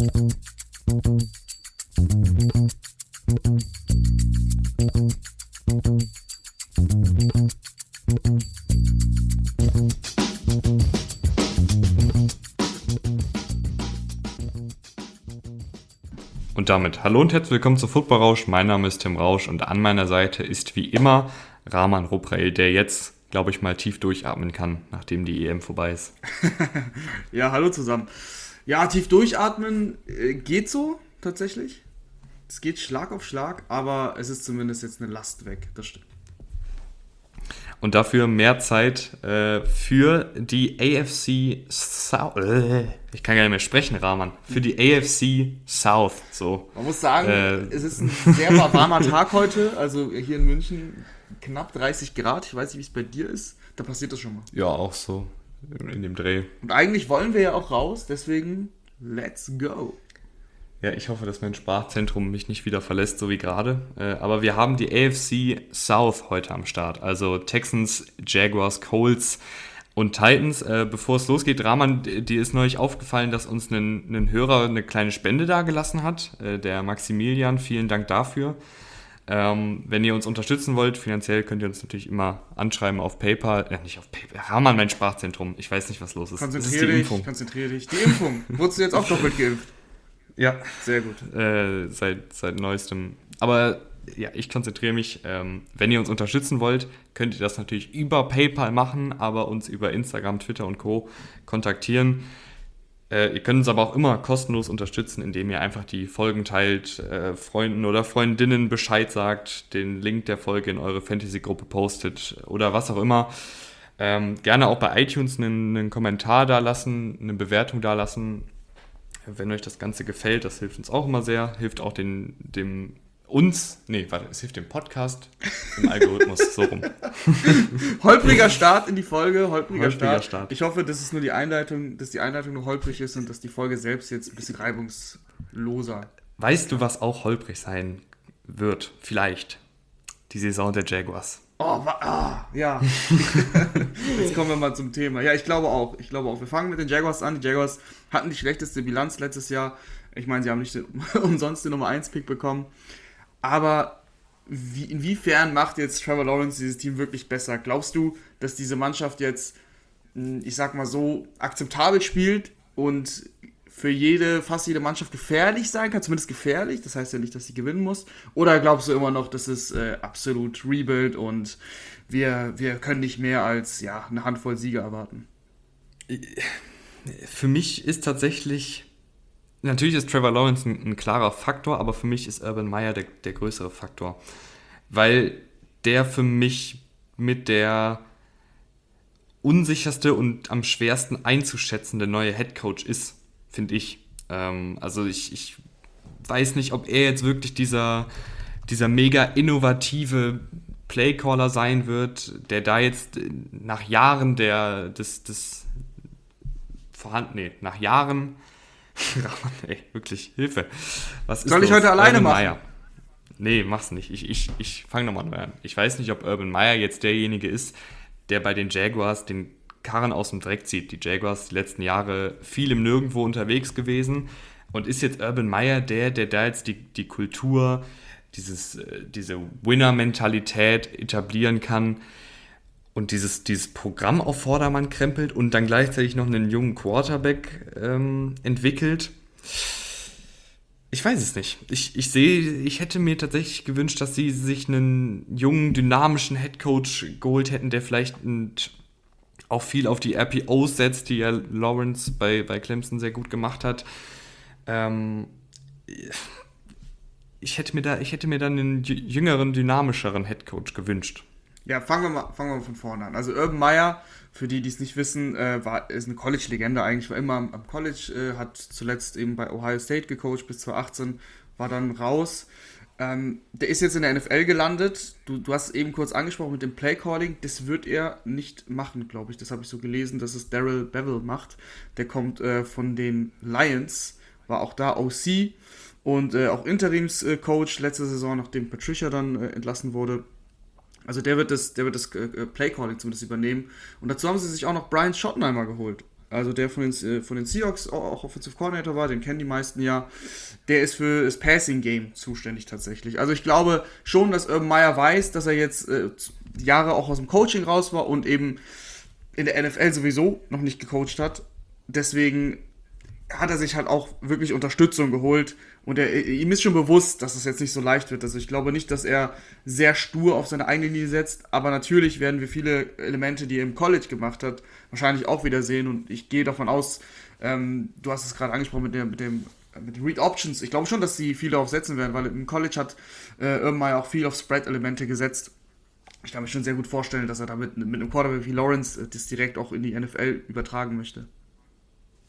Und damit hallo und herzlich willkommen zu Football Rausch. Mein Name ist Tim Rausch und an meiner Seite ist wie immer Rahman Ruprael, der jetzt, glaube ich, mal tief durchatmen kann, nachdem die EM vorbei ist. ja, hallo zusammen. Ja, tief durchatmen äh, geht so tatsächlich. Es geht Schlag auf Schlag, aber es ist zumindest jetzt eine Last weg. Das stimmt und dafür mehr Zeit äh, für die AFC South. Äh, ich kann gar nicht mehr sprechen, Rahman. Für die AFC South. So. Man muss sagen, äh, es ist ein sehr warmer Tag heute. Also hier in München knapp 30 Grad. Ich weiß nicht, wie es bei dir ist. Da passiert das schon mal. Ja, auch so. In dem Dreh. Und eigentlich wollen wir ja auch raus, deswegen let's go. Ja, ich hoffe, dass mein Sprachzentrum mich nicht wieder verlässt, so wie gerade. Äh, aber wir haben die AFC South heute am Start. Also Texans, Jaguars, Colts und Titans. Äh, bevor es losgeht, Rahman, dir ist neulich aufgefallen, dass uns ein, ein Hörer eine kleine Spende dagelassen hat. Äh, der Maximilian, vielen Dank dafür. Ähm, wenn ihr uns unterstützen wollt, finanziell könnt ihr uns natürlich immer anschreiben auf PayPal. Äh, nicht auf PayPal. Rahman, mein Sprachzentrum. Ich weiß nicht, was los ist. Konzentriere dich, konzentriere dich. Die Impfung. Wurdest du jetzt auch doppelt geimpft? Ja, sehr gut. Äh, seit, seit neuestem. Aber ja, ich konzentriere mich. Ähm, wenn ihr uns unterstützen wollt, könnt ihr das natürlich über PayPal machen, aber uns über Instagram, Twitter und Co. kontaktieren. Äh, ihr könnt uns aber auch immer kostenlos unterstützen, indem ihr einfach die Folgen teilt, äh, Freunden oder Freundinnen Bescheid sagt, den Link der Folge in eure Fantasy-Gruppe postet oder was auch immer. Ähm, gerne auch bei iTunes einen, einen Kommentar da lassen, eine Bewertung da lassen wenn euch das Ganze gefällt, das hilft uns auch immer sehr, hilft auch den, dem uns, nee, warte, es hilft dem Podcast im Algorithmus so rum. holpriger Start in die Folge, holpriger, holpriger Start. Start. Ich hoffe, dass es nur die Einleitung, dass die Einleitung nur holprig ist und dass die Folge selbst jetzt ein bisschen reibungsloser. Weißt du, was auch holprig sein wird? Vielleicht. Die Saison der Jaguars. Oh, ah, ja. Jetzt kommen wir mal zum Thema. Ja, ich glaube auch. Ich glaube auch. Wir fangen mit den Jaguars an. Die Jaguars hatten die schlechteste Bilanz letztes Jahr. Ich meine, sie haben nicht umsonst den Nummer 1 Pick bekommen. Aber wie, inwiefern macht jetzt Trevor Lawrence dieses Team wirklich besser? Glaubst du, dass diese Mannschaft jetzt, hm, ich sag mal so, akzeptabel spielt und für jede, fast jede Mannschaft gefährlich sein kann, zumindest gefährlich, das heißt ja nicht, dass sie gewinnen muss. Oder glaubst du immer noch, das ist äh, absolut Rebuild und wir, wir können nicht mehr als ja, eine Handvoll Siege erwarten? Für mich ist tatsächlich, natürlich ist Trevor Lawrence ein, ein klarer Faktor, aber für mich ist Urban Meyer der, der größere Faktor. Weil der für mich mit der unsicherste und am schwersten einzuschätzende neue Head Coach ist finde ich. Ähm, also ich, ich weiß nicht, ob er jetzt wirklich dieser, dieser mega innovative Playcaller sein wird, der da jetzt nach Jahren der, des, des vorhanden, nee, nach Jahren, ey, wirklich, Hilfe. Was Soll ich los? heute alleine Urban machen? Meyer. Nee, mach's nicht. Ich, ich, ich fange nochmal neu an. Ich weiß nicht, ob Urban Meyer jetzt derjenige ist, der bei den Jaguars den Karren aus dem Dreck zieht. Die Jaguars die letzten Jahre viel im Nirgendwo unterwegs gewesen und ist jetzt Urban Meyer der, der da jetzt die, die Kultur, dieses, äh, diese Winner-Mentalität etablieren kann und dieses, dieses Programm auf Vordermann krempelt und dann gleichzeitig noch einen jungen Quarterback ähm, entwickelt. Ich weiß es nicht. Ich, ich sehe, ich hätte mir tatsächlich gewünscht, dass sie sich einen jungen, dynamischen Headcoach geholt hätten, der vielleicht auch viel auf die RPOs setzt, die ja Lawrence bei, bei Clemson sehr gut gemacht hat. Ähm, ich, hätte mir da, ich hätte mir dann einen jüngeren, dynamischeren Headcoach gewünscht. Ja, fangen wir mal, fangen wir mal von vorne an. Also Urban Meyer, für die, die es nicht wissen, äh, war, ist eine College-Legende eigentlich, war immer am, am College, äh, hat zuletzt eben bei Ohio State gecoacht bis 2018, war dann raus, ähm, der ist jetzt in der NFL gelandet. Du, du hast es eben kurz angesprochen mit dem Playcalling. Das wird er nicht machen, glaube ich. Das habe ich so gelesen, dass es Daryl Bevel macht. Der kommt äh, von den Lions, war auch da OC und äh, auch Interimscoach letzte Saison, nachdem Patricia dann äh, entlassen wurde. Also der wird das, der wird das äh, Playcalling zumindest übernehmen. Und dazu haben sie sich auch noch Brian Schottenheimer geholt also der von den, äh, von den Seahawks auch Offensive Coordinator war, den kennen die meisten ja, der ist für das Passing Game zuständig tatsächlich. Also ich glaube schon, dass Urban Meyer weiß, dass er jetzt äh, Jahre auch aus dem Coaching raus war und eben in der NFL sowieso noch nicht gecoacht hat. Deswegen hat er sich halt auch wirklich Unterstützung geholt und er, ihm ist schon bewusst, dass es jetzt nicht so leicht wird. Also ich glaube nicht, dass er sehr stur auf seine eigene Linie setzt, aber natürlich werden wir viele Elemente, die er im College gemacht hat, wahrscheinlich auch wieder sehen und ich gehe davon aus, ähm, du hast es gerade angesprochen mit, der, mit dem mit den Read Options. Ich glaube schon, dass sie viel darauf setzen werden, weil im College hat äh, Irma auch viel auf Spread-Elemente gesetzt. Ich kann mir schon sehr gut vorstellen, dass er damit mit einem Quarterback wie Lawrence äh, das direkt auch in die NFL übertragen möchte.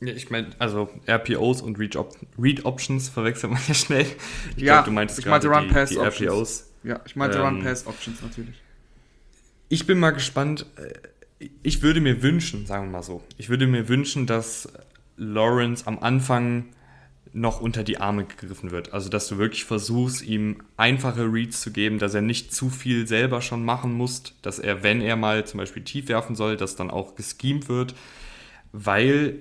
Ja, ich meine, also RPOs und Read, Op Read, Options verwechselt man ja schnell. Ich ja, glaub, du meintest ich meinte Run die, Pass die RPOs. Ja, ich meinte ähm, Run Pass Options natürlich. Ich bin mal gespannt. Äh, ich würde mir wünschen, sagen wir mal so, ich würde mir wünschen, dass Lawrence am Anfang noch unter die Arme gegriffen wird. Also, dass du wirklich versuchst, ihm einfache Reads zu geben, dass er nicht zu viel selber schon machen muss, dass er, wenn er mal zum Beispiel tief werfen soll, dass dann auch geschemt wird, weil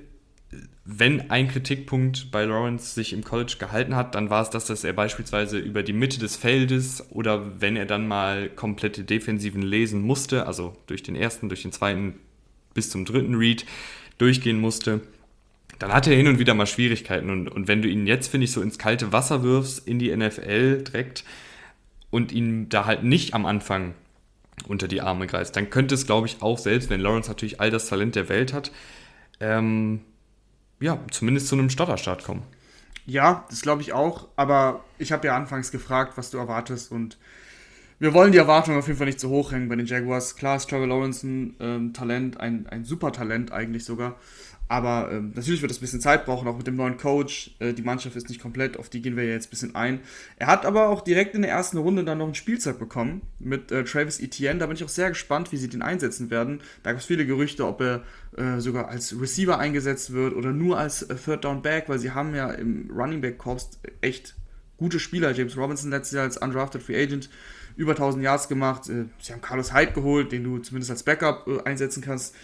wenn ein Kritikpunkt bei Lawrence sich im College gehalten hat, dann war es das, dass er beispielsweise über die Mitte des Feldes oder wenn er dann mal komplette Defensiven lesen musste, also durch den ersten, durch den zweiten bis zum dritten Read durchgehen musste, dann hat er hin und wieder mal Schwierigkeiten. Und, und wenn du ihn jetzt, finde ich, so ins kalte Wasser wirfst, in die NFL direkt und ihn da halt nicht am Anfang unter die Arme greifst, dann könnte es, glaube ich, auch selbst, wenn Lawrence natürlich all das Talent der Welt hat, ähm, ja, zumindest zu einem Stotterstart kommen. Ja, das glaube ich auch, aber ich habe ja anfangs gefragt, was du erwartest und wir wollen die Erwartungen auf jeden Fall nicht zu hoch hängen bei den Jaguars. Klar ist Trevor Lawrence ein ähm, Talent, ein, ein super Talent eigentlich sogar, aber ähm, natürlich wird es ein bisschen Zeit brauchen, auch mit dem neuen Coach. Äh, die Mannschaft ist nicht komplett, auf die gehen wir ja jetzt ein bisschen ein. Er hat aber auch direkt in der ersten Runde dann noch ein Spielzeug bekommen mit äh, Travis Etienne. Da bin ich auch sehr gespannt, wie sie den einsetzen werden. Da gab es viele Gerüchte, ob er äh, sogar als Receiver eingesetzt wird oder nur als äh, Third Down Back, weil sie haben ja im Running Back Corps echt gute Spieler. James Robinson letztes Jahr als Undrafted Free Agent über 1000 Yards gemacht. Äh, sie haben Carlos Hyde geholt, den du zumindest als Backup äh, einsetzen kannst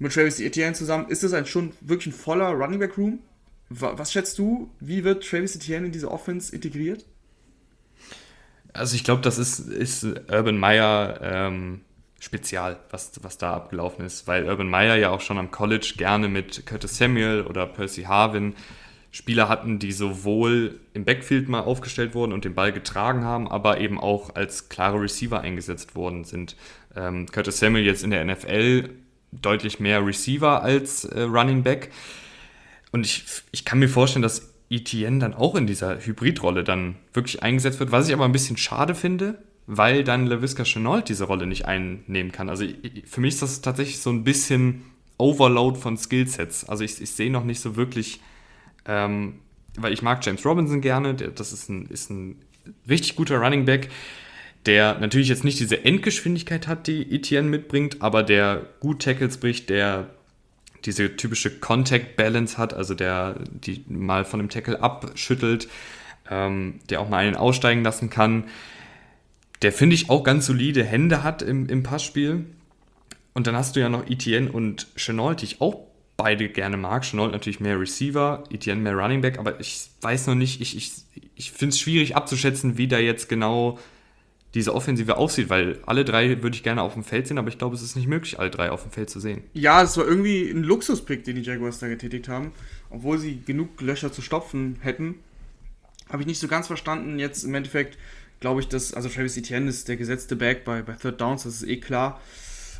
mit Travis Etienne zusammen, ist das ein schon wirklich ein voller Running Back Room? Was schätzt du, wie wird Travis Etienne in diese Offense integriert? Also ich glaube, das ist, ist Urban Meyer ähm, spezial, was, was da abgelaufen ist, weil Urban Meyer ja auch schon am College gerne mit Curtis Samuel oder Percy Harvin Spieler hatten, die sowohl im Backfield mal aufgestellt wurden und den Ball getragen haben, aber eben auch als klare Receiver eingesetzt worden sind. Ähm, Curtis Samuel jetzt in der NFL deutlich mehr Receiver als äh, Running Back. Und ich, ich kann mir vorstellen, dass Etienne dann auch in dieser Hybridrolle dann wirklich eingesetzt wird, was ich aber ein bisschen schade finde, weil dann LaVisca Chenault diese Rolle nicht einnehmen kann. Also für mich ist das tatsächlich so ein bisschen Overload von Skillsets. Also ich, ich sehe noch nicht so wirklich, ähm, weil ich mag James Robinson gerne, das ist ein, ist ein richtig guter Running Back der natürlich jetzt nicht diese Endgeschwindigkeit hat, die Etienne mitbringt, aber der gut Tackles bricht, der diese typische Contact Balance hat, also der die mal von dem Tackle abschüttelt, ähm, der auch mal einen aussteigen lassen kann, der finde ich auch ganz solide Hände hat im, im Passspiel. Und dann hast du ja noch Etienne und Chenault, die ich auch beide gerne mag. Chenault natürlich mehr Receiver, Etienne mehr Running Back, aber ich weiß noch nicht, ich, ich, ich finde es schwierig abzuschätzen, wie da jetzt genau diese Offensive aussieht, weil alle drei würde ich gerne auf dem Feld sehen, aber ich glaube, es ist nicht möglich, alle drei auf dem Feld zu sehen. Ja, es war irgendwie ein Luxuspick, den die Jaguars da getätigt haben, obwohl sie genug Löcher zu stopfen hätten. Habe ich nicht so ganz verstanden. Jetzt im Endeffekt glaube ich, dass, also Travis Etienne ist der gesetzte Back bei, bei Third Downs, das ist eh klar.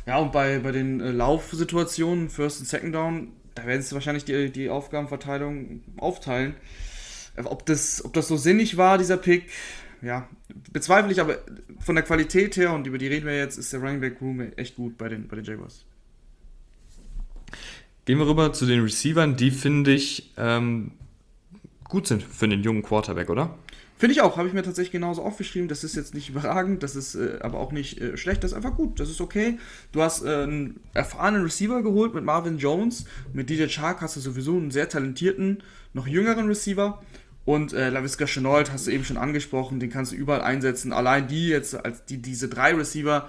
Ja, und bei, bei den äh, Laufsituationen, First und Second Down, da werden sie wahrscheinlich die, die Aufgabenverteilung aufteilen. Ob das, ob das so sinnig war, dieser Pick, ja, bezweifle ich, aber von der Qualität her, und über die reden wir jetzt, ist der Running Back Room echt gut bei den, bei den Jaguars. Gehen wir rüber zu den Receivern, die finde ich ähm, gut sind für einen jungen Quarterback, oder? Finde ich auch, habe ich mir tatsächlich genauso aufgeschrieben. Das ist jetzt nicht überragend, das ist äh, aber auch nicht äh, schlecht, das ist einfach gut, das ist okay. Du hast äh, einen erfahrenen Receiver geholt mit Marvin Jones, mit DJ Chark hast du sowieso einen sehr talentierten, noch jüngeren Receiver. Und äh, LaVisca Chenault hast du eben schon angesprochen, den kannst du überall einsetzen. Allein die jetzt, als die, diese drei Receiver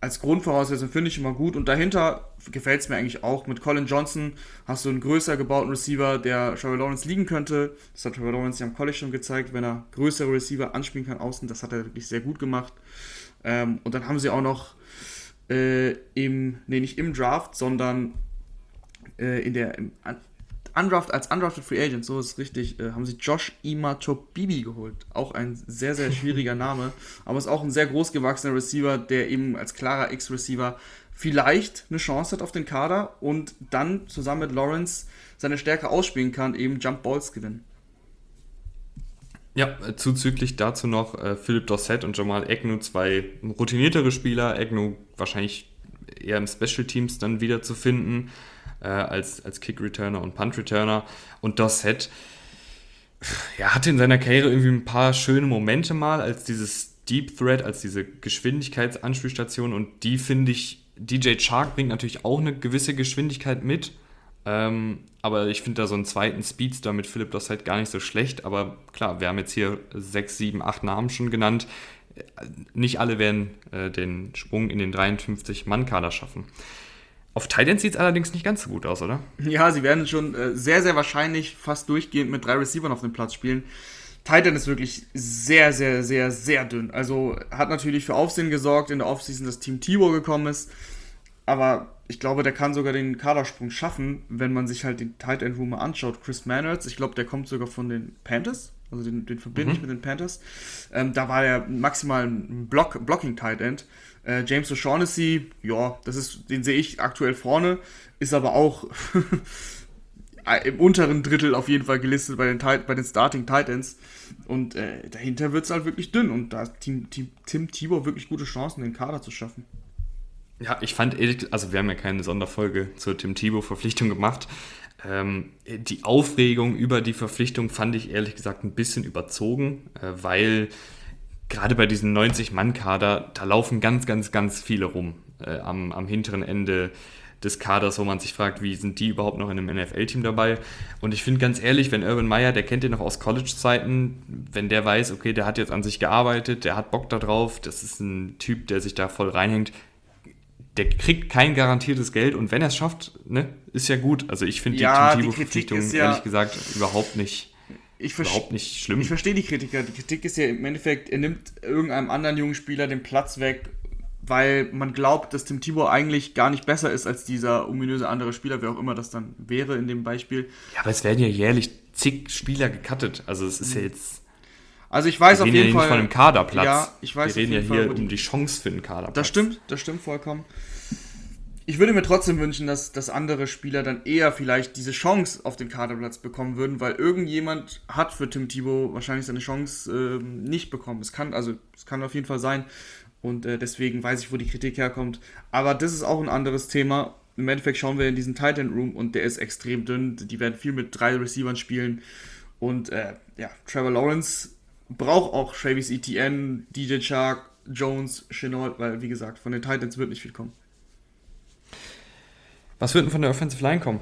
als Grundvoraussetzung finde ich immer gut. Und dahinter gefällt es mir eigentlich auch. Mit Colin Johnson hast du einen größer gebauten Receiver, der Trevor Lawrence liegen könnte. Das hat Trevor Lawrence ja am College schon gezeigt, wenn er größere Receiver anspielen kann außen. Das hat er wirklich sehr gut gemacht. Ähm, und dann haben sie auch noch äh, im, nee, nicht im Draft, sondern äh, in der, im, Undraft, als Undrafted Free Agent, so ist richtig, äh, haben sie Josh Imatobibi geholt. Auch ein sehr, sehr schwieriger Name, aber ist auch ein sehr großgewachsener Receiver, der eben als klarer X-Receiver vielleicht eine Chance hat auf den Kader und dann zusammen mit Lawrence seine Stärke ausspielen kann, eben Jump Balls gewinnen. Ja, zuzüglich dazu noch äh, Philipp Dossett und Jamal Egnu, zwei routiniertere Spieler. Egnu wahrscheinlich eher im Special Teams dann wieder zu finden äh, als, als Kick-Returner und Punt-Returner. Und Dossett ja, hatte in seiner Karriere irgendwie ein paar schöne Momente mal als dieses Deep Threat, als diese Geschwindigkeitsanspielstation. Und die finde ich, DJ Chark bringt natürlich auch eine gewisse Geschwindigkeit mit. Ähm, aber ich finde da so einen zweiten Speedster mit Philipp Dossett gar nicht so schlecht. Aber klar, wir haben jetzt hier sechs, sieben, acht Namen schon genannt. Nicht alle werden äh, den Sprung in den 53-Mann-Kader schaffen. Auf Titan sieht es allerdings nicht ganz so gut aus, oder? Ja, sie werden schon äh, sehr, sehr wahrscheinlich fast durchgehend mit drei Receivern auf dem Platz spielen. Titan ist wirklich sehr, sehr, sehr, sehr dünn. Also hat natürlich für Aufsehen gesorgt in der Offseason, dass Team Tibor gekommen ist. Aber ich glaube, der kann sogar den Kadersprung schaffen, wenn man sich halt den Tight End Room anschaut. Chris Mannertz, ich glaube, der kommt sogar von den Panthers. Also den, den verbinde mhm. ich mit den Panthers. Ähm, da war er maximal ein Block, Blocking Tight End. Äh, James O'Shaughnessy, ja, das ist, den sehe ich aktuell vorne, ist aber auch im unteren Drittel auf jeden Fall gelistet bei den, bei den Starting Titans. Und äh, dahinter wird es halt wirklich dünn. Und da hat Team, Team, Tim Tibor wirklich gute Chancen, den Kader zu schaffen. Ja, ich fand also wir haben ja keine Sonderfolge zur Tim Tibor-Verpflichtung gemacht. Ähm, die Aufregung über die Verpflichtung fand ich ehrlich gesagt ein bisschen überzogen, äh, weil gerade bei diesem 90-Mann-Kader, da laufen ganz, ganz, ganz viele rum äh, am, am hinteren Ende des Kaders, wo man sich fragt, wie sind die überhaupt noch in einem NFL-Team dabei? Und ich finde ganz ehrlich, wenn Urban Meyer, der kennt den noch aus College-Zeiten, wenn der weiß, okay, der hat jetzt an sich gearbeitet, der hat Bock da drauf, das ist ein Typ, der sich da voll reinhängt, der kriegt kein garantiertes Geld und wenn er es schafft, ne, ist ja gut. Also ich finde ja, die Timo-Verpflichtung ja, ehrlich gesagt überhaupt nicht ich überhaupt nicht schlimm. Ich verstehe die Kritiker. Die Kritik ist ja im Endeffekt, er nimmt irgendeinem anderen jungen Spieler den Platz weg, weil man glaubt, dass Tim Tibor eigentlich gar nicht besser ist als dieser ominöse andere Spieler, wer auch immer das dann wäre in dem Beispiel. Ja, aber es werden ja jährlich zig Spieler gecuttet. Also es ist ja jetzt. Also ich weiß auf jeden ja Fall. von einem Kaderplatz. Ja, ich weiß Wir reden ja hier Fall, um die Chance für den Kaderplatz. Das stimmt, das stimmt vollkommen ich würde mir trotzdem wünschen, dass, dass andere Spieler dann eher vielleicht diese Chance auf den Kaderplatz bekommen würden, weil irgendjemand hat für Tim Thibault wahrscheinlich seine Chance äh, nicht bekommen. Es kann, also, es kann auf jeden Fall sein. Und äh, deswegen weiß ich, wo die Kritik herkommt. Aber das ist auch ein anderes Thema. Im Endeffekt schauen wir in diesen Titan Room und der ist extrem dünn. Die werden viel mit drei Receivern spielen. Und äh, ja, Trevor Lawrence braucht auch Travis Etienne, DJ Shark, Jones, Chenault, weil wie gesagt, von den Titans wird nicht viel kommen. Was wird denn von der Offensive Line kommen?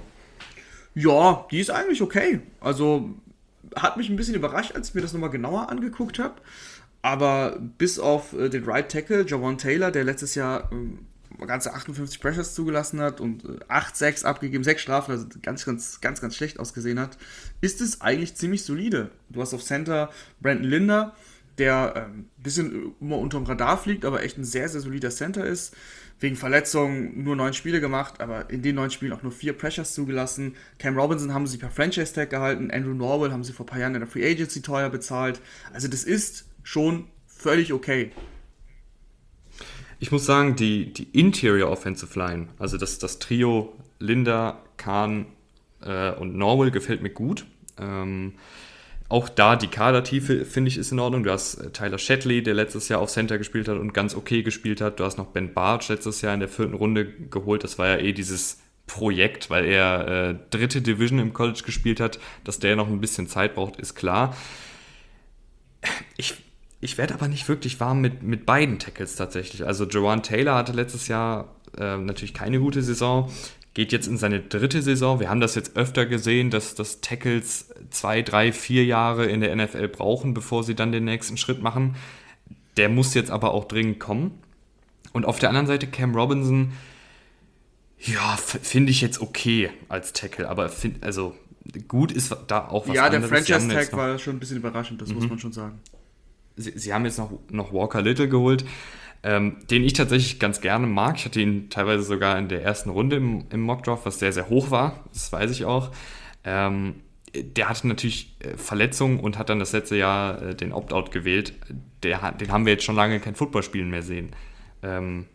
Ja, die ist eigentlich okay. Also hat mich ein bisschen überrascht, als ich mir das nochmal genauer angeguckt habe. Aber bis auf äh, den Right Tackle, Javon Taylor, der letztes Jahr äh, ganze 58 Pressures zugelassen hat und äh, 8 6 abgegeben, 6 Strafen, also ganz, ganz, ganz, ganz schlecht ausgesehen hat, ist es eigentlich ziemlich solide. Du hast auf Center Brandon Linder, der ein ähm, bisschen immer unterm Radar fliegt, aber echt ein sehr, sehr solider Center ist wegen Verletzungen nur neun Spiele gemacht, aber in den neun Spielen auch nur vier Pressures zugelassen. Cam Robinson haben sie per Franchise Tag gehalten, Andrew Norwell haben sie vor ein paar Jahren in der Free Agency teuer bezahlt. Also das ist schon völlig okay. Ich muss sagen, die, die Interior Offensive Line, also das, das Trio Linda, Kahn äh, und Norwell gefällt mir gut. Ähm, auch da die Kadertiefe, finde ich, ist in Ordnung. Du hast äh, Tyler Shetley, der letztes Jahr auf Center gespielt hat und ganz okay gespielt hat. Du hast noch Ben Bartsch letztes Jahr in der vierten Runde geholt. Das war ja eh dieses Projekt, weil er äh, dritte Division im College gespielt hat. Dass der noch ein bisschen Zeit braucht, ist klar. Ich, ich werde aber nicht wirklich warm mit, mit beiden Tackles tatsächlich. Also Joanne Taylor hatte letztes Jahr äh, natürlich keine gute Saison geht jetzt in seine dritte Saison. Wir haben das jetzt öfter gesehen, dass, dass Tackles zwei, drei, vier Jahre in der NFL brauchen, bevor sie dann den nächsten Schritt machen. Der muss jetzt aber auch dringend kommen. Und auf der anderen Seite Cam Robinson, ja, finde ich jetzt okay als Tackle, aber find, also gut ist da auch was Ja, der Franchise-Tag war schon ein bisschen überraschend, das mhm. muss man schon sagen. Sie, sie, haben jetzt noch, noch Walker Little geholt, ähm, den ich tatsächlich ganz gerne mag. Ich hatte ihn teilweise sogar in der ersten Runde im, im Mockdraft, was sehr, sehr hoch war, das weiß ich auch. Ähm, der hatte natürlich äh, Verletzungen und hat dann das letzte Jahr äh, den Opt-out gewählt. Der, den haben wir jetzt schon lange kein Footballspielen mehr sehen. Ähm,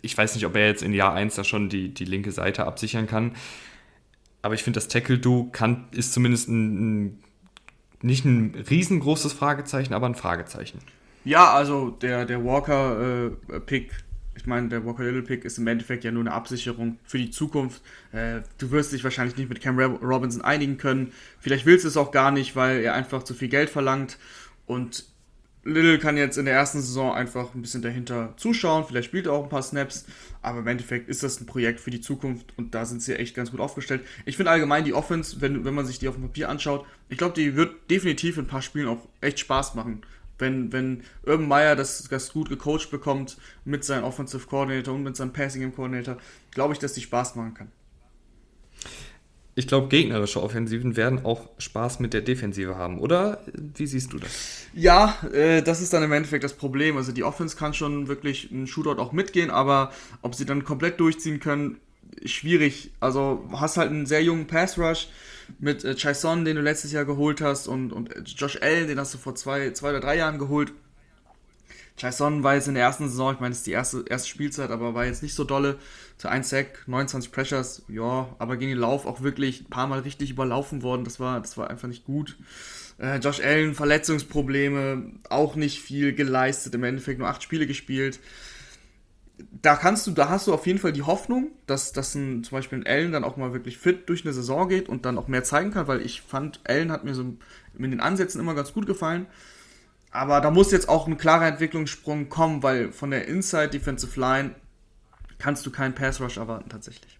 ich weiß nicht, ob er jetzt in Jahr 1 da schon die, die linke Seite absichern kann. Aber ich finde, das Tackle-Do ist zumindest ein, ein, nicht ein riesengroßes Fragezeichen, aber ein Fragezeichen. Ja, also der, der Walker-Pick, äh, ich meine, der Walker Little Pick ist im Endeffekt ja nur eine Absicherung für die Zukunft. Äh, du wirst dich wahrscheinlich nicht mit Cam Robinson einigen können. Vielleicht willst du es auch gar nicht, weil er einfach zu viel Geld verlangt. Und Little kann jetzt in der ersten Saison einfach ein bisschen dahinter zuschauen. Vielleicht spielt er auch ein paar Snaps. Aber im Endeffekt ist das ein Projekt für die Zukunft und da sind sie echt ganz gut aufgestellt. Ich finde allgemein die Offense, wenn, wenn man sich die auf dem Papier anschaut, ich glaube, die wird definitiv in ein paar Spielen auch echt Spaß machen. Wenn, wenn Urban Meyer das, das gut gecoacht bekommt mit seinem Offensive Coordinator und mit seinem Passing Coordinator, glaube ich, dass die Spaß machen kann ich glaube, gegnerische Offensiven werden auch Spaß mit der Defensive haben, oder? Wie siehst du das? Ja, äh, das ist dann im Endeffekt das Problem. Also die Offense kann schon wirklich einen Shootout auch mitgehen, aber ob sie dann komplett durchziehen können, schwierig. Also hast halt einen sehr jungen Pass Rush mit äh, Chaison, den du letztes Jahr geholt hast, und, und Josh Allen, den hast du vor zwei, zwei oder drei Jahren geholt. Jason war jetzt in der ersten Saison, ich meine, das ist die erste, erste Spielzeit, aber war jetzt nicht so dolle. Zu 1 Sack, 29 Pressures, ja, aber gegen den Lauf auch wirklich ein paar Mal richtig überlaufen worden. Das war, das war einfach nicht gut. Äh, Josh Allen, Verletzungsprobleme, auch nicht viel geleistet, im Endeffekt nur acht Spiele gespielt. Da kannst du, da hast du auf jeden Fall die Hoffnung, dass, dass ein, zum Beispiel ein Allen dann auch mal wirklich fit durch eine Saison geht und dann auch mehr zeigen kann, weil ich fand, Allen hat mir so in den Ansätzen immer ganz gut gefallen. Aber da muss jetzt auch ein klarer Entwicklungssprung kommen, weil von der Inside Defensive Line kannst du keinen Pass Rush erwarten tatsächlich.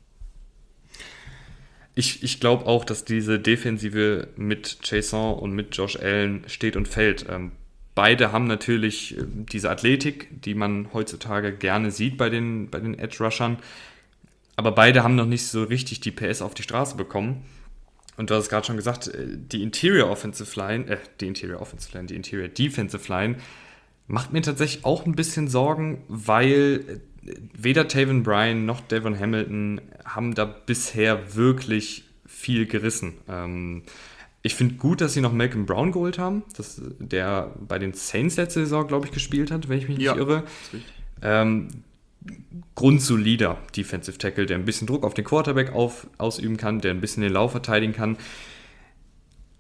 Ich, ich glaube auch, dass diese Defensive mit Jason und mit Josh Allen steht und fällt. Ähm, beide haben natürlich äh, diese Athletik, die man heutzutage gerne sieht bei den, bei den Edge Rushern. Aber beide haben noch nicht so richtig die PS auf die Straße bekommen. Und du hast gerade schon gesagt, äh, die Interior Offensive Line, äh, die Interior Offensive Line, die Interior Defensive Line macht mir tatsächlich auch ein bisschen Sorgen, weil äh, weder Taven Bryan noch Devon Hamilton haben da bisher wirklich viel gerissen. Ähm, ich finde gut, dass sie noch Malcolm Brown geholt haben, das, der bei den Saints letzte Saison, glaube ich, gespielt hat, wenn ich mich nicht ja, irre. Ähm, grundsolider Defensive Tackle, der ein bisschen Druck auf den Quarterback auf, ausüben kann, der ein bisschen den Lauf verteidigen kann.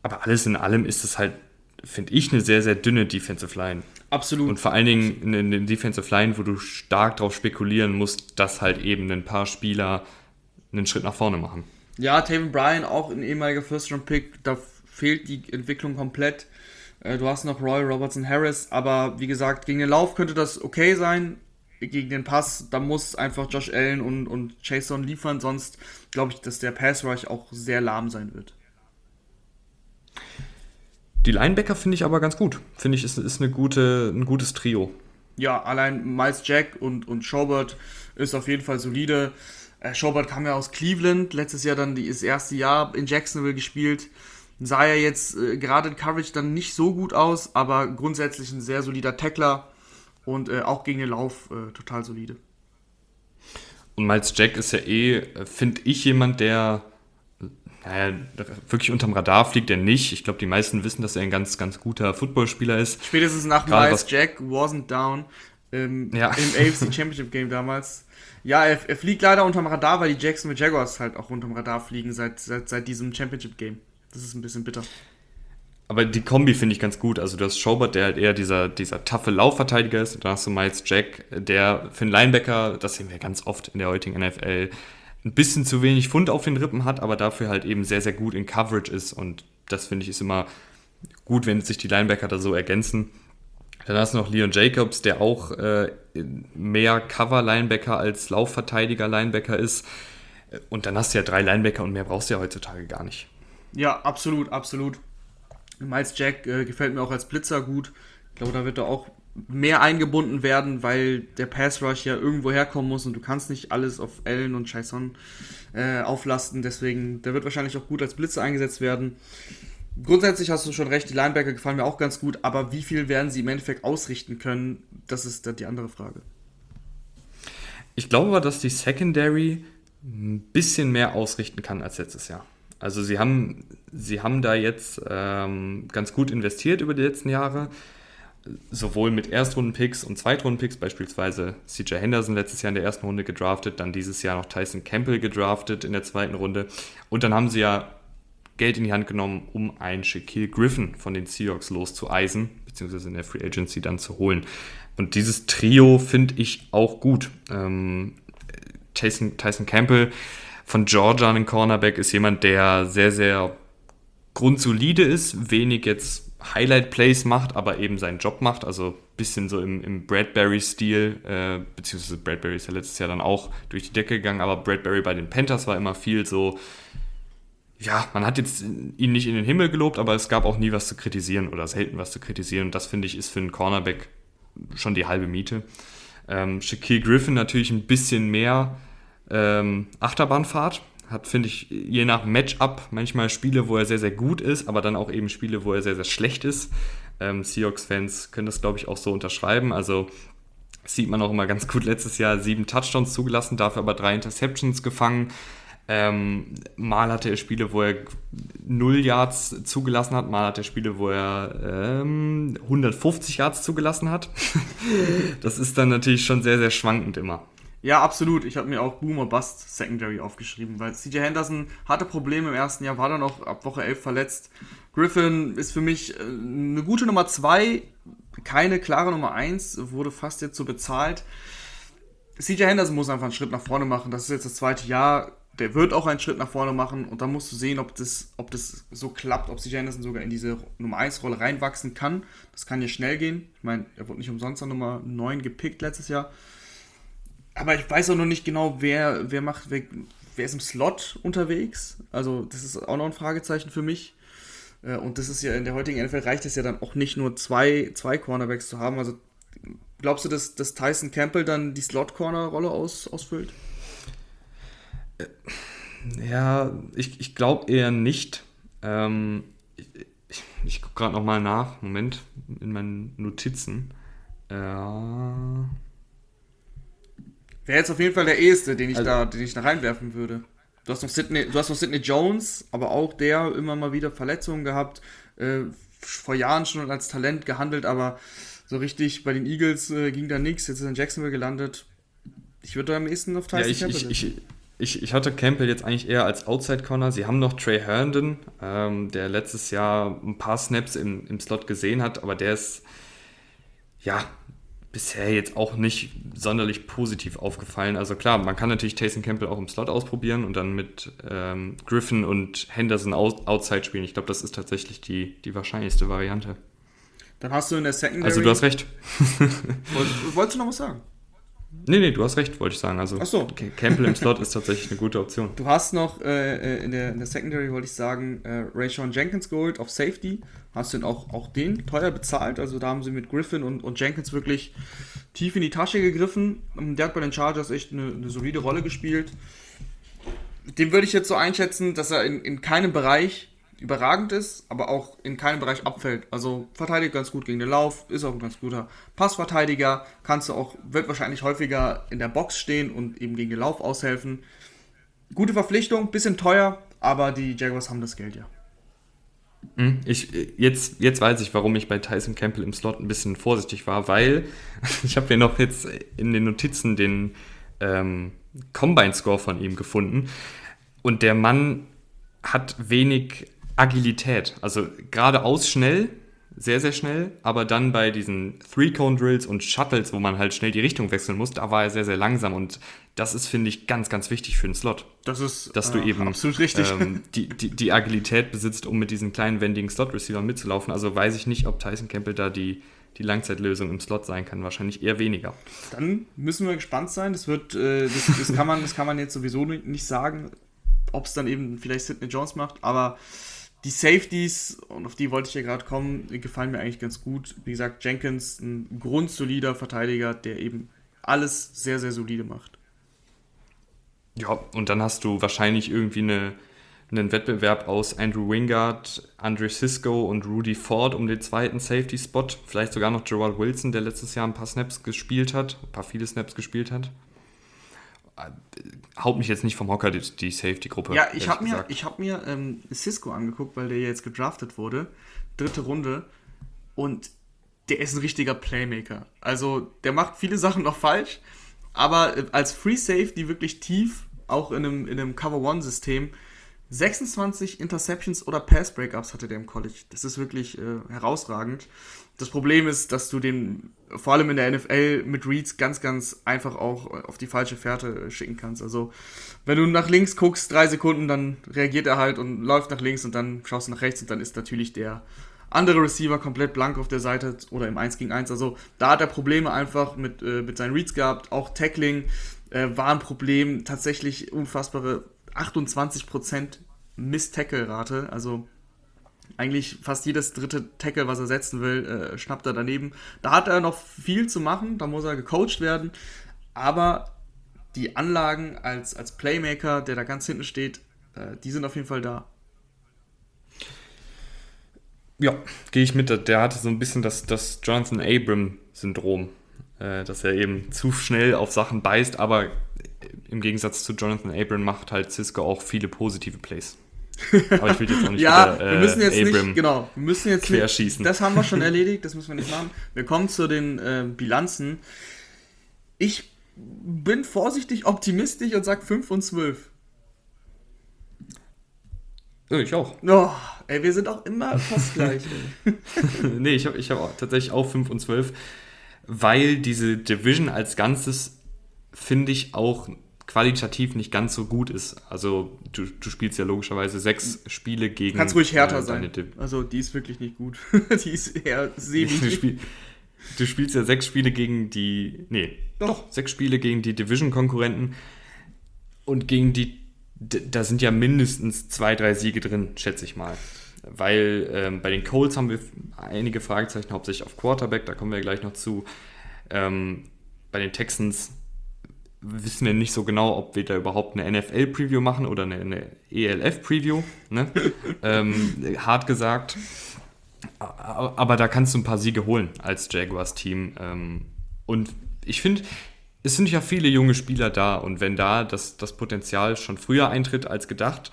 Aber alles in allem ist es halt, finde ich, eine sehr, sehr dünne Defensive Line. Absolut. Und vor allen Dingen eine, eine Defensive Line, wo du stark darauf spekulieren musst, dass halt eben ein paar Spieler einen Schritt nach vorne machen. Ja, Taven Bryan, auch ein ehemaliger First-Round-Pick, da fehlt die Entwicklung komplett. Äh, du hast noch Roy Robertson Harris, aber wie gesagt, gegen den Lauf könnte das okay sein gegen den Pass, da muss einfach Josh Allen und, und Jason liefern, sonst glaube ich, dass der Pass Rush auch sehr lahm sein wird. Die Linebacker finde ich aber ganz gut. Finde ich, ist, ist eine gute, ein gutes Trio. Ja, allein Miles Jack und, und Schobert ist auf jeden Fall solide. Äh, Schobert kam ja aus Cleveland, letztes Jahr dann das erste Jahr in Jacksonville gespielt. Sah ja jetzt äh, gerade in Coverage dann nicht so gut aus, aber grundsätzlich ein sehr solider Tackler und äh, auch gegen den Lauf äh, total solide. Und Miles Jack ist ja eh, finde ich, jemand, der naja, wirklich unterm Radar fliegt er nicht. Ich glaube, die meisten wissen, dass er ein ganz, ganz guter Footballspieler ist. Spätestens nach Gerade Miles Jack wasn't down im, ja. im AFC Championship Game damals. Ja, er, er, fliegt leider unterm Radar, weil die Jacksonville Jaguars halt auch unterm Radar fliegen seit, seit, seit diesem Championship Game. Das ist ein bisschen bitter. Aber die Kombi finde ich ganz gut. Also du hast Schobert, der halt eher dieser, dieser taffe Laufverteidiger ist. Und dann hast du Miles Jack, der für einen Linebacker, das sehen wir ganz oft in der heutigen NFL, ein bisschen zu wenig Fund auf den Rippen hat, aber dafür halt eben sehr, sehr gut in Coverage ist. Und das finde ich ist immer gut, wenn sich die Linebacker da so ergänzen. Dann hast du noch Leon Jacobs, der auch äh, mehr Cover-Linebacker als Laufverteidiger-Linebacker ist. Und dann hast du ja drei Linebacker und mehr brauchst du ja heutzutage gar nicht. Ja, absolut, absolut. Miles Jack äh, gefällt mir auch als Blitzer gut. Ich glaube, da wird er auch mehr eingebunden werden, weil der Pass Rush ja irgendwo herkommen muss und du kannst nicht alles auf Allen und Chaison äh, auflasten. Deswegen, der wird wahrscheinlich auch gut als Blitze eingesetzt werden. Grundsätzlich hast du schon recht, die Linebacker gefallen mir auch ganz gut, aber wie viel werden sie im Endeffekt ausrichten können, das ist die andere Frage. Ich glaube aber, dass die Secondary ein bisschen mehr ausrichten kann als letztes Jahr. Also sie haben, sie haben da jetzt ähm, ganz gut investiert über die letzten Jahre, sowohl mit Erstrunden-Picks und Zweitrunden-Picks, beispielsweise CJ Henderson letztes Jahr in der ersten Runde gedraftet, dann dieses Jahr noch Tyson Campbell gedraftet in der zweiten Runde und dann haben sie ja Geld in die Hand genommen, um einen Shaquille Griffin von den Seahawks loszueisen, beziehungsweise in der Free Agency dann zu holen. Und dieses Trio finde ich auch gut. Ähm, Tyson, Tyson Campbell von Georgia, ein Cornerback, ist jemand, der sehr, sehr grundsolide ist, wenig jetzt Highlight-Plays macht, aber eben seinen Job macht, also ein bisschen so im, im Bradbury-Stil, äh, beziehungsweise Bradbury ist ja letztes Jahr dann auch durch die Decke gegangen, aber Bradbury bei den Panthers war immer viel so, ja, man hat jetzt ihn nicht in den Himmel gelobt, aber es gab auch nie was zu kritisieren oder selten was zu kritisieren. Und das finde ich ist für einen Cornerback schon die halbe Miete. Ähm, Shaquille Griffin natürlich ein bisschen mehr ähm, Achterbahnfahrt. Hat, finde ich, je nach Matchup manchmal Spiele, wo er sehr, sehr gut ist, aber dann auch eben Spiele, wo er sehr, sehr schlecht ist. Ähm, Seahawks-Fans können das, glaube ich, auch so unterschreiben. Also sieht man auch immer ganz gut letztes Jahr sieben Touchdowns zugelassen, dafür aber drei Interceptions gefangen. Ähm, mal hatte er Spiele, wo er 0 Yards zugelassen hat, mal hat er Spiele, wo er ähm, 150 Yards zugelassen hat. das ist dann natürlich schon sehr, sehr schwankend immer. Ja, absolut. Ich habe mir auch Boomer Bust Secondary aufgeschrieben, weil CJ Henderson hatte Probleme im ersten Jahr, war dann auch ab Woche 11 verletzt. Griffin ist für mich äh, eine gute Nummer 2, keine klare Nummer 1, wurde fast jetzt so bezahlt. CJ Henderson muss einfach einen Schritt nach vorne machen. Das ist jetzt das zweite Jahr der wird auch einen Schritt nach vorne machen und dann musst du sehen, ob das, ob das so klappt, ob sich Anderson sogar in diese Nummer 1 Rolle reinwachsen kann. Das kann ja schnell gehen. Ich meine, er wurde nicht umsonst an Nummer 9 gepickt letztes Jahr. Aber ich weiß auch noch nicht genau, wer, wer macht, wer, wer ist im Slot unterwegs. Also, das ist auch noch ein Fragezeichen für mich. Äh, und das ist ja in der heutigen NFL reicht es ja dann auch nicht nur zwei, zwei Cornerbacks zu haben. Also glaubst du, dass, dass Tyson Campbell dann die Slot-Corner-Rolle aus, ausfüllt? Ja, ich, ich glaube eher nicht. Ähm, ich ich, ich gucke gerade nochmal nach. Moment, in meinen Notizen. Ja. Wäre jetzt auf jeden Fall der eheste, den ich, also, da, den ich da reinwerfen würde. Du hast noch Sidney, du hast noch Sidney Jones, aber auch der immer mal wieder Verletzungen gehabt. Äh, vor Jahren schon als Talent gehandelt, aber so richtig bei den Eagles äh, ging da nichts. Jetzt ist er in Jacksonville gelandet. Ich würde da am ehesten auf Tyson ja, ich, ich, ich, ich, ich hatte Campbell jetzt eigentlich eher als Outside-Corner. Sie haben noch Trey Herndon, ähm, der letztes Jahr ein paar Snaps im, im Slot gesehen hat, aber der ist ja bisher jetzt auch nicht sonderlich positiv aufgefallen. Also klar, man kann natürlich Taysom Campbell auch im Slot ausprobieren und dann mit ähm, Griffin und Henderson Outside spielen. Ich glaube, das ist tatsächlich die, die wahrscheinlichste Variante. Dann hast du in der Secondary... Also du hast recht. Wolltest du noch was sagen? Nee, nee, du hast recht, wollte ich sagen. Also Ach so. Campbell im Slot ist tatsächlich eine gute Option. Du hast noch äh, äh, in, der, in der Secondary, wollte ich sagen, äh, Rayshon Jenkins geholt auf Safety. Hast du auch, auch den teuer bezahlt? Also da haben sie mit Griffin und, und Jenkins wirklich tief in die Tasche gegriffen. Der hat bei den Chargers echt eine, eine solide Rolle gespielt. Den würde ich jetzt so einschätzen, dass er in, in keinem Bereich überragend ist, aber auch in keinem Bereich abfällt. Also verteidigt ganz gut gegen den Lauf, ist auch ein ganz guter Passverteidiger, kannst du auch, wird wahrscheinlich häufiger in der Box stehen und eben gegen den Lauf aushelfen. Gute Verpflichtung, bisschen teuer, aber die Jaguars haben das Geld ja. Hm, ich, jetzt, jetzt weiß ich, warum ich bei Tyson Campbell im Slot ein bisschen vorsichtig war, weil ich habe ja noch jetzt in den Notizen den ähm, Combine-Score von ihm gefunden und der Mann hat wenig Agilität. Also geradeaus schnell, sehr, sehr schnell, aber dann bei diesen Three-Cone-Drills und Shuttles, wo man halt schnell die Richtung wechseln muss, da war er sehr, sehr langsam und das ist, finde ich, ganz, ganz wichtig für einen Slot. Das ist dass du äh, eben absolut richtig. Ähm, die, die, die Agilität besitzt, um mit diesen kleinen, wendigen Slot-Receivern mitzulaufen. Also weiß ich nicht, ob Tyson Campbell da die, die Langzeitlösung im Slot sein kann. Wahrscheinlich eher weniger. Dann müssen wir gespannt sein. Das wird, äh, das, das, kann man, das kann man jetzt sowieso nicht sagen, ob es dann eben vielleicht Sidney Jones macht, aber die Safeties, und auf die wollte ich ja gerade kommen, gefallen mir eigentlich ganz gut. Wie gesagt, Jenkins, ein grundsolider Verteidiger, der eben alles sehr, sehr solide macht. Ja, und dann hast du wahrscheinlich irgendwie eine, einen Wettbewerb aus Andrew Wingard, Andre Cisco und Rudy Ford um den zweiten Safety-Spot. Vielleicht sogar noch Gerald Wilson, der letztes Jahr ein paar Snaps gespielt hat, ein paar viele Snaps gespielt hat. Äh, haut mich jetzt nicht vom Hocker, die, die Safety-Gruppe. Ja, ich habe mir, ich hab mir ähm, Cisco angeguckt, weil der jetzt gedraftet wurde. Dritte Runde. Und der ist ein richtiger Playmaker. Also, der macht viele Sachen noch falsch. Aber äh, als Free Safety wirklich tief, auch in einem, in einem Cover-One-System, 26 Interceptions oder Pass-Breakups hatte der im College. Das ist wirklich äh, herausragend. Das Problem ist, dass du den vor allem in der NFL mit Reads ganz, ganz einfach auch auf die falsche Fährte schicken kannst. Also, wenn du nach links guckst, drei Sekunden, dann reagiert er halt und läuft nach links und dann schaust du nach rechts und dann ist natürlich der andere Receiver komplett blank auf der Seite oder im 1 gegen 1. Also, da hat er Probleme einfach mit, äh, mit seinen Reads gehabt. Auch Tackling äh, war ein Problem. Tatsächlich unfassbare 28% Miss-Tackle-Rate. Also, eigentlich fast jedes dritte Tackle, was er setzen will, äh, schnappt er daneben. Da hat er noch viel zu machen, da muss er gecoacht werden. Aber die Anlagen als, als Playmaker, der da ganz hinten steht, äh, die sind auf jeden Fall da. Ja, gehe ich mit. Der hatte so ein bisschen das, das Jonathan Abram-Syndrom, äh, dass er eben zu schnell auf Sachen beißt, aber im Gegensatz zu Jonathan Abram macht halt Cisco auch viele positive Plays. Aber ich will jetzt auch nicht ja, wieder, äh, wir müssen jetzt Abram nicht, genau, wir müssen jetzt querschießen. Nicht, das haben wir schon erledigt, das müssen wir nicht machen. Wir kommen zu den äh, Bilanzen. Ich bin vorsichtig optimistisch und sage 5 und 12. Ich auch. Oh, ey, wir sind auch immer fast gleich. nee, ich habe ich hab tatsächlich auch 5 und 12, weil diese Division als Ganzes finde ich auch qualitativ nicht ganz so gut ist. Also du, du spielst ja logischerweise sechs Spiele gegen. Kannst ruhig härter äh, sein. Also die ist wirklich nicht gut. die ist eher semi. Du, spiel, du, spielst ja sechs Spiele gegen die. Nee, doch, doch sechs Spiele gegen die Division-Konkurrenten. Und gegen die. Da sind ja mindestens zwei, drei Siege drin, schätze ich mal. Weil ähm, bei den Colts haben wir einige Fragezeichen, hauptsächlich auf Quarterback, da kommen wir gleich noch zu. Ähm, bei den Texans wissen wir nicht so genau, ob wir da überhaupt eine NFL-Preview machen oder eine, eine ELF-Preview. Ne? ähm, hart gesagt. Aber da kannst du ein paar Siege holen als Jaguars-Team. Ähm, und ich finde, es sind ja viele junge Spieler da. Und wenn da das, das Potenzial schon früher eintritt als gedacht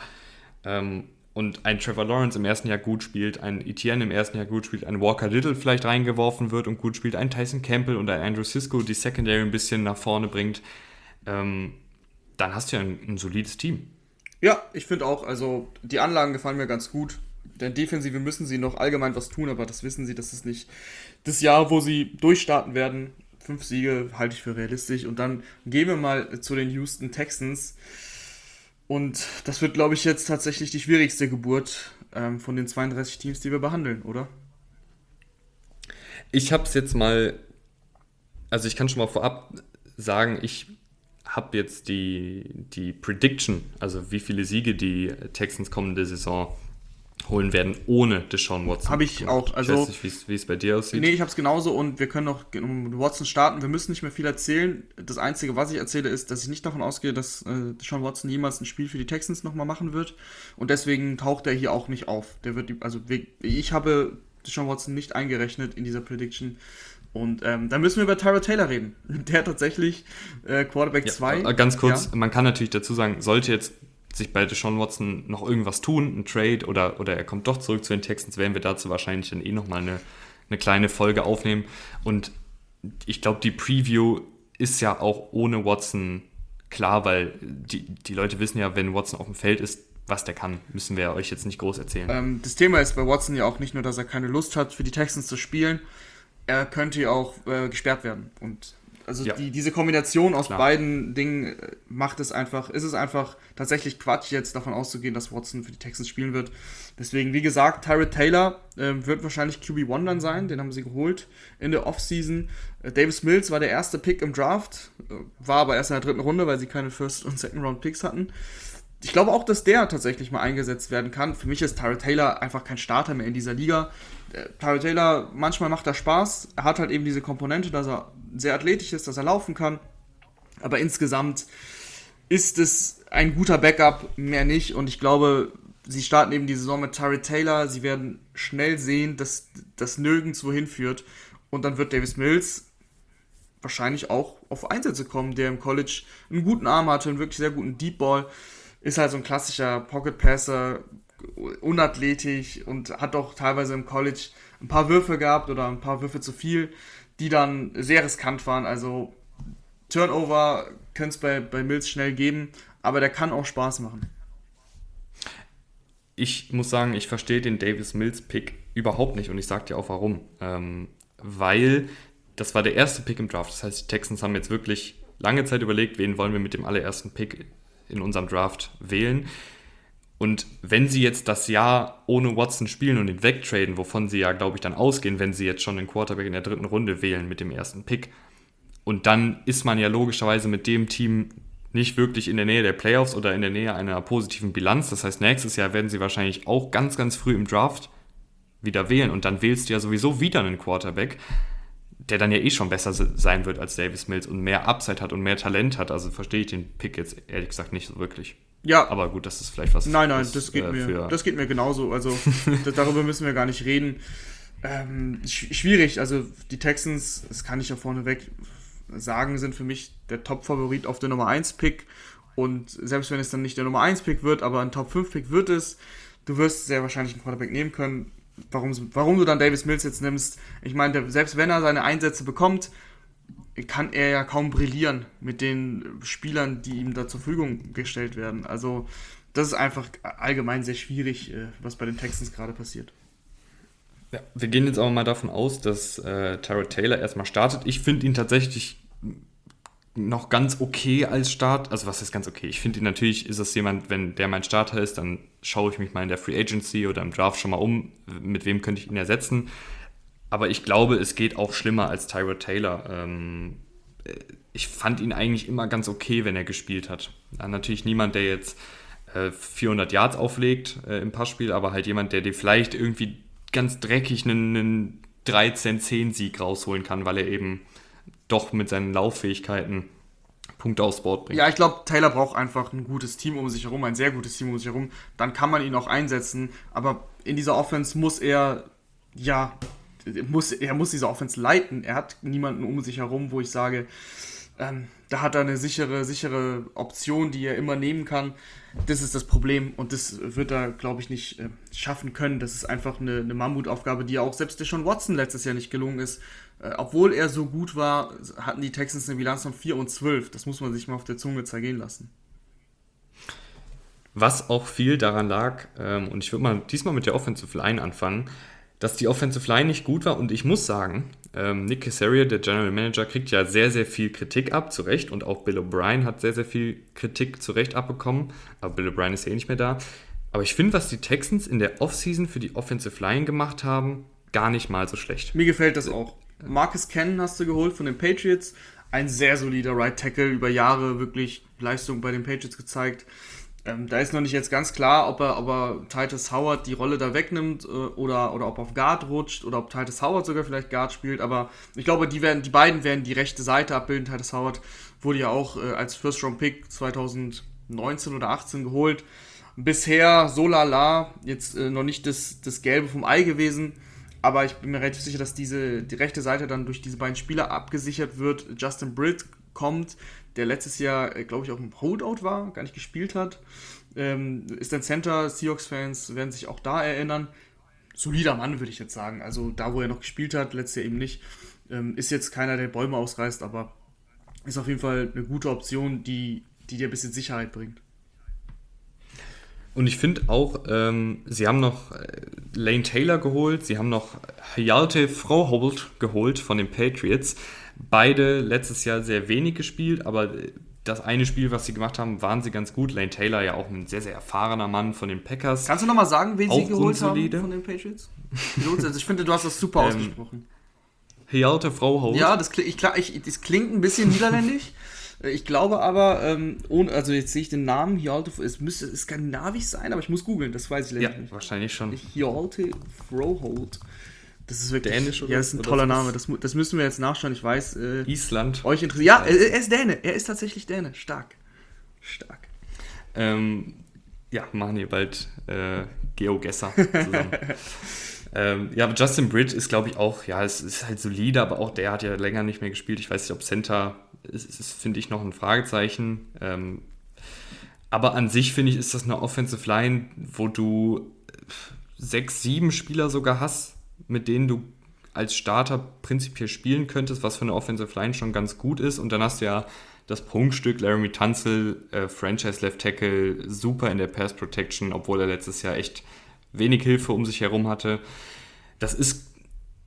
ähm, und ein Trevor Lawrence im ersten Jahr gut spielt, ein Etienne im ersten Jahr gut spielt, ein Walker Little vielleicht reingeworfen wird und gut spielt, ein Tyson Campbell und ein Andrew Cisco die Secondary ein bisschen nach vorne bringt, ähm, dann hast du ja ein, ein solides Team. Ja, ich finde auch, also die Anlagen gefallen mir ganz gut. Denn Defensive müssen sie noch allgemein was tun, aber das wissen sie, das ist nicht das Jahr, wo sie durchstarten werden. Fünf Siege halte ich für realistisch. Und dann gehen wir mal zu den Houston Texans. Und das wird, glaube ich, jetzt tatsächlich die schwierigste Geburt ähm, von den 32 Teams, die wir behandeln, oder? Ich habe es jetzt mal, also ich kann schon mal vorab sagen, ich habe jetzt die, die Prediction, also wie viele Siege die Texans kommende Saison holen werden ohne Deshaun Watson. Habe ich auch. Also, ich weiß nicht, wie es bei dir aussieht. Nee, ich habe es genauso und wir können noch um Watson starten. Wir müssen nicht mehr viel erzählen. Das Einzige, was ich erzähle, ist, dass ich nicht davon ausgehe, dass äh, Deshaun Watson jemals ein Spiel für die Texans nochmal machen wird. Und deswegen taucht er hier auch nicht auf. Der wird, also ich habe Deshaun Watson nicht eingerechnet in dieser Prediction. Und ähm, dann müssen wir über Tyra Taylor reden. Der tatsächlich äh, Quarterback 2. Ja, ganz kurz, ja. man kann natürlich dazu sagen, sollte jetzt sich bei Deshaun Watson noch irgendwas tun, ein Trade oder, oder er kommt doch zurück zu den Texans, werden wir dazu wahrscheinlich dann eh nochmal eine, eine kleine Folge aufnehmen. Und ich glaube, die Preview ist ja auch ohne Watson klar, weil die, die Leute wissen ja, wenn Watson auf dem Feld ist, was der kann, müssen wir euch jetzt nicht groß erzählen. Ähm, das Thema ist bei Watson ja auch nicht nur, dass er keine Lust hat, für die Texans zu spielen, er könnte ja auch äh, gesperrt werden. Und also ja. die, diese Kombination aus Klar. beiden Dingen äh, macht es einfach, ist es einfach tatsächlich Quatsch, jetzt davon auszugehen, dass Watson für die Texans spielen wird. Deswegen, wie gesagt, Tyrod Taylor äh, wird wahrscheinlich QB1 dann sein, den haben sie geholt in der Offseason. Äh, Davis Mills war der erste Pick im Draft, äh, war aber erst in der dritten Runde, weil sie keine First- und Second-Round-Picks hatten. ich glaube auch, dass der tatsächlich mal eingesetzt werden kann. Für mich ist Tyra Taylor einfach kein Starter mehr in dieser Liga. Tyra Taylor, manchmal macht er Spaß. Er hat halt eben diese Komponente, dass er sehr athletisch ist, dass er laufen kann. Aber insgesamt ist es ein guter Backup, mehr nicht. Und ich glaube, sie starten eben die Saison mit Tyra Taylor. Sie werden schnell sehen, dass das nirgendwo hinführt. Und dann wird Davis Mills wahrscheinlich auch auf Einsätze kommen, der im College einen guten Arm hatte, einen wirklich sehr guten Deep Ball ist halt so ein klassischer Pocket Passer, unathletisch und hat doch teilweise im College ein paar Würfe gehabt oder ein paar Würfe zu viel, die dann sehr riskant waren. Also Turnover könnte es bei, bei Mills schnell geben, aber der kann auch Spaß machen. Ich muss sagen, ich verstehe den Davis Mills Pick überhaupt nicht und ich sage dir auch warum. Ähm, weil das war der erste Pick im Draft. Das heißt, die Texans haben jetzt wirklich lange Zeit überlegt, wen wollen wir mit dem allerersten Pick in unserem Draft wählen. Und wenn sie jetzt das Jahr ohne Watson spielen und ihn wegtraden, wovon sie ja, glaube ich, dann ausgehen, wenn sie jetzt schon den Quarterback in der dritten Runde wählen mit dem ersten Pick, und dann ist man ja logischerweise mit dem Team nicht wirklich in der Nähe der Playoffs oder in der Nähe einer positiven Bilanz. Das heißt, nächstes Jahr werden sie wahrscheinlich auch ganz, ganz früh im Draft wieder wählen und dann wählst du ja sowieso wieder einen Quarterback der dann ja eh schon besser sein wird als Davis Mills und mehr Upside hat und mehr Talent hat. Also verstehe ich den Pick jetzt ehrlich gesagt nicht so wirklich. Ja. Aber gut, das ist vielleicht was. Nein, nein, was, das, geht äh, mir, das geht mir genauso. Also darüber müssen wir gar nicht reden. Ähm, schwierig. Also die Texans, das kann ich ja vorneweg sagen, sind für mich der Top-Favorit auf der Nummer 1-Pick. Und selbst wenn es dann nicht der Nummer 1-Pick wird, aber ein Top-5-Pick wird es, du wirst sehr wahrscheinlich einen Quarterback nehmen können warum, warum du dann Davis Mills jetzt nimmst. Ich meine, selbst wenn er seine Einsätze bekommt, kann er ja kaum brillieren mit den Spielern, die ihm da zur Verfügung gestellt werden. Also das ist einfach allgemein sehr schwierig, äh, was bei den Texans gerade passiert. Ja, wir gehen jetzt auch mal davon aus, dass äh, Tyrod Taylor erstmal startet. Ich finde ihn tatsächlich noch ganz okay als Start. Also was ist ganz okay? Ich finde natürlich, ist es jemand, wenn der mein Starter ist, dann schaue ich mich mal in der Free Agency oder im Draft schon mal um, mit wem könnte ich ihn ersetzen. Aber ich glaube, es geht auch schlimmer als Tyrod Taylor. Ähm, ich fand ihn eigentlich immer ganz okay, wenn er gespielt hat. Natürlich niemand, der jetzt äh, 400 Yards auflegt äh, im Passspiel, aber halt jemand, der dir vielleicht irgendwie ganz dreckig einen, einen 13-10-Sieg rausholen kann, weil er eben doch mit seinen Lauffähigkeiten Punkte aufs Board bringt. Ja, ich glaube, Taylor braucht einfach ein gutes Team um sich herum, ein sehr gutes Team um sich herum. Dann kann man ihn auch einsetzen. Aber in dieser Offense muss er, ja, muss, er muss diese Offense leiten. Er hat niemanden um sich herum, wo ich sage, ähm, da hat er eine sichere, sichere Option, die er immer nehmen kann. Das ist das Problem und das wird er, glaube ich, nicht äh, schaffen können. Das ist einfach eine, eine Mammutaufgabe, die auch selbst der Sean Watson letztes Jahr nicht gelungen ist. Äh, obwohl er so gut war, hatten die Texans eine Bilanz von 4 und 12. Das muss man sich mal auf der Zunge zergehen lassen. Was auch viel daran lag, ähm, und ich würde mal diesmal mit der Offensive Line anfangen, dass die Offensive Line nicht gut war. Und ich muss sagen, ähm, Nick Casario, der General Manager, kriegt ja sehr, sehr viel Kritik ab, zu Recht. Und auch Bill O'Brien hat sehr, sehr viel Kritik zu Recht abbekommen. Aber Bill O'Brien ist ja eh nicht mehr da. Aber ich finde, was die Texans in der Offseason für die Offensive Line gemacht haben, gar nicht mal so schlecht. Mir gefällt das auch. Marcus Cannon hast du geholt von den Patriots. Ein sehr solider Right Tackle, über Jahre wirklich Leistung bei den Patriots gezeigt. Ähm, da ist noch nicht jetzt ganz klar, ob er, ob er Titus Howard die Rolle da wegnimmt äh, oder, oder ob er auf Guard rutscht oder ob Titus Howard sogar vielleicht Guard spielt. Aber ich glaube, die, werden, die beiden werden die rechte Seite abbilden. Titus Howard wurde ja auch äh, als First-Round-Pick 2019 oder 18 geholt. Bisher so lala, jetzt äh, noch nicht das, das Gelbe vom Ei gewesen. Aber ich bin mir relativ sicher, dass diese, die rechte Seite dann durch diese beiden Spieler abgesichert wird. Justin Britt kommt, der letztes Jahr, äh, glaube ich, auch im Holdout war, gar nicht gespielt hat. Ähm, ist ein Center, Seahawks-Fans werden sich auch da erinnern. Solider Mann, würde ich jetzt sagen. Also da, wo er noch gespielt hat, letztes Jahr eben nicht. Ähm, ist jetzt keiner, der Bäume ausreißt, aber ist auf jeden Fall eine gute Option, die, die dir ein bisschen Sicherheit bringt. Und ich finde auch, ähm, sie haben noch äh, Lane Taylor geholt, sie haben noch Hjalte Froholt geholt von den Patriots. Beide letztes Jahr sehr wenig gespielt, aber das eine Spiel, was sie gemacht haben, waren sie ganz gut. Lane Taylor ja auch ein sehr, sehr erfahrener Mann von den Packers. Kannst du nochmal sagen, wen sie geholt unsolide. haben von den Patriots? Also ich finde, du hast das super ähm, ausgesprochen. Hjalte Froholt. Ja, das, ich, ich, das klingt ein bisschen niederländisch. Ich glaube aber, ähm, ohne, also jetzt sehe ich den Namen Hjalte, es müsste skandinavisch sein, aber ich muss googeln, das weiß ich leider ja, nicht. wahrscheinlich schon. Hjalte Froholt. Das ist wirklich. Dänisch oder Ja, ist ein toller Name. Das, das müssen wir jetzt nachschauen. Ich weiß. Äh, Island. Euch interessiert. Ja, er ist Däne. Er ist tatsächlich Däne. Stark. Stark. Ähm, ja, machen hier bald äh, Geogesser zusammen. ähm, ja, aber Justin Britt ist, glaube ich, auch, ja, es ist halt solide, aber auch der hat ja länger nicht mehr gespielt. Ich weiß nicht, ob Center ist, ist finde ich, noch ein Fragezeichen. Ähm, aber an sich, finde ich, ist das eine Offensive Line, wo du sechs, sieben Spieler sogar hast, mit denen du als Starter prinzipiell spielen könntest, was für eine Offensive Line schon ganz gut ist. Und dann hast du ja das Prunkstück Laramie Tunzel, äh, Franchise Left Tackle, super in der Pass Protection, obwohl er letztes Jahr echt wenig Hilfe um sich herum hatte. Das ist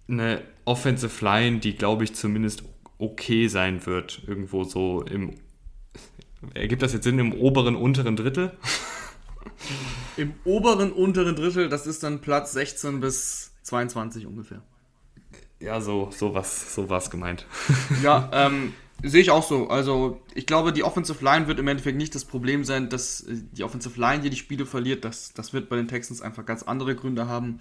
eine Offensive Line, die, glaube ich, zumindest okay sein wird. Irgendwo so im. Ergibt das jetzt Sinn im oberen, unteren Drittel? Im oberen, unteren Drittel, das ist dann Platz 16 bis 22 ungefähr. Ja, so, so was, so was gemeint. Ja, ähm, Sehe ich auch so. Also, ich glaube, die Offensive Line wird im Endeffekt nicht das Problem sein, dass äh, die Offensive Line hier die Spiele verliert. Das, das wird bei den Texans einfach ganz andere Gründe haben.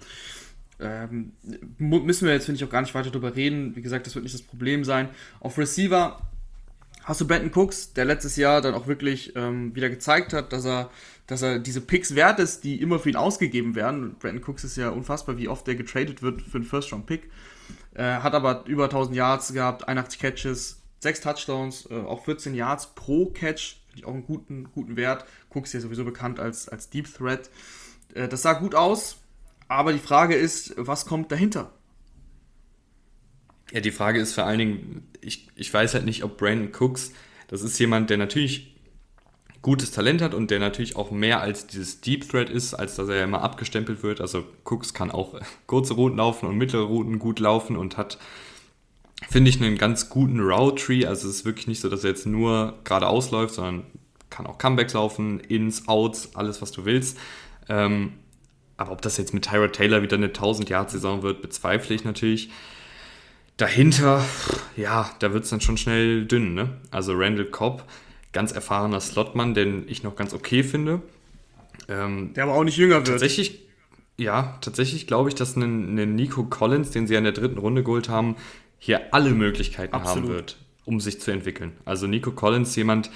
Ähm, müssen wir jetzt, finde ich, auch gar nicht weiter darüber reden. Wie gesagt, das wird nicht das Problem sein. Auf Receiver hast du Brandon Cooks, der letztes Jahr dann auch wirklich ähm, wieder gezeigt hat, dass er, dass er diese Picks wert ist, die immer für ihn ausgegeben werden. Brandon Cooks ist ja unfassbar, wie oft der getradet wird für einen First-Round-Pick. Äh, hat aber über 1000 Yards gehabt, 81 Catches, sechs Touchdowns, äh, auch 14 Yards pro Catch, finde ich auch einen guten, guten Wert. Cooks ja sowieso bekannt als, als Deep Threat. Äh, das sah gut aus, aber die Frage ist, was kommt dahinter? Ja, die Frage ist vor allen Dingen, ich, ich weiß halt nicht, ob Brandon Cooks, das ist jemand, der natürlich gutes Talent hat und der natürlich auch mehr als dieses Deep Threat ist, als dass er immer abgestempelt wird. Also Cooks kann auch kurze Routen laufen und mittlere Routen gut laufen und hat finde ich einen ganz guten Route Tree. Also es ist wirklich nicht so, dass er jetzt nur geradeaus läuft, sondern kann auch Comebacks laufen, Ins, Outs, alles was du willst. Ähm, aber ob das jetzt mit Tyra Taylor wieder eine 1000 Yard Saison wird, bezweifle ich natürlich. Dahinter, ja, da wird es dann schon schnell dünn. Ne? Also Randall Cobb, ganz erfahrener Slotmann, den ich noch ganz okay finde. Ähm, Der aber auch nicht jünger wird. Tatsächlich, ja, tatsächlich glaube ich, dass ein, ein Nico Collins, den sie ja in der dritten Runde geholt haben, hier alle Möglichkeiten Absolut. haben wird, um sich zu entwickeln. Also Nico Collins, jemand,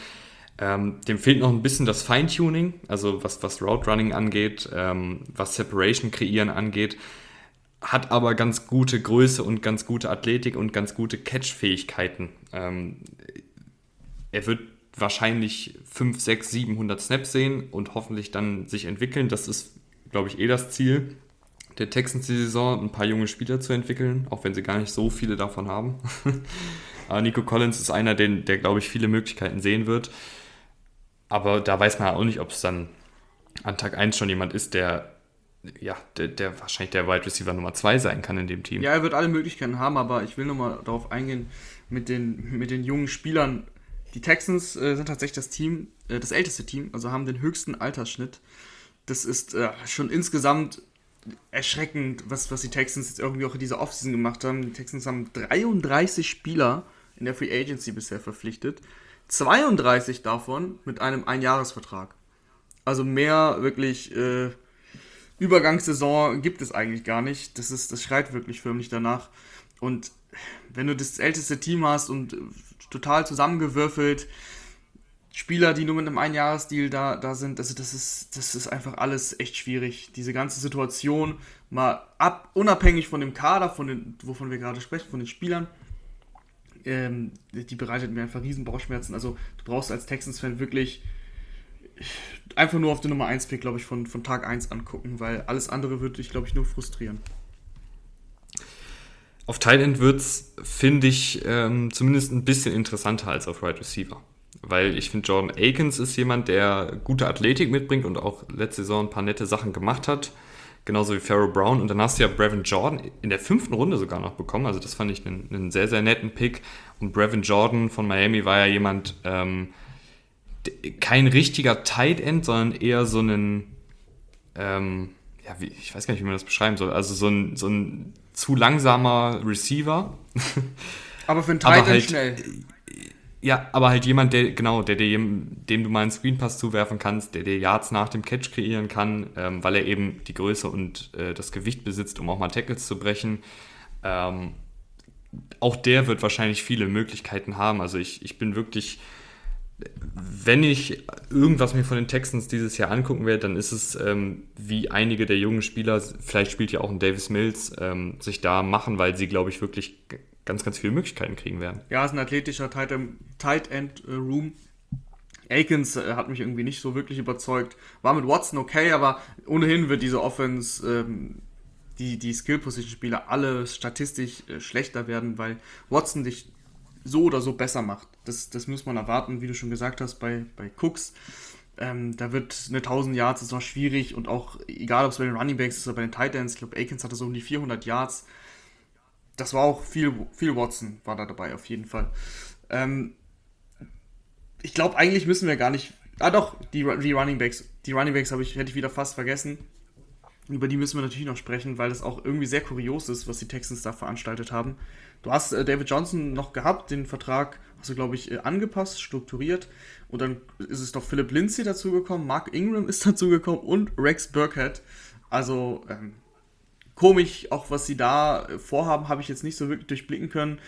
ähm, dem fehlt noch ein bisschen das Feintuning, also was, was Route Running angeht, ähm, was Separation kreieren angeht, hat aber ganz gute Größe und ganz gute Athletik und ganz gute Catch-Fähigkeiten. Ähm, er wird wahrscheinlich 5, 6, 700 Snaps sehen und hoffentlich dann sich entwickeln. Das ist, glaube ich, eh das Ziel der Texans die Saison, ein paar junge Spieler zu entwickeln, auch wenn sie gar nicht so viele davon haben. Aber Nico Collins ist einer, den, der, glaube ich, viele Möglichkeiten sehen wird. Aber da weiß man auch nicht, ob es dann an Tag 1 schon jemand ist, der, ja, der, der wahrscheinlich der Wide Receiver Nummer 2 sein kann in dem Team. Ja, er wird alle Möglichkeiten haben, aber ich will nochmal darauf eingehen mit den, mit den jungen Spielern. Die Texans äh, sind tatsächlich das Team, äh, das älteste Team, also haben den höchsten Altersschnitt. Das ist äh, schon insgesamt erschreckend, was, was die Texans jetzt irgendwie auch in dieser Offseason gemacht haben. Die Texans haben 33 Spieler in der Free Agency bisher verpflichtet. 32 davon mit einem Einjahresvertrag. Also mehr wirklich äh, Übergangssaison gibt es eigentlich gar nicht. Das, ist, das schreit wirklich förmlich danach. Und wenn du das älteste Team hast und total zusammengewürfelt, Spieler, die nur mit einem Einjahresdeal da, da sind, also das ist, das ist einfach alles echt schwierig. Diese ganze Situation, mal ab, unabhängig von dem Kader, von den, wovon wir gerade sprechen, von den Spielern, ähm, die bereitet mir einfach riesen Bauchschmerzen. Also du brauchst als Texans-Fan wirklich einfach nur auf den Nummer 1-Pick, glaube ich, von, von Tag 1 angucken, weil alles andere würde dich, glaube ich, nur frustrieren. Auf Thailand wird es, finde ich, ähm, zumindest ein bisschen interessanter als auf Right Receiver weil ich finde, Jordan Akins ist jemand, der gute Athletik mitbringt und auch letzte Saison ein paar nette Sachen gemacht hat. Genauso wie Pharaoh Brown. Und dann hast du ja Brevin Jordan in der fünften Runde sogar noch bekommen. Also das fand ich einen, einen sehr, sehr netten Pick. Und Brevin Jordan von Miami war ja jemand, ähm, kein richtiger Tight End, sondern eher so ein, ähm, ja, wie, ich weiß gar nicht, wie man das beschreiben soll. Also so ein, so ein zu langsamer Receiver. Aber für einen Tight End halt, schnell Ja, aber halt jemand, der, genau, der, der dem du mal einen Screenpass zuwerfen kannst, der dir Yards nach dem Catch kreieren kann, ähm, weil er eben die Größe und äh, das Gewicht besitzt, um auch mal Tackles zu brechen. Ähm, auch der wird wahrscheinlich viele Möglichkeiten haben. Also ich, ich bin wirklich, wenn ich irgendwas mir von den Texans dieses Jahr angucken werde, dann ist es, ähm, wie einige der jungen Spieler, vielleicht spielt ja auch ein Davis Mills, ähm, sich da machen, weil sie, glaube ich, wirklich ganz, ganz viele Möglichkeiten kriegen werden. Ja, ist ein athletischer Tight, Tight End äh, Room. Akins äh, hat mich irgendwie nicht so wirklich überzeugt. War mit Watson okay, aber ohnehin wird diese Offense ähm, die, die Skill-Position-Spieler alle statistisch äh, schlechter werden, weil Watson dich so oder so besser macht. Das, das muss man erwarten, wie du schon gesagt hast, bei, bei Cooks. Ähm, da wird eine 1000 Yards, ist noch schwierig und auch, egal ob es bei den Running Backs ist oder bei den Titans, ich glaube, Akins hatte so um die 400 Yards. Das war auch viel, viel Watson, war da dabei auf jeden Fall. Ähm, ich glaube, eigentlich müssen wir gar nicht. Ah, doch, die, die Running Backs. Die Running Backs ich, hätte ich wieder fast vergessen über die müssen wir natürlich noch sprechen, weil das auch irgendwie sehr kurios ist, was die Texans da veranstaltet haben. Du hast äh, David Johnson noch gehabt, den Vertrag hast du, glaube ich, äh, angepasst, strukturiert. Und dann ist es doch Philip Lindsay dazugekommen, Mark Ingram ist dazugekommen und Rex Burkhead. Also ähm, komisch, auch was sie da äh, vorhaben, habe ich jetzt nicht so wirklich durchblicken können.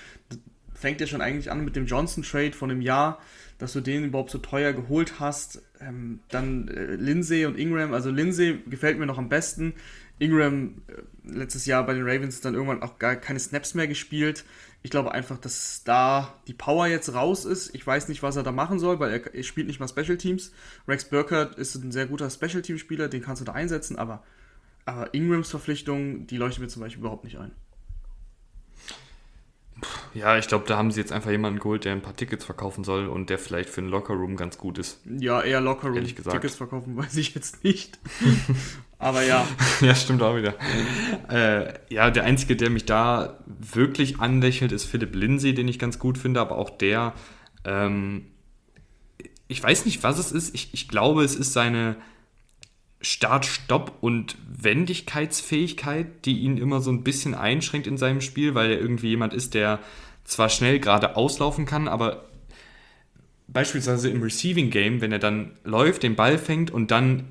Fängt ja schon eigentlich an mit dem Johnson-Trade von einem Jahr dass du den überhaupt so teuer geholt hast. Ähm, dann äh, Lindsay und Ingram, also Lindsay gefällt mir noch am besten. Ingram äh, letztes Jahr bei den Ravens dann irgendwann auch gar keine Snaps mehr gespielt. Ich glaube einfach, dass da die Power jetzt raus ist. Ich weiß nicht, was er da machen soll, weil er, er spielt nicht mal Special Teams. Rex Burkhardt ist ein sehr guter Special Team Spieler, den kannst du da einsetzen, aber, aber Ingrams Verpflichtung, die leuchtet mir zum Beispiel überhaupt nicht ein. Ja, ich glaube, da haben sie jetzt einfach jemanden geholt, der ein paar Tickets verkaufen soll und der vielleicht für einen Lockerroom ganz gut ist. Ja, eher Lockerroom. Ehrlich gesagt. Tickets verkaufen weiß ich jetzt nicht. Aber ja. ja, stimmt auch wieder. Äh, ja, der Einzige, der mich da wirklich anlächelt, ist Philipp Lindsay, den ich ganz gut finde, aber auch der, ähm, ich weiß nicht, was es ist. Ich, ich glaube, es ist seine Start, Stopp und Wendigkeitsfähigkeit, die ihn immer so ein bisschen einschränkt in seinem Spiel, weil er irgendwie jemand ist, der zwar schnell gerade auslaufen kann, aber beispielsweise im Receiving Game, wenn er dann läuft, den Ball fängt und dann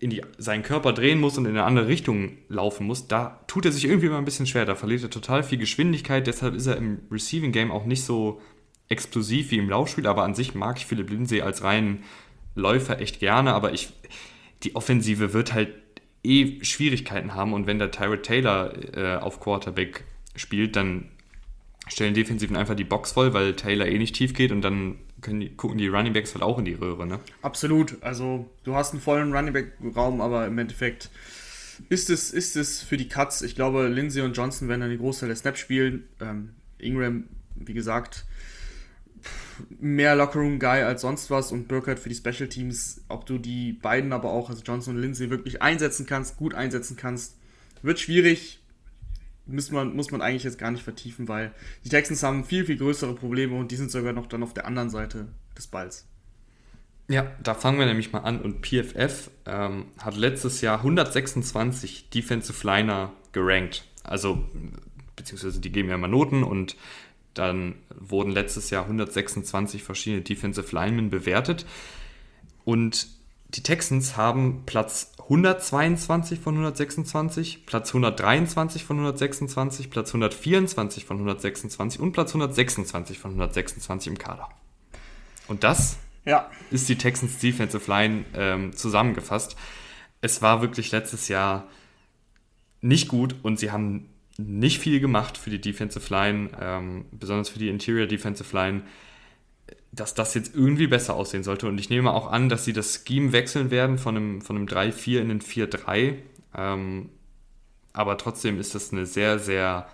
in die, seinen Körper drehen muss und in eine andere Richtung laufen muss, da tut er sich irgendwie immer ein bisschen schwer. Da verliert er total viel Geschwindigkeit, deshalb ist er im Receiving Game auch nicht so explosiv wie im Laufspiel, aber an sich mag ich Philipp Lindsay als reinen Läufer echt gerne, aber ich, die Offensive wird halt eh Schwierigkeiten haben und wenn der Tyrod Taylor äh, auf Quarterback spielt, dann stellen Defensiven einfach die Box voll, weil Taylor eh nicht tief geht und dann die, gucken die Running Backs halt auch in die Röhre, ne? Absolut. Also du hast einen vollen Running Back Raum, aber im Endeffekt ist es, ist es für die Cuts. Ich glaube, Lindsay und Johnson werden dann die Großteil der Snaps spielen. Ähm, Ingram, wie gesagt, mehr Lockerroom-Guy als sonst was und Burkhardt für die Special Teams, ob du die beiden aber auch, also Johnson und Lindsay, wirklich einsetzen kannst, gut einsetzen kannst, wird schwierig. Muss man, muss man eigentlich jetzt gar nicht vertiefen, weil die Texans haben viel, viel größere Probleme und die sind sogar noch dann auf der anderen Seite des Balls. Ja, da fangen wir nämlich mal an. Und PFF ähm, hat letztes Jahr 126 Defensive Liner gerankt. Also, beziehungsweise die geben ja immer Noten und dann wurden letztes Jahr 126 verschiedene Defensive Linemen bewertet. Und die Texans haben Platz 122 von 126, Platz 123 von 126, Platz 124 von 126 und Platz 126 von 126 im Kader. Und das ja. ist die Texans Defensive Line ähm, zusammengefasst. Es war wirklich letztes Jahr nicht gut und sie haben nicht viel gemacht für die Defensive Line, ähm, besonders für die Interior Defensive Line, dass das jetzt irgendwie besser aussehen sollte. Und ich nehme auch an, dass sie das Scheme wechseln werden von einem, von einem 3-4 in einen 4-3. Ähm, aber trotzdem ist das eine sehr, sehr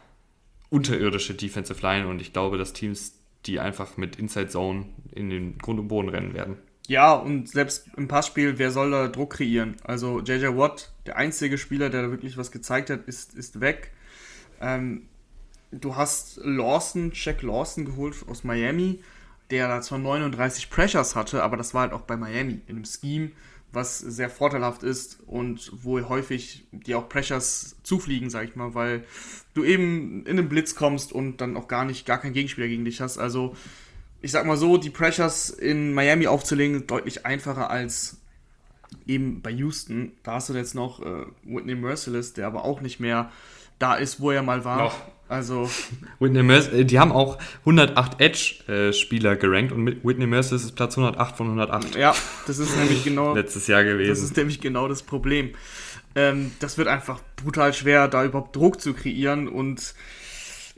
unterirdische Defensive Line und ich glaube, dass Teams die einfach mit Inside Zone in den Grund und Boden rennen werden. Ja, und selbst im Passspiel, wer soll da Druck kreieren? Also JJ Watt, der einzige Spieler, der da wirklich was gezeigt hat, ist, ist weg. Ähm, du hast Lawson, Jack Lawson geholt aus Miami, der da zwar 39 Pressures hatte, aber das war halt auch bei Miami in einem Scheme, was sehr vorteilhaft ist und wo häufig dir auch Pressures zufliegen, sag ich mal, weil du eben in den Blitz kommst und dann auch gar nicht, gar keinen Gegenspieler gegen dich hast. Also ich sag mal so, die Pressures in Miami aufzulegen, deutlich einfacher als eben bei Houston. Da hast du jetzt noch äh, Whitney Merciless, der aber auch nicht mehr da ist, wo er mal war. Noch. Also. Whitney Merciless, äh, die haben auch 108 Edge-Spieler gerankt und Whitney Merciless ist Platz 108 von 108. Ja, das ist nämlich genau. letztes Jahr gewesen. Das ist nämlich genau das Problem. Ähm, das wird einfach brutal schwer, da überhaupt Druck zu kreieren und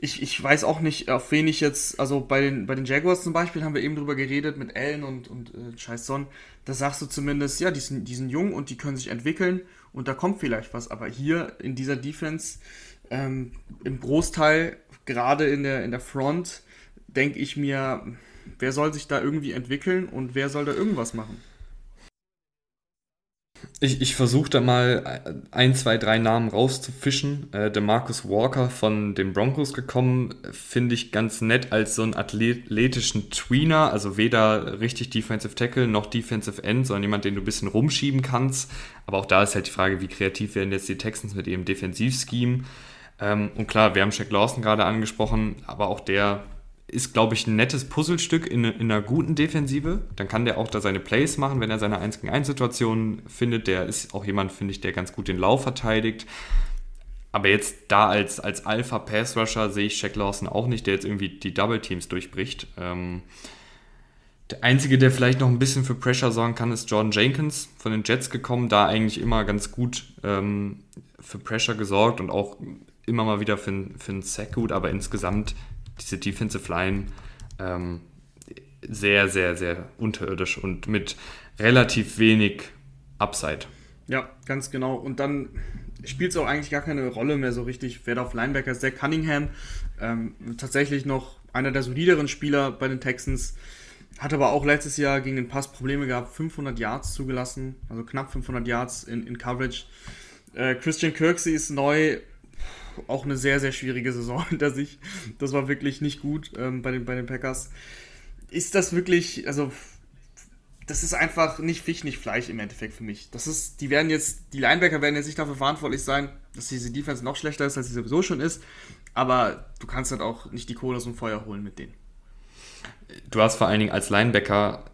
ich, ich weiß auch nicht, auf wen ich jetzt, also bei den, bei den Jaguars zum Beispiel haben wir eben drüber geredet mit Allen und, und äh, Scheiß Son. Da sagst du zumindest, ja, die sind, die sind jung und die können sich entwickeln und da kommt vielleicht was. Aber hier in dieser Defense, ähm, im Großteil, gerade in der, in der Front, denke ich mir, wer soll sich da irgendwie entwickeln und wer soll da irgendwas machen? Ich, ich versuche da mal ein, zwei, drei Namen rauszufischen. Äh, der Marcus Walker von den Broncos gekommen, finde ich ganz nett als so einen athletischen Tweener, also weder richtig Defensive Tackle noch Defensive End, sondern jemand, den du ein bisschen rumschieben kannst. Aber auch da ist halt die Frage, wie kreativ werden jetzt die Texans mit ihrem Defensivscheme. Ähm, und klar, wir haben Shaq Lawson gerade angesprochen, aber auch der ist, glaube ich, ein nettes Puzzlestück in, in, einer guten Defensive. Dann kann der auch da seine Plays machen, wenn er seine 1 gegen 1 Situation findet. Der ist auch jemand, finde ich, der ganz gut den Lauf verteidigt. Aber jetzt da als, als Alpha-Pass-Rusher sehe ich Shaq Lawson auch nicht, der jetzt irgendwie die Double-Teams durchbricht. Ähm, der Einzige, der vielleicht noch ein bisschen für Pressure sorgen kann, ist Jordan Jenkins von den Jets gekommen. Da eigentlich immer ganz gut ähm, für Pressure gesorgt und auch immer mal wieder für, für einen Sack gut, aber insgesamt diese Defensive Line ähm, sehr, sehr, sehr unterirdisch und mit relativ wenig Upside. Ja, ganz genau. Und dann spielt es auch eigentlich gar keine Rolle mehr so richtig, wer da auf Linebacker ist. Der Cunningham, ähm, tatsächlich noch einer der solideren Spieler bei den Texans, hat aber auch letztes Jahr gegen den Pass Probleme gehabt, 500 Yards zugelassen, also knapp 500 Yards in, in Coverage. Äh, Christian Kirksey ist neu, auch eine sehr, sehr schwierige Saison hinter sich. Das war wirklich nicht gut ähm, bei, den, bei den Packers. Ist das wirklich, also das ist einfach nicht Fisch, nicht Fleisch im Endeffekt für mich. Das ist, die werden jetzt, die Linebacker werden jetzt nicht dafür verantwortlich sein, dass diese Defense noch schlechter ist, als sie sowieso schon ist. Aber du kannst halt auch nicht die Kohle aus dem Feuer holen mit denen. Du hast vor allen Dingen als Linebacker,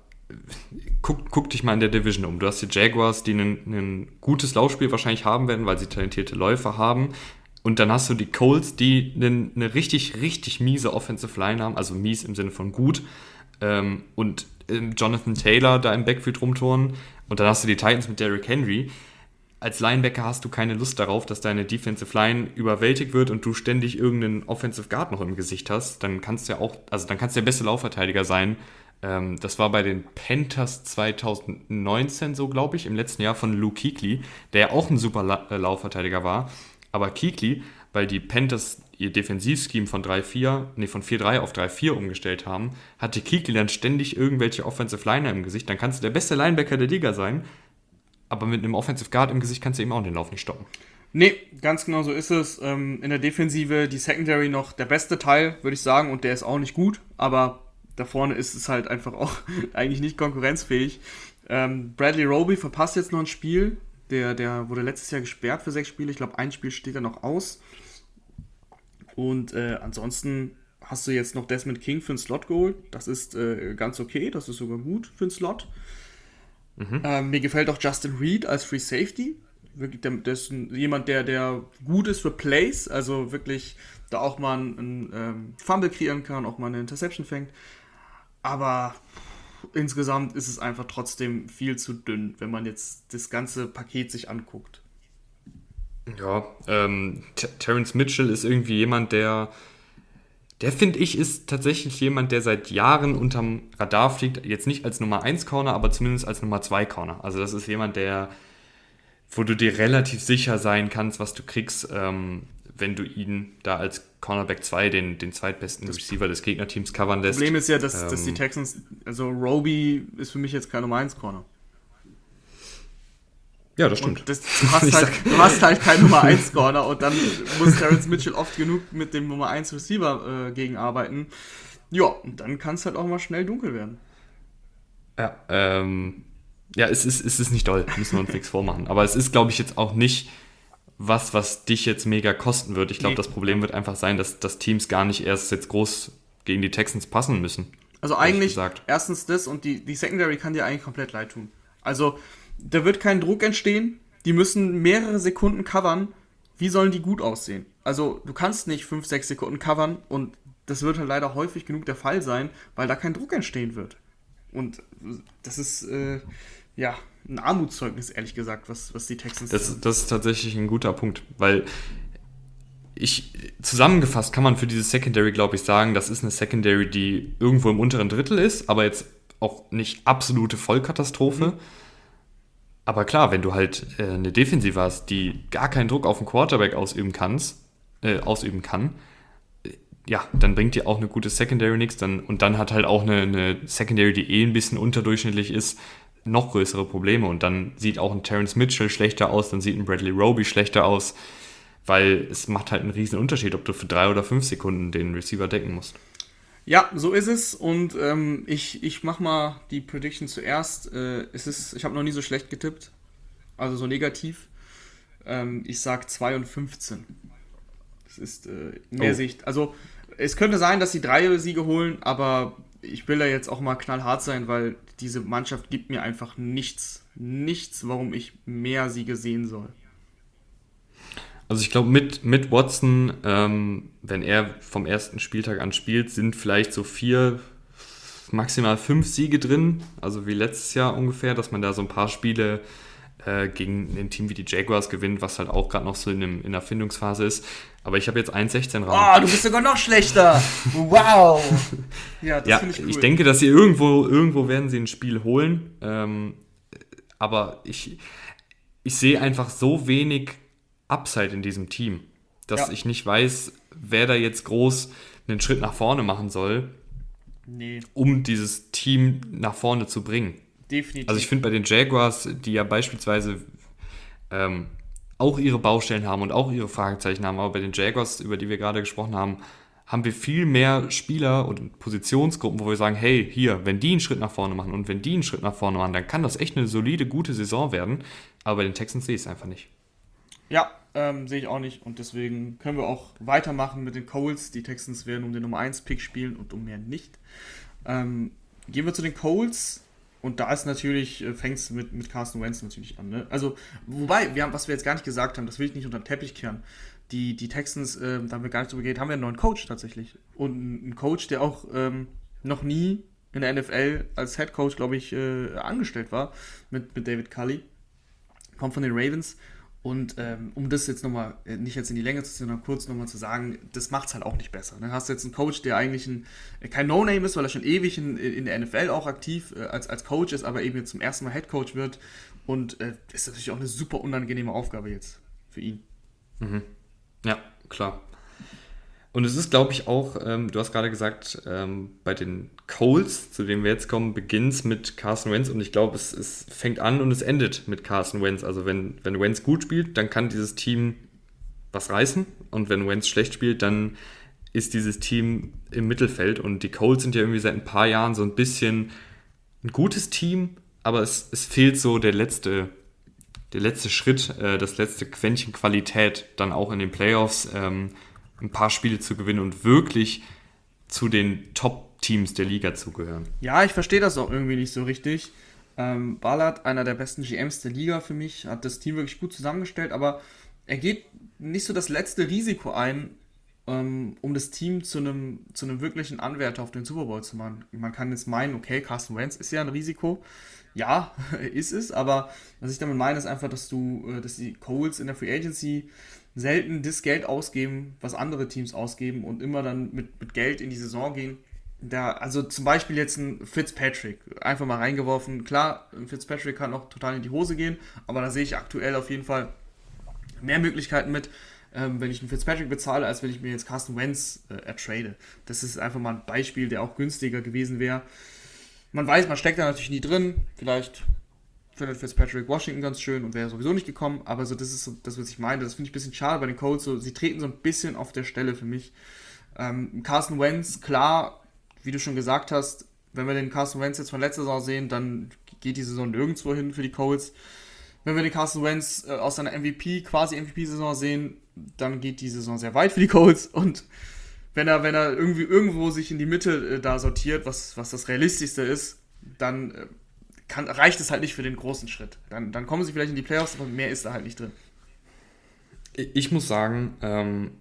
guck, guck dich mal in der Division um. Du hast die Jaguars, die ein gutes Laufspiel wahrscheinlich haben werden, weil sie talentierte Läufer haben. Und dann hast du die Colts, die eine, richtig, richtig miese Offensive Line haben, also mies im Sinne von gut. Ähm, und ähm, Jonathan Taylor da im Backfield rumturnen. Und dann hast du die Titans mit Derrick Henry. Als Linebacker hast du keine Lust darauf, dass deine Defensive Line überwältigt wird und du ständig irgendeinen Offensive Guard noch im Gesicht hast. Dann kannst du ja auch, also dann kannst du der beste Laufverteidiger sein. Ähm, das war bei den Panthers 2019 so, glaube ich, im letzten Jahr von Luke Kuechly, der ja auch ein super La äh, Laufverteidiger war. Aber Kikli, weil die Panthers ihr Defensivscheme von 3-4, nee, von 4-3 auf 3-4 umgestellt haben, hatte Kikli dann ständig irgendwelche Offensive Liner im Gesicht. Dann kannst du der beste Linebacker der Liga sein, aber mit einem Offensive Guard im Gesicht kannst du eben auch den Lauf nicht stoppen. Nee, ganz genau so ist es. Ähm, in der Defensive die Secondary noch der beste Teil, würde ich sagen, und der ist auch nicht gut, aber da vorne ist es halt einfach auch eigentlich nicht konkurrenzfähig. Ähm, Bradley Roby verpasst jetzt noch ein Spiel, der, der wurde letztes Jahr gesperrt für sechs Spiele. Ich glaube, ein Spiel steht er noch aus. Und äh, ansonsten hast du jetzt noch Desmond King für einen Slot geholt. Das ist äh, ganz okay, das ist sogar gut für einen Slot. Mhm. Ähm, mir gefällt auch Justin Reed als Free Safety. Wirklich, der, der ist ein, jemand, der, der gut ist für Plays, also wirklich da auch mal einen, einen ähm, Fumble kreieren kann, auch mal eine Interception fängt. Aber insgesamt ist es einfach trotzdem viel zu dünn, wenn man jetzt das ganze Paket sich anguckt. Ja, ähm, Terence Mitchell ist irgendwie jemand, der, der finde ich, ist tatsächlich jemand, der seit Jahren unterm Radar fliegt. Jetzt nicht als Nummer 1 Corner, aber zumindest als Nummer 2 Corner. Also das ist jemand, der, wo du dir relativ sicher sein kannst, was du kriegst. Ähm, wenn du ihn da als Cornerback 2, den, den zweitbesten das Receiver des Gegnerteams, covern lässt. Das Problem ist ja, dass, ähm, dass die ähm, Texans, also Roby ist für mich jetzt kein Nummer 1 Corner. Ja, das stimmt. Das, du, hast halt, du hast halt keinen Nummer 1 Corner und dann muss Terrence Mitchell oft genug mit dem Nummer 1 Receiver äh, gegenarbeiten. Ja, und dann kann es halt auch mal schnell dunkel werden. Ja, ähm, ja, es ist, es ist nicht doll, müssen wir uns nichts vormachen. Aber es ist, glaube ich, jetzt auch nicht was, was dich jetzt mega kosten wird. Ich glaube, das Problem wird einfach sein, dass, dass Teams gar nicht erst jetzt groß gegen die Texans passen müssen. Also eigentlich, erstens das und die, die Secondary kann dir eigentlich komplett leid tun. Also, da wird kein Druck entstehen. Die müssen mehrere Sekunden covern. Wie sollen die gut aussehen? Also, du kannst nicht 5, 6 Sekunden covern und das wird halt leider häufig genug der Fall sein, weil da kein Druck entstehen wird. Und das ist, äh, ja, ein Armutszeugnis, ehrlich gesagt, was, was die Texans. Das, das ist tatsächlich ein guter Punkt, weil ich, zusammengefasst kann man für diese Secondary, glaube ich, sagen, das ist eine Secondary, die irgendwo im unteren Drittel ist, aber jetzt auch nicht absolute Vollkatastrophe. Mhm. Aber klar, wenn du halt äh, eine Defensive hast, die gar keinen Druck auf den Quarterback ausüben kannst, äh, ausüben kann, äh, ja, dann bringt dir auch eine gute Secondary nichts. Dann, und dann hat halt auch eine, eine Secondary, die eh ein bisschen unterdurchschnittlich ist, noch größere Probleme. Und dann sieht auch ein Terence Mitchell schlechter aus, dann sieht ein Bradley Roby schlechter aus weil es macht halt einen riesen Unterschied, ob du für drei oder fünf Sekunden den Receiver decken musst. Ja, so ist es und ähm, ich, ich mach mal die Prediction zuerst. Äh, es ist, ich habe noch nie so schlecht getippt, also so negativ. Ähm, ich sag 2 und 15. Das ist äh, mehr oh. Sicht. Also es könnte sein, dass sie drei Siege holen, aber ich will da jetzt auch mal knallhart sein, weil diese Mannschaft gibt mir einfach nichts, nichts, warum ich mehr Siege sehen soll. Also ich glaube, mit, mit Watson, ähm, wenn er vom ersten Spieltag an spielt, sind vielleicht so vier, maximal fünf Siege drin. Also wie letztes Jahr ungefähr, dass man da so ein paar Spiele äh, gegen ein Team wie die Jaguars gewinnt, was halt auch gerade noch so in, einem, in der Findungsphase ist. Aber ich habe jetzt 1,16 raus. Oh, du bist sogar noch schlechter. Wow. ja, das ja, finde ich cool. Ich denke, dass sie irgendwo, irgendwo werden sie ein Spiel holen. Ähm, aber ich, ich sehe einfach so wenig Upside in diesem Team, dass ja. ich nicht weiß, wer da jetzt groß einen Schritt nach vorne machen soll, nee. um dieses Team nach vorne zu bringen. Definitiv. Also ich finde bei den Jaguars, die ja beispielsweise ähm, auch ihre Baustellen haben und auch ihre Fragezeichen haben, aber bei den Jaguars, über die wir gerade gesprochen haben, haben wir viel mehr Spieler und Positionsgruppen, wo wir sagen, hey, hier, wenn die einen Schritt nach vorne machen und wenn die einen Schritt nach vorne machen, dann kann das echt eine solide, gute Saison werden. Aber bei den Texans sehe ich es einfach nicht. Ja, ähm, sehe ich auch nicht. Und deswegen können wir auch weitermachen mit den Coles. Die Texans werden um den Nummer 1 Pick spielen und um mehr nicht. Ähm, gehen wir zu den Coles. Und da ist natürlich, äh, fängt es mit, mit Carson Wentz natürlich an. Ne? Also, wobei, wir haben, was wir jetzt gar nicht gesagt haben, das will ich nicht unter den Teppich kehren. Die, die Texans, äh, da haben wir gar nicht drüber geredet, haben wir einen neuen Coach tatsächlich. Und einen Coach, der auch ähm, noch nie in der NFL als Head Coach, glaube ich, äh, angestellt war, mit, mit David Cully. Kommt von den Ravens und ähm, um das jetzt nochmal, äh, nicht jetzt in die Länge zu ziehen, sondern kurz nochmal zu sagen, das macht es halt auch nicht besser. Dann ne? hast du jetzt einen Coach, der eigentlich ein, äh, kein No-Name ist, weil er schon ewig in, in der NFL auch aktiv äh, als, als Coach ist, aber eben jetzt zum ersten Mal Head Coach wird. Und äh, ist natürlich auch eine super unangenehme Aufgabe jetzt für ihn. Mhm. Ja, klar. Und es ist, glaube ich, auch, ähm, du hast gerade gesagt, ähm, bei den Coles, zu denen wir jetzt kommen, beginnt es mit Carson Wentz und ich glaube, es, es fängt an und es endet mit Carson Wentz. Also wenn, wenn Wentz gut spielt, dann kann dieses Team was reißen und wenn Wentz schlecht spielt, dann ist dieses Team im Mittelfeld und die Coles sind ja irgendwie seit ein paar Jahren so ein bisschen ein gutes Team, aber es, es fehlt so der letzte, der letzte Schritt, äh, das letzte Quäntchen Qualität dann auch in den Playoffs. Ähm, ein paar Spiele zu gewinnen und wirklich zu den Top-Teams der Liga zu gehören. Ja, ich verstehe das auch irgendwie nicht so richtig. Ähm, Ballard, einer der besten GMs der Liga für mich, hat das Team wirklich gut zusammengestellt, aber er geht nicht so das letzte Risiko ein, ähm, um das Team zu einem, zu einem wirklichen Anwärter auf den Super Bowl zu machen. Man kann jetzt meinen, okay, Carsten Wentz ist ja ein Risiko. Ja, ist es, aber was ich damit meine, ist einfach, dass du, äh, dass die Coles in der Free Agency selten das Geld ausgeben, was andere Teams ausgeben und immer dann mit, mit Geld in die Saison gehen. Da, also zum Beispiel jetzt ein Fitzpatrick, einfach mal reingeworfen. Klar, Fitzpatrick kann auch total in die Hose gehen, aber da sehe ich aktuell auf jeden Fall mehr Möglichkeiten mit, ähm, wenn ich einen Fitzpatrick bezahle, als wenn ich mir jetzt Carsten Wentz äh, ertrade. Das ist einfach mal ein Beispiel, der auch günstiger gewesen wäre. Man weiß, man steckt da natürlich nie drin. Vielleicht findet Fitzpatrick Washington ganz schön und wäre sowieso nicht gekommen, aber so das ist so das, was ich meine. Das finde ich ein bisschen schade bei den Colts. So, sie treten so ein bisschen auf der Stelle für mich. Ähm, Carson Wentz, klar, wie du schon gesagt hast, wenn wir den Carson Wentz jetzt von letzter Saison sehen, dann geht die Saison nirgendwo hin für die Colts. Wenn wir den Carson Wentz äh, aus seiner MVP, quasi MVP-Saison sehen, dann geht die Saison sehr weit für die Colts und wenn er, wenn er irgendwie irgendwo sich in die Mitte äh, da sortiert, was, was das Realistischste ist, dann äh, kann, reicht es halt nicht für den großen Schritt. Dann, dann kommen sie vielleicht in die Playoffs, aber mehr ist da halt nicht drin. Ich muss sagen, ähm,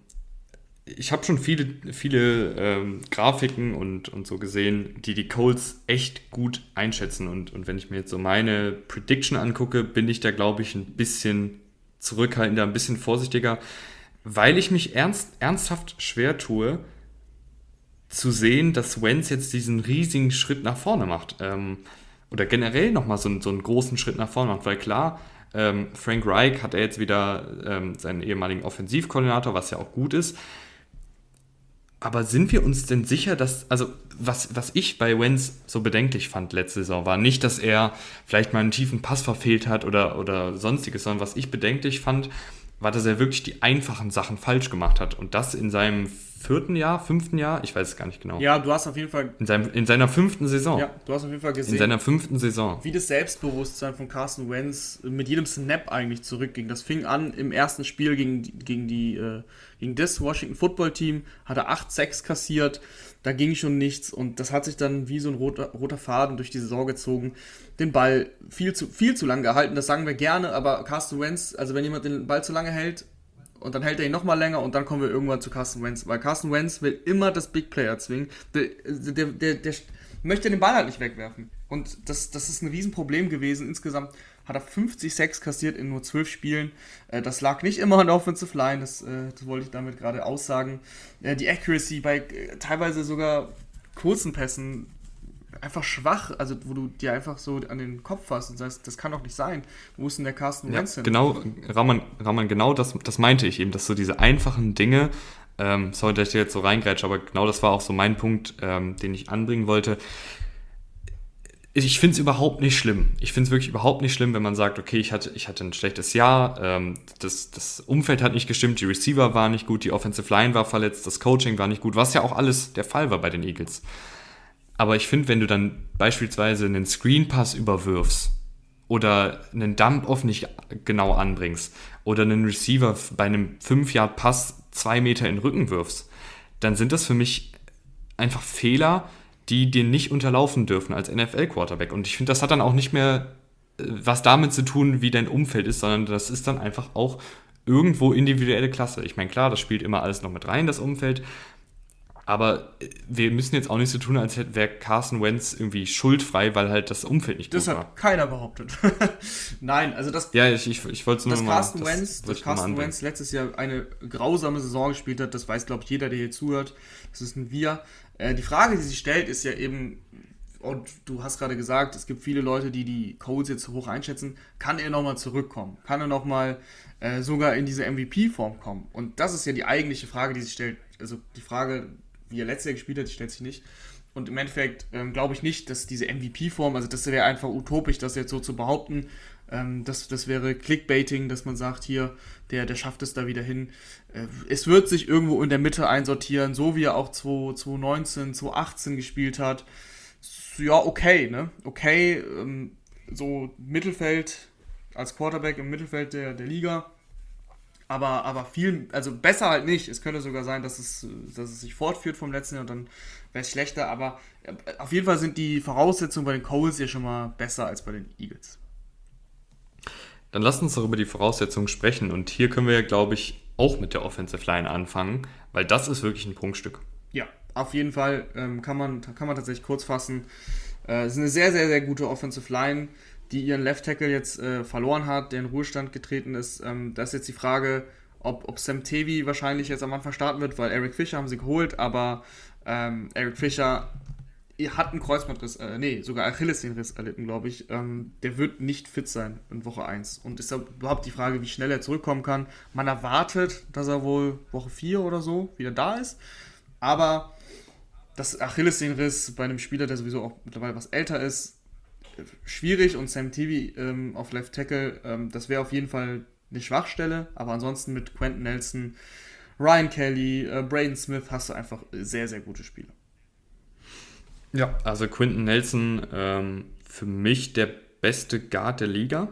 ich habe schon viele, viele ähm, Grafiken und, und so gesehen, die die Colts echt gut einschätzen. Und, und wenn ich mir jetzt so meine Prediction angucke, bin ich da, glaube ich, ein bisschen zurückhaltender, ein bisschen vorsichtiger, weil ich mich ernst, ernsthaft schwer tue, zu sehen, dass Wenz jetzt diesen riesigen Schritt nach vorne macht. Ähm, oder generell nochmal so, so einen großen Schritt nach vorne macht. Weil klar, ähm, Frank Reich hat er jetzt wieder ähm, seinen ehemaligen Offensivkoordinator, was ja auch gut ist. Aber sind wir uns denn sicher, dass, also was, was ich bei Wenz so bedenklich fand letzte Saison, war nicht, dass er vielleicht mal einen tiefen Pass verfehlt hat oder, oder sonstiges, sondern was ich bedenklich fand, war, dass er wirklich die einfachen Sachen falsch gemacht hat. Und das in seinem vierten Jahr, fünften Jahr, ich weiß es gar nicht genau. Ja, du hast auf jeden Fall. In, seinem, in seiner fünften Saison. Ja, du hast auf jeden Fall gesehen. In seiner fünften Saison. Wie das Selbstbewusstsein von Carson Wentz mit jedem Snap eigentlich zurückging. Das fing an im ersten Spiel gegen, gegen, die, äh, gegen das Washington Football Team, hat er 8-6 kassiert da ging schon nichts und das hat sich dann wie so ein roter, roter Faden durch die Saison gezogen. Den Ball viel zu, viel zu lang gehalten, das sagen wir gerne, aber Carsten Wentz, also wenn jemand den Ball zu lange hält und dann hält er ihn nochmal länger und dann kommen wir irgendwann zu Carsten Wentz, weil Carsten Wentz will immer das Big Player zwingen. Der, der, der, der möchte den Ball halt nicht wegwerfen. Und das, das ist ein Riesenproblem gewesen insgesamt hat er 50 Sacks kassiert in nur 12 Spielen. Äh, das lag nicht immer an der Offensive Line, das, äh, das wollte ich damit gerade aussagen. Äh, die Accuracy bei teilweise sogar kurzen Pässen einfach schwach, also wo du dir einfach so an den Kopf fasst und sagst, das kann doch nicht sein. Wo ist denn der Carsten ja, Wentz hin? Genau, Raman, Raman, genau das, das meinte ich eben, dass so diese einfachen Dinge, ähm, sorry, dass ich jetzt so reingrätsche, aber genau das war auch so mein Punkt, ähm, den ich anbringen wollte ich finde es überhaupt nicht schlimm. Ich finde es wirklich überhaupt nicht schlimm, wenn man sagt, okay, ich hatte, ich hatte ein schlechtes Jahr, ähm, das, das Umfeld hat nicht gestimmt, die Receiver waren nicht gut, die Offensive Line war verletzt, das Coaching war nicht gut, was ja auch alles der Fall war bei den Eagles. Aber ich finde, wenn du dann beispielsweise einen Screen Pass überwirfst oder einen Dump-Off nicht genau anbringst oder einen Receiver bei einem 5-Yard-Pass zwei Meter in den Rücken wirfst, dann sind das für mich einfach Fehler, die dir nicht unterlaufen dürfen als NFL-Quarterback. Und ich finde, das hat dann auch nicht mehr äh, was damit zu tun, wie dein Umfeld ist, sondern das ist dann einfach auch irgendwo individuelle Klasse. Ich meine, klar, das spielt immer alles noch mit rein, das Umfeld. Aber äh, wir müssen jetzt auch nicht so tun, als wäre Carson Wentz irgendwie schuldfrei, weil halt das Umfeld nicht das gut war. Das hat keiner behauptet. Nein, also das. Ja, ich, ich, ich wollte es nur dass mal. Carsten Wentz, dass Carsten Wentz letztes Jahr eine grausame Saison gespielt hat, das weiß, glaube ich, jeder, der hier zuhört. Das ist ein Wir. Äh, die Frage, die sich stellt, ist ja eben, und du hast gerade gesagt, es gibt viele Leute, die die Codes jetzt hoch einschätzen, kann er nochmal zurückkommen? Kann er nochmal äh, sogar in diese MVP-Form kommen? Und das ist ja die eigentliche Frage, die sich stellt. Also die Frage, wie er letztes Jahr gespielt hat, die stellt sich nicht. Und im Endeffekt ähm, glaube ich nicht, dass diese MVP-Form, also das wäre einfach utopisch, das jetzt so zu behaupten. Ähm, das, das wäre Clickbaiting, dass man sagt, hier, der, der schafft es da wieder hin. Äh, es wird sich irgendwo in der Mitte einsortieren, so wie er auch 2019, 2018 gespielt hat. Ja, okay, ne? Okay, ähm, so Mittelfeld als Quarterback im Mittelfeld der, der Liga. Aber, aber viel, also besser halt nicht. Es könnte sogar sein, dass es, dass es sich fortführt vom letzten Jahr und dann wäre es schlechter. Aber äh, auf jeden Fall sind die Voraussetzungen bei den Coles ja schon mal besser als bei den Eagles. Dann lasst uns doch über die Voraussetzungen sprechen. Und hier können wir ja, glaube ich, auch mit der Offensive Line anfangen, weil das ist wirklich ein Prunkstück. Ja, auf jeden Fall ähm, kann, man, kann man tatsächlich kurz fassen. Äh, es ist eine sehr, sehr, sehr gute Offensive Line, die ihren Left Tackle jetzt äh, verloren hat, der in Ruhestand getreten ist. Ähm, da ist jetzt die Frage, ob, ob Sam Tevi wahrscheinlich jetzt am Anfang starten wird, weil Eric Fischer haben sie geholt, aber ähm, Eric Fischer hat einen Kreuzbandriss, äh, nee, sogar Achillessehnenriss erlitten, glaube ich. Ähm, der wird nicht fit sein in Woche 1. Und ist überhaupt die Frage, wie schnell er zurückkommen kann. Man erwartet, dass er wohl Woche 4 oder so wieder da ist. Aber das Achillessehnenriss bei einem Spieler, der sowieso auch mittlerweile was älter ist, schwierig. Und Sam TV ähm, auf Left Tackle, ähm, das wäre auf jeden Fall eine Schwachstelle. Aber ansonsten mit Quentin Nelson, Ryan Kelly, äh, Braden Smith hast du einfach sehr, sehr gute Spieler. Ja, also Quinton Nelson ähm, für mich der beste Guard der Liga.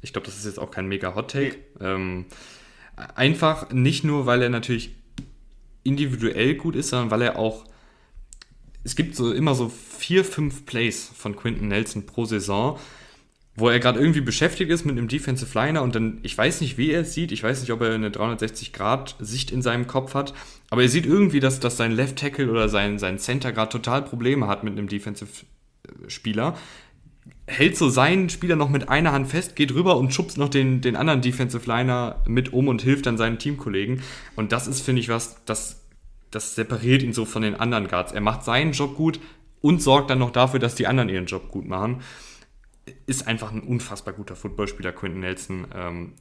Ich glaube, das ist jetzt auch kein mega Hot Take. Nee. Ähm, einfach nicht nur, weil er natürlich individuell gut ist, sondern weil er auch. Es gibt so immer so vier, fünf Plays von Quinton Nelson pro Saison, wo er gerade irgendwie beschäftigt ist mit einem Defensive Liner und dann, ich weiß nicht, wie er es sieht, ich weiß nicht, ob er eine 360-Grad-Sicht in seinem Kopf hat, aber er sieht irgendwie, dass, dass sein Left Tackle oder sein, sein Center gerade total Probleme hat mit einem Defensive-Spieler hält so seinen Spieler noch mit einer Hand fest, geht rüber und schubst noch den, den anderen Defensive Liner mit um und hilft dann seinen Teamkollegen. Und das ist, finde ich, was, das, das separiert ihn so von den anderen Guards. Er macht seinen Job gut und sorgt dann noch dafür, dass die anderen ihren Job gut machen. Ist einfach ein unfassbar guter Footballspieler, Quentin Nelson. Ähm,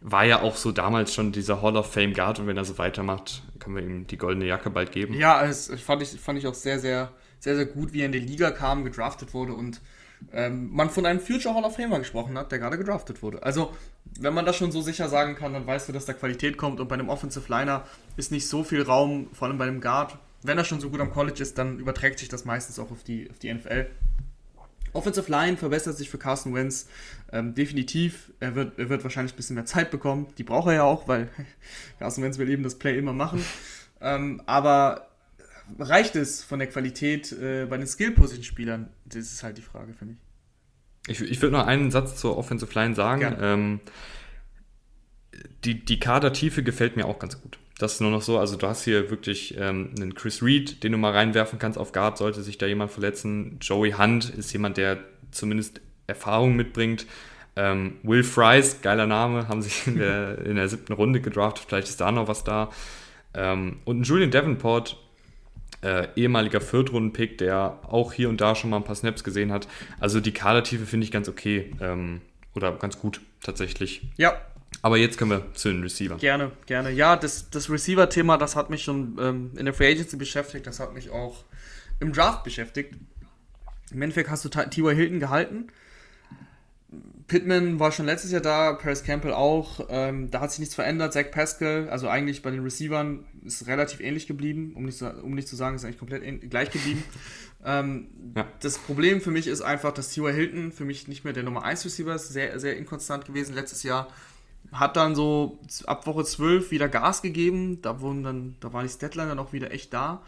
war ja auch so damals schon dieser Hall of Fame Guard und wenn er so weitermacht, können wir ihm die goldene Jacke bald geben. Ja, es fand ich, fand ich auch sehr, sehr, sehr, sehr gut, wie er in die Liga kam, gedraftet wurde und ähm, man von einem Future Hall of Famer gesprochen hat, der gerade gedraftet wurde. Also, wenn man das schon so sicher sagen kann, dann weißt du, dass da Qualität kommt und bei einem Offensive Liner ist nicht so viel Raum, vor allem bei einem Guard. Wenn er schon so gut am College ist, dann überträgt sich das meistens auch auf die, auf die NFL. Offensive Line verbessert sich für Carson Wentz ähm, definitiv. Er wird, er wird wahrscheinlich ein bisschen mehr Zeit bekommen. Die braucht er ja auch, weil Carson Wentz will eben das Play immer machen. Ähm, aber reicht es von der Qualität äh, bei den Skill-Position-Spielern? Das ist halt die Frage für mich. Ich, ich würde noch einen Satz zur Offensive Line sagen. Ähm, die, die Kadertiefe gefällt mir auch ganz gut. Das ist nur noch so, also du hast hier wirklich ähm, einen Chris Reed, den du mal reinwerfen kannst auf Guard, sollte sich da jemand verletzen. Joey Hunt ist jemand, der zumindest Erfahrung mitbringt. Ähm, Will Fries, geiler Name, haben sich in der, in der siebten Runde gedraftet, vielleicht ist da noch was da. Ähm, und Julian Davenport, äh, ehemaliger Viertrunden-Pick, der auch hier und da schon mal ein paar Snaps gesehen hat. Also die Kadertiefe finde ich ganz okay ähm, oder ganz gut tatsächlich. Ja. Aber jetzt können wir zu den Receiver. Gerne, gerne. Ja, das, das Receiver-Thema, das hat mich schon ähm, in der Free Agency beschäftigt, das hat mich auch im Draft beschäftigt. Im Endeffekt hast du T.Y. Hilton gehalten Pittman war schon letztes Jahr da, Paris Campbell auch. Ähm, da hat sich nichts verändert. Zach Pascal, also eigentlich bei den Receivern, ist relativ ähnlich geblieben. Um nicht, um nicht zu sagen, ist eigentlich komplett gleich geblieben. ähm, ja. Das Problem für mich ist einfach, dass T.Y. Hilton für mich nicht mehr der Nummer 1 Receiver ist. Sehr, sehr inkonstant gewesen letztes Jahr. Hat dann so ab Woche 12 wieder Gas gegeben. Da, wurden dann, da waren die Statline dann auch wieder echt da.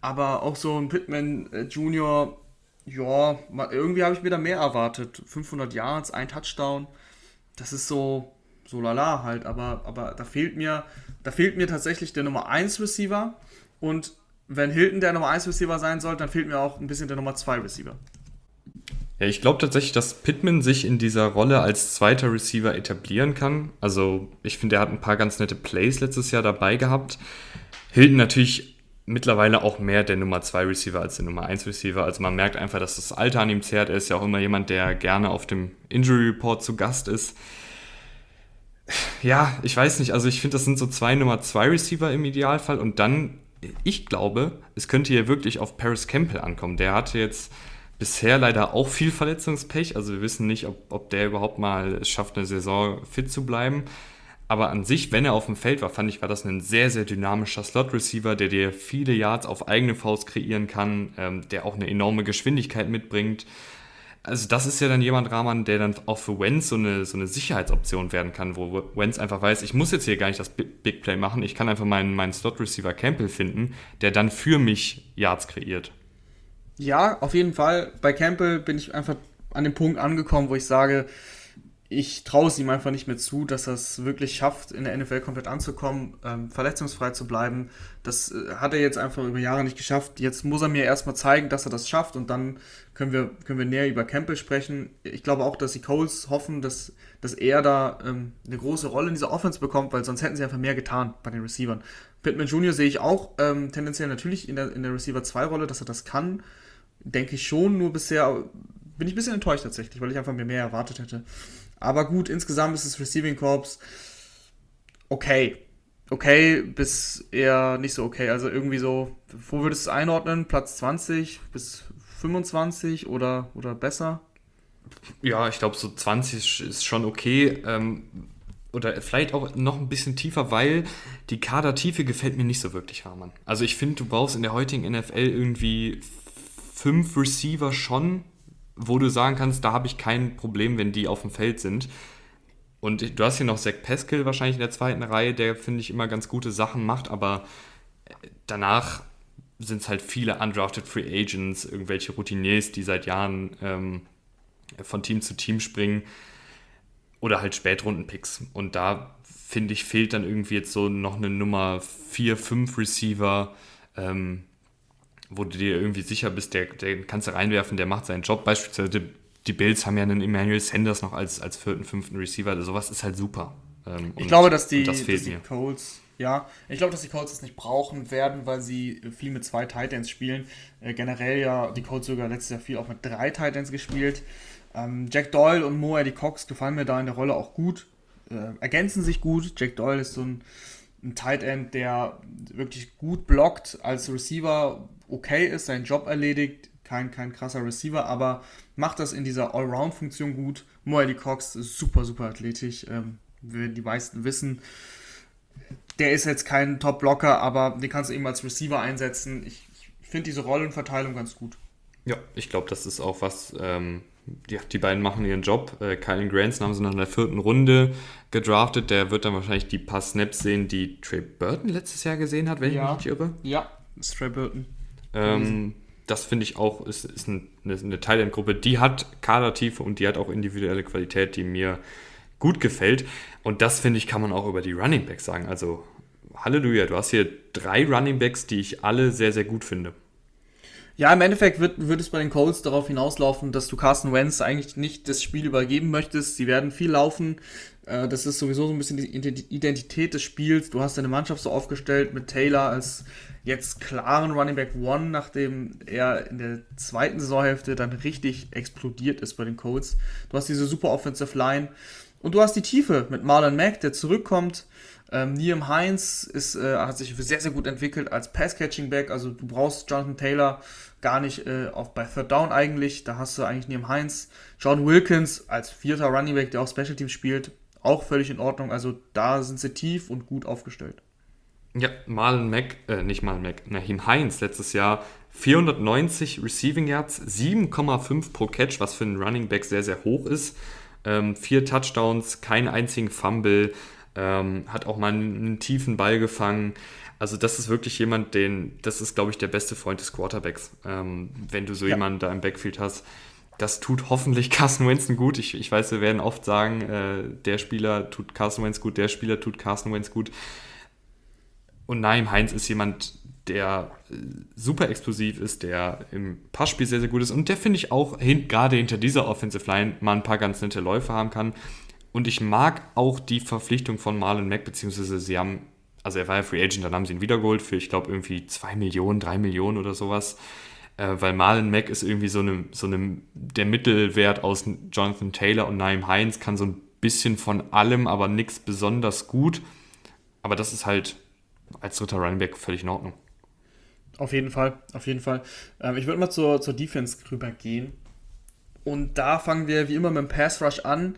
Aber auch so ein Pittman äh, Junior ja, irgendwie habe ich mir da mehr erwartet. 500 Yards, ein Touchdown. Das ist so, so lala halt. Aber, aber da fehlt mir, da fehlt mir tatsächlich der Nummer 1 Receiver. Und wenn Hilton der Nummer 1 Receiver sein soll, dann fehlt mir auch ein bisschen der Nummer 2 Receiver. Ja, ich glaube tatsächlich, dass Pittman sich in dieser Rolle als zweiter Receiver etablieren kann. Also, ich finde, er hat ein paar ganz nette Plays letztes Jahr dabei gehabt. Hilton natürlich mittlerweile auch mehr der Nummer 2 Receiver als der Nummer 1 Receiver. Also man merkt einfach, dass das Alter an ihm zehrt. Er ist ja auch immer jemand, der gerne auf dem Injury Report zu Gast ist. Ja, ich weiß nicht. Also ich finde, das sind so zwei Nummer 2 Receiver im Idealfall. Und dann, ich glaube, es könnte hier wirklich auf Paris Campbell ankommen. Der hatte jetzt bisher leider auch viel Verletzungspech. Also wir wissen nicht, ob, ob der überhaupt mal es schafft, eine Saison fit zu bleiben. Aber an sich, wenn er auf dem Feld war, fand ich, war das ein sehr, sehr dynamischer Slot-Receiver, der dir viele Yards auf eigene Faust kreieren kann, ähm, der auch eine enorme Geschwindigkeit mitbringt. Also das ist ja dann jemand, Rahman, der dann auch für Wenz so eine, so eine Sicherheitsoption werden kann, wo Wenz einfach weiß, ich muss jetzt hier gar nicht das Big Play machen, ich kann einfach meinen, meinen Slot-Receiver Campbell finden, der dann für mich Yards kreiert. Ja, auf jeden Fall. Bei Campbell bin ich einfach an dem Punkt angekommen, wo ich sage, ich traue es ihm einfach nicht mehr zu, dass er es wirklich schafft, in der NFL komplett anzukommen, ähm, verletzungsfrei zu bleiben. Das äh, hat er jetzt einfach über Jahre nicht geschafft. Jetzt muss er mir erstmal zeigen, dass er das schafft und dann können wir, können wir näher über Campbell sprechen. Ich glaube auch, dass die Coles hoffen, dass, dass er da ähm, eine große Rolle in dieser Offense bekommt, weil sonst hätten sie einfach mehr getan bei den Receivern. Pittman Jr. sehe ich auch ähm, tendenziell natürlich in der, in der Receiver 2 Rolle, dass er das kann. Denke ich schon, nur bisher bin ich ein bisschen enttäuscht tatsächlich, weil ich einfach mir mehr erwartet hätte. Aber gut, insgesamt ist das Receiving Corps okay. Okay, bis eher nicht so okay. Also irgendwie so, wo würdest du es einordnen? Platz 20 bis 25 oder, oder besser? Ja, ich glaube, so 20 ist schon okay. Ähm, oder vielleicht auch noch ein bisschen tiefer, weil die Kadertiefe gefällt mir nicht so wirklich, Harman. Also ich finde, du brauchst in der heutigen NFL irgendwie fünf Receiver schon, wo du sagen kannst, da habe ich kein Problem, wenn die auf dem Feld sind. Und du hast hier noch Zach Pascal wahrscheinlich in der zweiten Reihe, der, finde ich, immer ganz gute Sachen macht, aber danach sind es halt viele undrafted Free Agents, irgendwelche Routiniers, die seit Jahren ähm, von Team zu Team springen oder halt Spätrunden-Picks. Und da finde ich, fehlt dann irgendwie jetzt so noch eine Nummer 4, 5 Receiver, ähm, wo du dir irgendwie sicher bist, der, der kannst du reinwerfen, der macht seinen Job. Beispielsweise die Bills haben ja einen Emmanuel Sanders noch als, als vierten, fünften Receiver. Also sowas ist halt super. Ähm, ich und, glaube, dass die, das dass die Colts, ja, ich glaube, dass die Colts das nicht brauchen werden, weil sie viel mit zwei Titans spielen. Äh, generell ja, die Colts sogar letztes Jahr viel auch mit drei Titans gespielt. Ähm, Jack Doyle und Mo Eddie Cox gefallen mir da in der Rolle auch gut, äh, ergänzen sich gut. Jack Doyle ist so ein, ein Tight End, der wirklich gut blockt, als Receiver okay ist, seinen Job erledigt, kein, kein krasser Receiver, aber macht das in dieser Allround-Funktion gut. Mo Eddie Cox ist super, super athletisch, ähm, wie die meisten wissen. Der ist jetzt kein Top-Blocker, aber den kannst du eben als Receiver einsetzen. Ich, ich finde diese Rollenverteilung ganz gut. Ja, ich glaube, das ist auch was, ähm, die, die beiden machen ihren Job. Äh, Kylan Granson haben sie noch in der vierten Runde gedraftet. Der wird dann wahrscheinlich die paar Snaps sehen, die Trey Burton letztes Jahr gesehen hat, wenn ja. ich mich nicht irre. Ja, ist Trey Burton. Ähm, das finde ich auch, ist, ist eine, eine Thailand-Gruppe, die hat Kadertiefe und die hat auch individuelle Qualität, die mir gut gefällt. Und das, finde ich, kann man auch über die Running Backs sagen. Also, Halleluja, du hast hier drei Running Backs, die ich alle sehr, sehr gut finde. Ja, im Endeffekt wird, wird es bei den Colts darauf hinauslaufen, dass du Carson Wentz eigentlich nicht das Spiel übergeben möchtest. Sie werden viel laufen. Äh, das ist sowieso so ein bisschen die Identität des Spiels. Du hast deine Mannschaft so aufgestellt mit Taylor als jetzt klaren Running Back One, nachdem er in der zweiten Saisonhälfte dann richtig explodiert ist bei den Colts. Du hast diese super Offensive Line und du hast die Tiefe mit Marlon Mack, der zurückkommt. Ähm, Liam Heinz ist, äh, hat sich sehr, sehr gut entwickelt als Pass-Catching-Back. Also du brauchst Jonathan Taylor gar nicht äh, auf, bei Third Down eigentlich. Da hast du eigentlich Liam Heinz. John Wilkins als vierter Running Back, der auch Special Teams spielt, auch völlig in Ordnung. Also da sind sie tief und gut aufgestellt. Ja, Marlon Mack, äh, nicht Marlon Mack, Nahim Heinz letztes Jahr 490 Receiving Yards, 7,5 pro Catch, was für einen Running Back sehr, sehr hoch ist. Ähm, vier Touchdowns, keinen einzigen Fumble, ähm, hat auch mal einen, einen, tiefen Ball gefangen. Also das ist wirklich jemand, den, das ist, glaube ich, der beste Freund des Quarterbacks, ähm, wenn du so ja. jemanden da im Backfield hast. Das tut hoffentlich Carson Wentz gut. Ich, ich weiß, wir werden oft sagen, äh, der Spieler tut Carson Wentz gut, der Spieler tut Carson Wentz gut. Und Naim Heinz ist jemand, der äh, super explosiv ist, der im Passspiel sehr, sehr gut ist und der, finde ich, auch hin, gerade hinter dieser Offensive Line mal ein paar ganz nette Läufe haben kann. Und ich mag auch die Verpflichtung von Marlon Mack, beziehungsweise sie haben, also er war ja Free Agent, dann haben sie ihn wiedergeholt für, ich glaube, irgendwie 2 Millionen, 3 Millionen oder sowas. Äh, weil Marlon Mack ist irgendwie so eine, so eine, der Mittelwert aus Jonathan Taylor und Naim Heinz, kann so ein bisschen von allem, aber nichts besonders gut. Aber das ist halt als dritter Running Back völlig in Ordnung. Auf jeden Fall, auf jeden Fall. Ähm, ich würde mal zur, zur Defense rübergehen. Und da fangen wir wie immer mit dem Pass Rush an.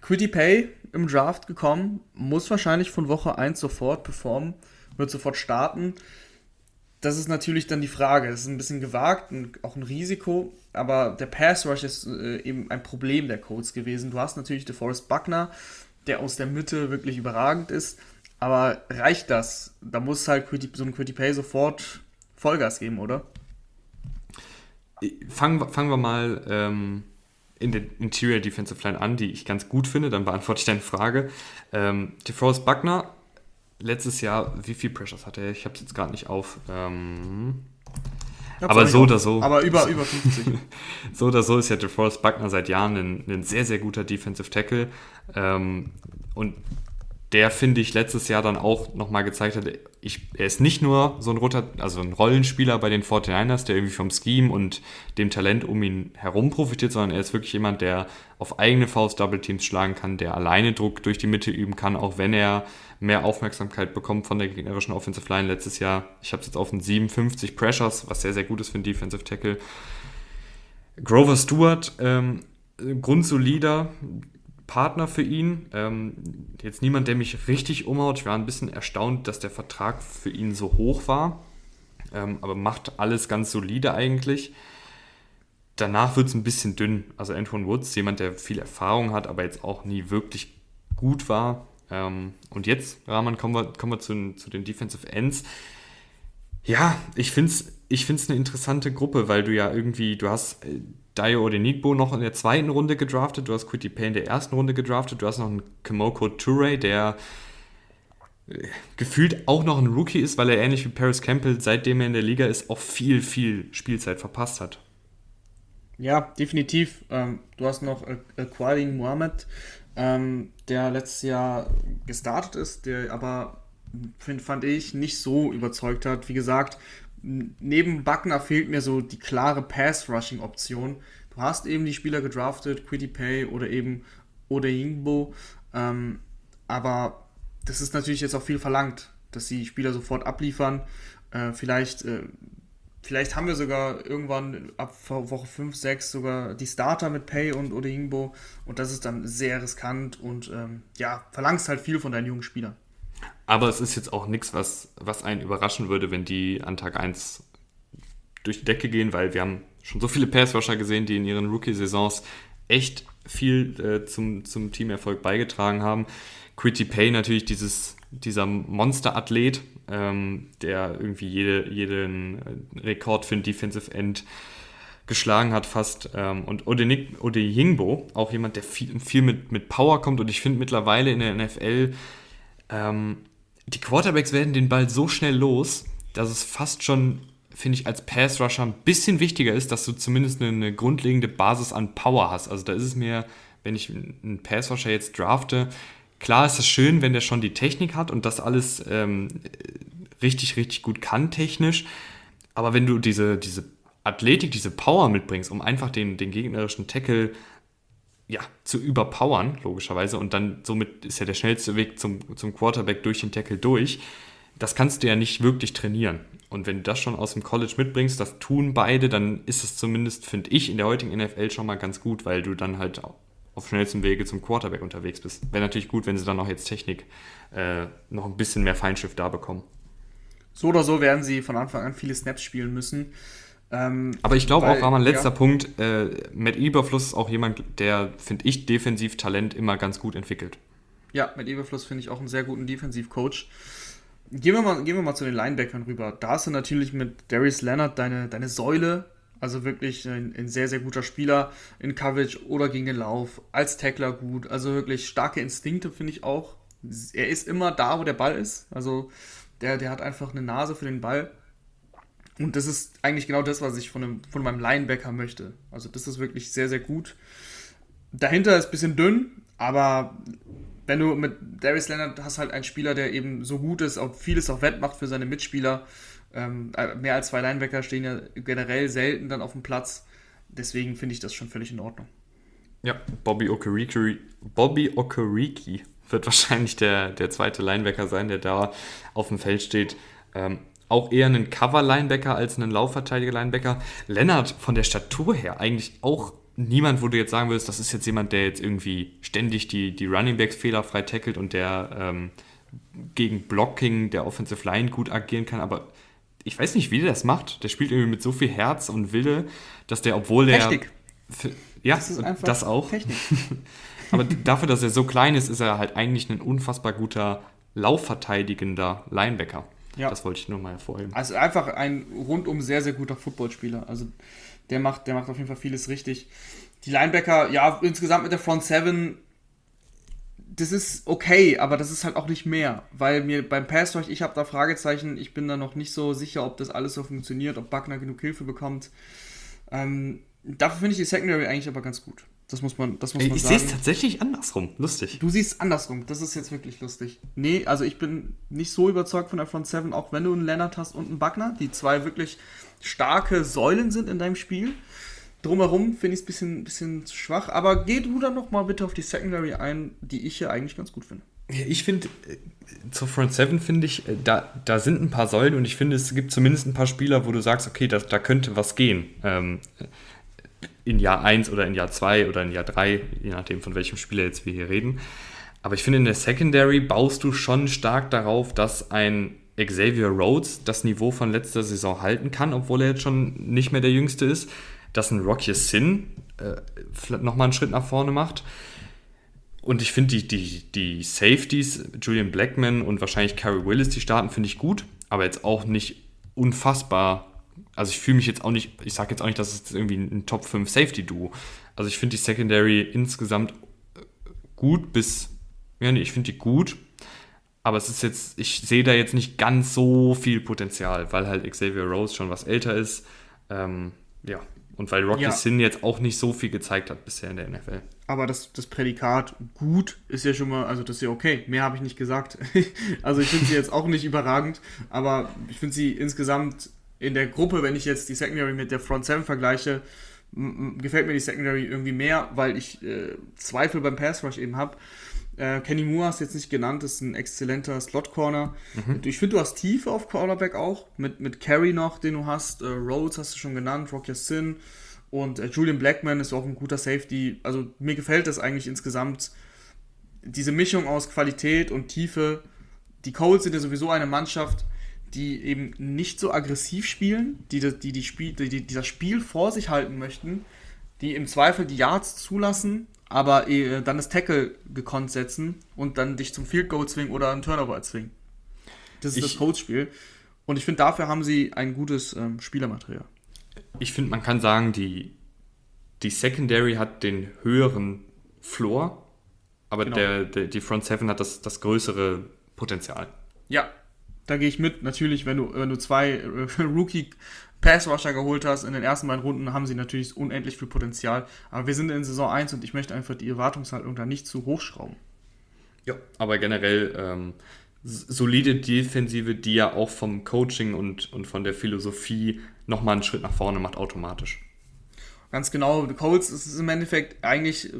Quitty Pay im Draft gekommen, muss wahrscheinlich von Woche 1 sofort performen, wird sofort starten. Das ist natürlich dann die Frage. Das ist ein bisschen gewagt und auch ein Risiko, aber der Pass Rush ist äh, eben ein Problem der Colts gewesen. Du hast natürlich DeForest Buckner, der aus der Mitte wirklich überragend ist. Aber reicht das? Da muss halt so ein Quitty Pay sofort Vollgas geben, oder? Fangen, fangen wir mal ähm, in der Interior Defensive Line an, die ich ganz gut finde. Dann beantworte ich deine Frage. Ähm, DeForest Buckner, letztes Jahr, wie viel Pressures hatte er? Ich habe es jetzt gerade nicht auf. Ähm, aber so oder so. Aber über, über 50. so oder so ist ja DeForest Buckner seit Jahren ein, ein sehr, sehr guter Defensive Tackle. Ähm, und der, finde ich, letztes Jahr dann auch nochmal gezeigt hat, ich, er ist nicht nur so ein, Roter, also ein Rollenspieler bei den 49ers, der irgendwie vom Scheme und dem Talent um ihn herum profitiert, sondern er ist wirklich jemand, der auf eigene Faust Double Teams schlagen kann, der alleine Druck durch die Mitte üben kann, auch wenn er mehr Aufmerksamkeit bekommt von der gegnerischen Offensive Line letztes Jahr. Ich habe es jetzt auf einen 57 Pressures, was sehr, sehr gut ist für einen Defensive Tackle. Grover Stewart, ähm, grundsolider, Partner für ihn. Ähm, jetzt niemand, der mich richtig umhaut. Ich war ein bisschen erstaunt, dass der Vertrag für ihn so hoch war. Ähm, aber macht alles ganz solide eigentlich. Danach wird es ein bisschen dünn. Also Antoine Woods, jemand, der viel Erfahrung hat, aber jetzt auch nie wirklich gut war. Ähm, und jetzt, Rahman, kommen wir, kommen wir zu, zu den Defensive Ends. Ja, ich finde es ich find's eine interessante Gruppe, weil du ja irgendwie, du hast äh, Dio Odenigbo noch in der zweiten Runde gedraftet, du hast Quitty Pay in der ersten Runde gedraftet, du hast noch einen Kamoko Toure, der äh, gefühlt auch noch ein Rookie ist, weil er ähnlich wie Paris Campbell, seitdem er in der Liga ist, auch viel, viel Spielzeit verpasst hat. Ja, definitiv. Ähm, du hast noch Qualin Mohamed, ähm, der letztes Jahr gestartet ist, der aber, fand ich, nicht so überzeugt hat. Wie gesagt, neben Buckner fehlt mir so die klare Pass-Rushing-Option. Du hast eben die Spieler gedraftet, Quiddy Pay oder eben Odeyingbo, ähm, aber das ist natürlich jetzt auch viel verlangt, dass die Spieler sofort abliefern. Äh, vielleicht, äh, vielleicht haben wir sogar irgendwann ab Woche 5, 6 sogar die Starter mit Pay und Odeyingbo und das ist dann sehr riskant und ähm, ja, verlangst halt viel von deinen jungen Spielern. Aber es ist jetzt auch nichts, was, was einen überraschen würde, wenn die an Tag 1 durch die Decke gehen, weil wir haben schon so viele Passwasher gesehen, die in ihren Rookie-Saisons echt viel äh, zum, zum Teamerfolg beigetragen haben. Quitty Pay natürlich dieses, dieser Monster-Athlet, ähm, der irgendwie jede, jeden Rekord für ein Defensive End geschlagen hat fast. Ähm, und Odenik, Odeyingbo, auch jemand, der viel, viel mit, mit Power kommt. Und ich finde mittlerweile in der NFL ähm, die Quarterbacks werden den Ball so schnell los, dass es fast schon, finde ich, als Pass-Rusher ein bisschen wichtiger ist, dass du zumindest eine, eine, grundlegende Basis an Power hast. Also da ist es mir, wenn ich einen Pass-Rusher jetzt drafte, klar ist es schön, wenn der schon die Technik hat und das alles ähm, richtig, richtig gut kann technisch. Aber wenn du diese, diese Athletik, diese Power mitbringst, um einfach den, den gegnerischen Tackle ja, zu überpowern, logischerweise. Und dann somit ist ja der schnellste Weg zum, zum Quarterback durch den Tackle durch. Das kannst du ja nicht wirklich trainieren. Und wenn du das schon aus dem College mitbringst, das tun beide, dann ist es zumindest, finde ich, in der heutigen NFL schon mal ganz gut, weil du dann halt auf schnellstem Wege zum Quarterback unterwegs bist. Wäre natürlich gut, wenn sie dann auch jetzt Technik äh, noch ein bisschen mehr Feinschrift da bekommen. So oder so werden sie von Anfang an viele Snaps spielen müssen. Ähm, Aber ich glaube auch, war mein letzter ja. Punkt, äh, Matt Eberfluss ist auch jemand, der, finde ich, Defensivtalent immer ganz gut entwickelt. Ja, Matt Eberfluss finde ich auch einen sehr guten Defensivcoach. Gehen wir, mal, gehen wir mal zu den Linebackern rüber. Da hast du natürlich mit Darius Leonard deine, deine Säule, also wirklich ein, ein, sehr, sehr guter Spieler in Coverage oder gegen den Lauf, als Tackler gut, also wirklich starke Instinkte finde ich auch. Er ist immer da, wo der Ball ist, also der, der hat einfach eine Nase für den Ball. Und das ist eigentlich genau das, was ich von, einem, von meinem Linebacker möchte. Also das ist wirklich sehr, sehr gut. Dahinter ist ein bisschen dünn, aber wenn du mit Darius Leonard hast halt einen Spieler, der eben so gut ist, auch vieles auch wettmacht für seine Mitspieler. Ähm, mehr als zwei Linebacker stehen ja generell selten dann auf dem Platz. Deswegen finde ich das schon völlig in Ordnung. Ja, Bobby Okereke, Bobby Okereke wird wahrscheinlich der, der zweite Linebacker sein, der da auf dem Feld steht. Ähm, auch eher einen Cover-Linebacker als einen Laufverteidiger-Linebacker. Lennart von der Statur her eigentlich auch niemand, wo du jetzt sagen würdest, das ist jetzt jemand, der jetzt irgendwie ständig die, die Running Backs fehlerfrei tackelt und der ähm, gegen Blocking der Offensive Line gut agieren kann, aber ich weiß nicht, wie der das macht. Der spielt irgendwie mit so viel Herz und Wille, dass der, obwohl der. Technik. Ja, das, das auch. Technik. aber dafür, dass er so klein ist, ist er halt eigentlich ein unfassbar guter laufverteidigender Linebacker. Ja. Das wollte ich nur mal hervorheben. Also einfach ein rundum sehr, sehr guter Footballspieler. Also der macht, der macht auf jeden Fall vieles richtig. Die Linebacker, ja, insgesamt mit der Front 7, das ist okay, aber das ist halt auch nicht mehr, weil mir beim Pass Rush, ich habe da Fragezeichen, ich bin da noch nicht so sicher, ob das alles so funktioniert, ob Buckner genug Hilfe bekommt. Ähm, dafür finde ich die Secondary eigentlich aber ganz gut. Das muss man, das muss man ich sagen. Ich sehe es tatsächlich andersrum. Lustig. Du siehst andersrum. Das ist jetzt wirklich lustig. Nee, also ich bin nicht so überzeugt von der Front 7, auch wenn du einen Lennart hast und einen Buckner, die zwei wirklich starke Säulen sind in deinem Spiel. Drumherum finde ich es ein bisschen, bisschen schwach. Aber geh du dann noch mal bitte auf die Secondary ein, die ich hier eigentlich ganz gut finde. Ich finde, äh, zur Front 7 finde ich, äh, da, da sind ein paar Säulen und ich finde, es gibt zumindest ein paar Spieler, wo du sagst, okay, das, da könnte was gehen. Ähm, in Jahr 1 oder in Jahr 2 oder in Jahr 3, je nachdem von welchem Spieler jetzt wir hier reden. Aber ich finde, in der Secondary baust du schon stark darauf, dass ein Xavier Rhodes das Niveau von letzter Saison halten kann, obwohl er jetzt schon nicht mehr der Jüngste ist. Dass ein Rocky Sin äh, nochmal einen Schritt nach vorne macht. Und ich finde die, die, die Safeties, Julian Blackman und wahrscheinlich Carrie Willis, die starten, finde ich gut, aber jetzt auch nicht unfassbar. Also ich fühle mich jetzt auch nicht, ich sage jetzt auch nicht, dass es irgendwie ein Top 5 Safety-Duo. Also ich finde die Secondary insgesamt gut bis, ja nee, ich finde die gut, aber es ist jetzt, ich sehe da jetzt nicht ganz so viel Potenzial, weil halt Xavier Rose schon was älter ist. Ähm, ja, und weil Rocky ja. Sin jetzt auch nicht so viel gezeigt hat bisher in der NFL. Aber das, das Prädikat gut ist ja schon mal, also das ist ja okay. Mehr habe ich nicht gesagt. also ich finde sie jetzt auch nicht überragend, aber ich finde sie insgesamt in der Gruppe, wenn ich jetzt die Secondary mit der Front 7 vergleiche, gefällt mir die Secondary irgendwie mehr, weil ich äh, Zweifel beim Pass Rush eben habe. Äh, Kenny Moore hast du jetzt nicht genannt, ist ein exzellenter Slot-Corner. Mhm. Ich finde, du hast Tiefe auf Cornerback auch, mit, mit Carey noch, den du hast. Äh, Rhodes hast du schon genannt, Rocky Sin. Und äh, Julian Blackman ist auch ein guter Safety. Also mir gefällt das eigentlich insgesamt, diese Mischung aus Qualität und Tiefe. Die Colts sind ja sowieso eine Mannschaft, die eben nicht so aggressiv spielen, die, die, die, Spiel, die, die das Spiel vor sich halten möchten, die im Zweifel die Yards zulassen aber äh, dann das Tackle gekonnt setzen und dann dich zum Field Goal zwingen oder einen Turnover erzwingen. Das ist ich, das Coach-Spiel. Und ich finde, dafür haben sie ein gutes ähm, Spielermaterial. Ich finde, man kann sagen, die, die Secondary hat den höheren Floor, aber genau. der, der, die Front Seven hat das, das größere Potenzial. Ja, da gehe ich mit. Natürlich, wenn du, wenn du zwei äh, Rookie Pass-Rusher geholt hast in den ersten beiden Runden, haben sie natürlich unendlich viel Potenzial. Aber wir sind in Saison 1 und ich möchte einfach die Erwartungshaltung da nicht zu hochschrauben. Ja, aber generell ähm, solide Defensive, die ja auch vom Coaching und, und von der Philosophie nochmal einen Schritt nach vorne macht, automatisch. Ganz genau. Colts ist im Endeffekt eigentlich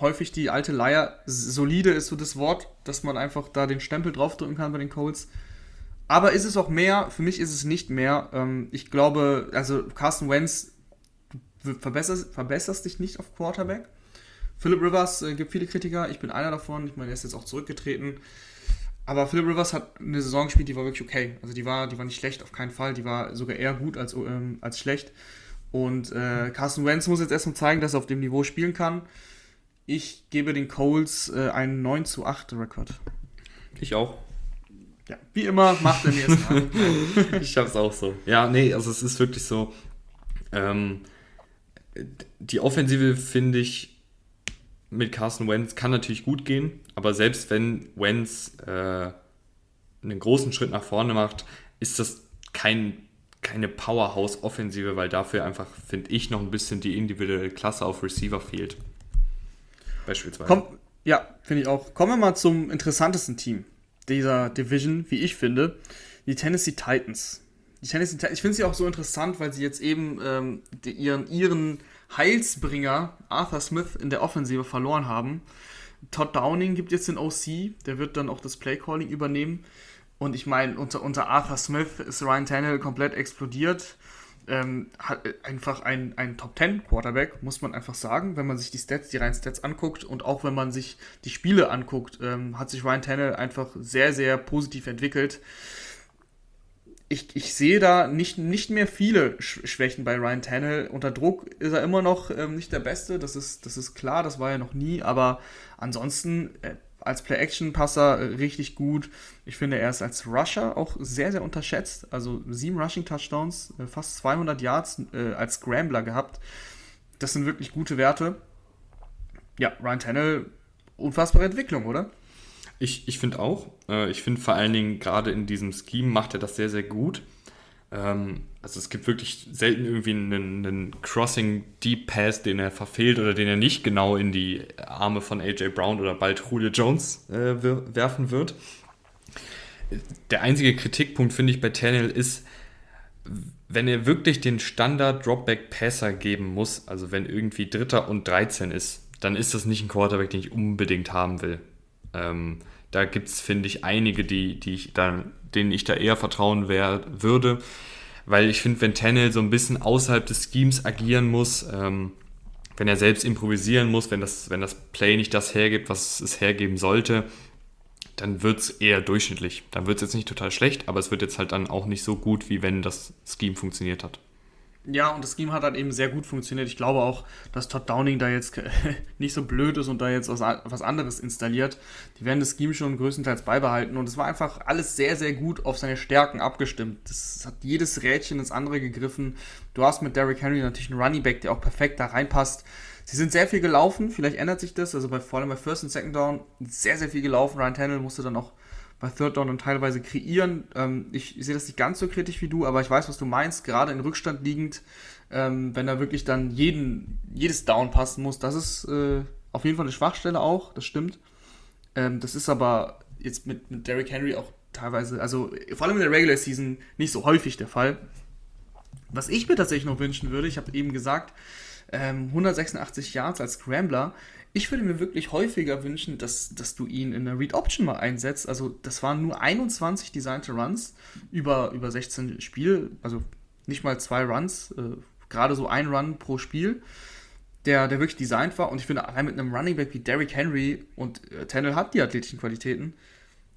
häufig die alte Leier. Solide ist so das Wort, dass man einfach da den Stempel draufdrücken kann bei den Colts. Aber ist es auch mehr? Für mich ist es nicht mehr. Ähm, ich glaube, also Carsten Wentz, du verbesserst, verbesserst dich nicht auf Quarterback. Philip Rivers äh, gibt viele Kritiker, ich bin einer davon. Ich meine, er ist jetzt auch zurückgetreten. Aber Philip Rivers hat eine Saison gespielt, die war wirklich okay. Also die war, die war nicht schlecht, auf keinen Fall. Die war sogar eher gut als, ähm, als schlecht. Und äh, Carsten Wentz muss jetzt erstmal zeigen, dass er auf dem Niveau spielen kann. Ich gebe den Coles äh, einen 9 zu 8 Rekord. Ich auch. Ja, wie immer macht er mir es ich hab's auch so. Ja, nee, also es ist wirklich so. Ähm, die Offensive finde ich mit Carson Wentz kann natürlich gut gehen, aber selbst wenn Wentz äh, einen großen Schritt nach vorne macht, ist das kein, keine Powerhouse-Offensive, weil dafür einfach, finde ich, noch ein bisschen die individuelle Klasse auf Receiver fehlt. Beispielsweise. Komm, ja, finde ich auch. Kommen wir mal zum interessantesten Team dieser Division, wie ich finde, die Tennessee Titans. Die Tennessee Titans, ich finde sie auch so interessant, weil sie jetzt eben ähm, die, ihren, ihren Heilsbringer Arthur Smith in der Offensive verloren haben. Todd Downing gibt jetzt den OC, der wird dann auch das Playcalling übernehmen. Und ich meine, unter, unter Arthur Smith ist Ryan Tannehill komplett explodiert ähm, hat einfach ein, ein Top 10 Quarterback, muss man einfach sagen. Wenn man sich die Stats, die reinen Stats anguckt und auch wenn man sich die Spiele anguckt, ähm, hat sich Ryan Tannehill einfach sehr, sehr positiv entwickelt. Ich, ich sehe da nicht, nicht mehr viele Schwächen bei Ryan Tannehill. Unter Druck ist er immer noch ähm, nicht der Beste, das ist, das ist klar, das war er noch nie, aber ansonsten äh, als Play-Action-Passer äh, richtig gut. Ich finde, er ist als Rusher auch sehr, sehr unterschätzt. Also sieben Rushing-Touchdowns, äh, fast 200 Yards äh, als Scrambler gehabt. Das sind wirklich gute Werte. Ja, Ryan Tannehill, unfassbare Entwicklung, oder? Ich, ich finde auch. Äh, ich finde vor allen Dingen gerade in diesem Scheme macht er das sehr, sehr gut. Ähm, also es gibt wirklich selten irgendwie einen, einen, Crossing Deep Pass, den er verfehlt oder den er nicht genau in die Arme von AJ Brown oder bald Julio Jones äh, werfen wird. Der einzige Kritikpunkt, finde ich, bei Tannehill ist, wenn er wirklich den Standard Dropback Passer geben muss, also wenn irgendwie Dritter und 13 ist, dann ist das nicht ein Quarterback, den ich unbedingt haben will. Ähm, da gibt es, finde ich, einige, die, die ich da, denen ich da eher vertrauen wär, würde. Weil ich finde, wenn Tennell so ein bisschen außerhalb des Schemes agieren muss, ähm, wenn er selbst improvisieren muss, wenn das, wenn das Play nicht das hergibt, was es hergeben sollte, dann wird es eher durchschnittlich. Dann wird es jetzt nicht total schlecht, aber es wird jetzt halt dann auch nicht so gut, wie wenn das Scheme funktioniert hat. Ja, und das Scheme hat halt eben sehr gut funktioniert. Ich glaube auch, dass Todd Downing da jetzt nicht so blöd ist und da jetzt was anderes installiert. Die werden das Scheme schon größtenteils beibehalten und es war einfach alles sehr, sehr gut auf seine Stärken abgestimmt. Das hat jedes Rädchen ins andere gegriffen. Du hast mit Derrick Henry natürlich einen Running Back, der auch perfekt da reinpasst. Sie sind sehr viel gelaufen, vielleicht ändert sich das. Also bei, vor allem bei First und Second Down sehr, sehr viel gelaufen. Ryan Tannehill musste dann auch bei Third Down und teilweise kreieren. Ähm, ich, ich, sehe das nicht ganz so kritisch wie du, aber ich weiß, was du meinst. Gerade in Rückstand liegend, ähm, wenn er wirklich dann jeden, jedes Down passen muss, das ist äh, auf jeden Fall eine Schwachstelle auch, das stimmt. Ähm, das ist aber jetzt mit, mit Derrick Henry auch teilweise, also vor allem in der Regular Season nicht so häufig der Fall. Was ich mir tatsächlich noch wünschen würde, ich habe eben gesagt, 186 ähm, Yards als Scrambler. Ich würde mir wirklich häufiger wünschen, dass, dass du ihn in der Read Option mal einsetzt. Also, das waren nur 21 designte Runs über, über 16 Spiele, also nicht mal zwei Runs, äh, gerade so ein Run pro Spiel, der, der wirklich designt war. Und ich finde, allein mit einem Running Back wie Derrick Henry und äh, Tennell hat die athletischen Qualitäten,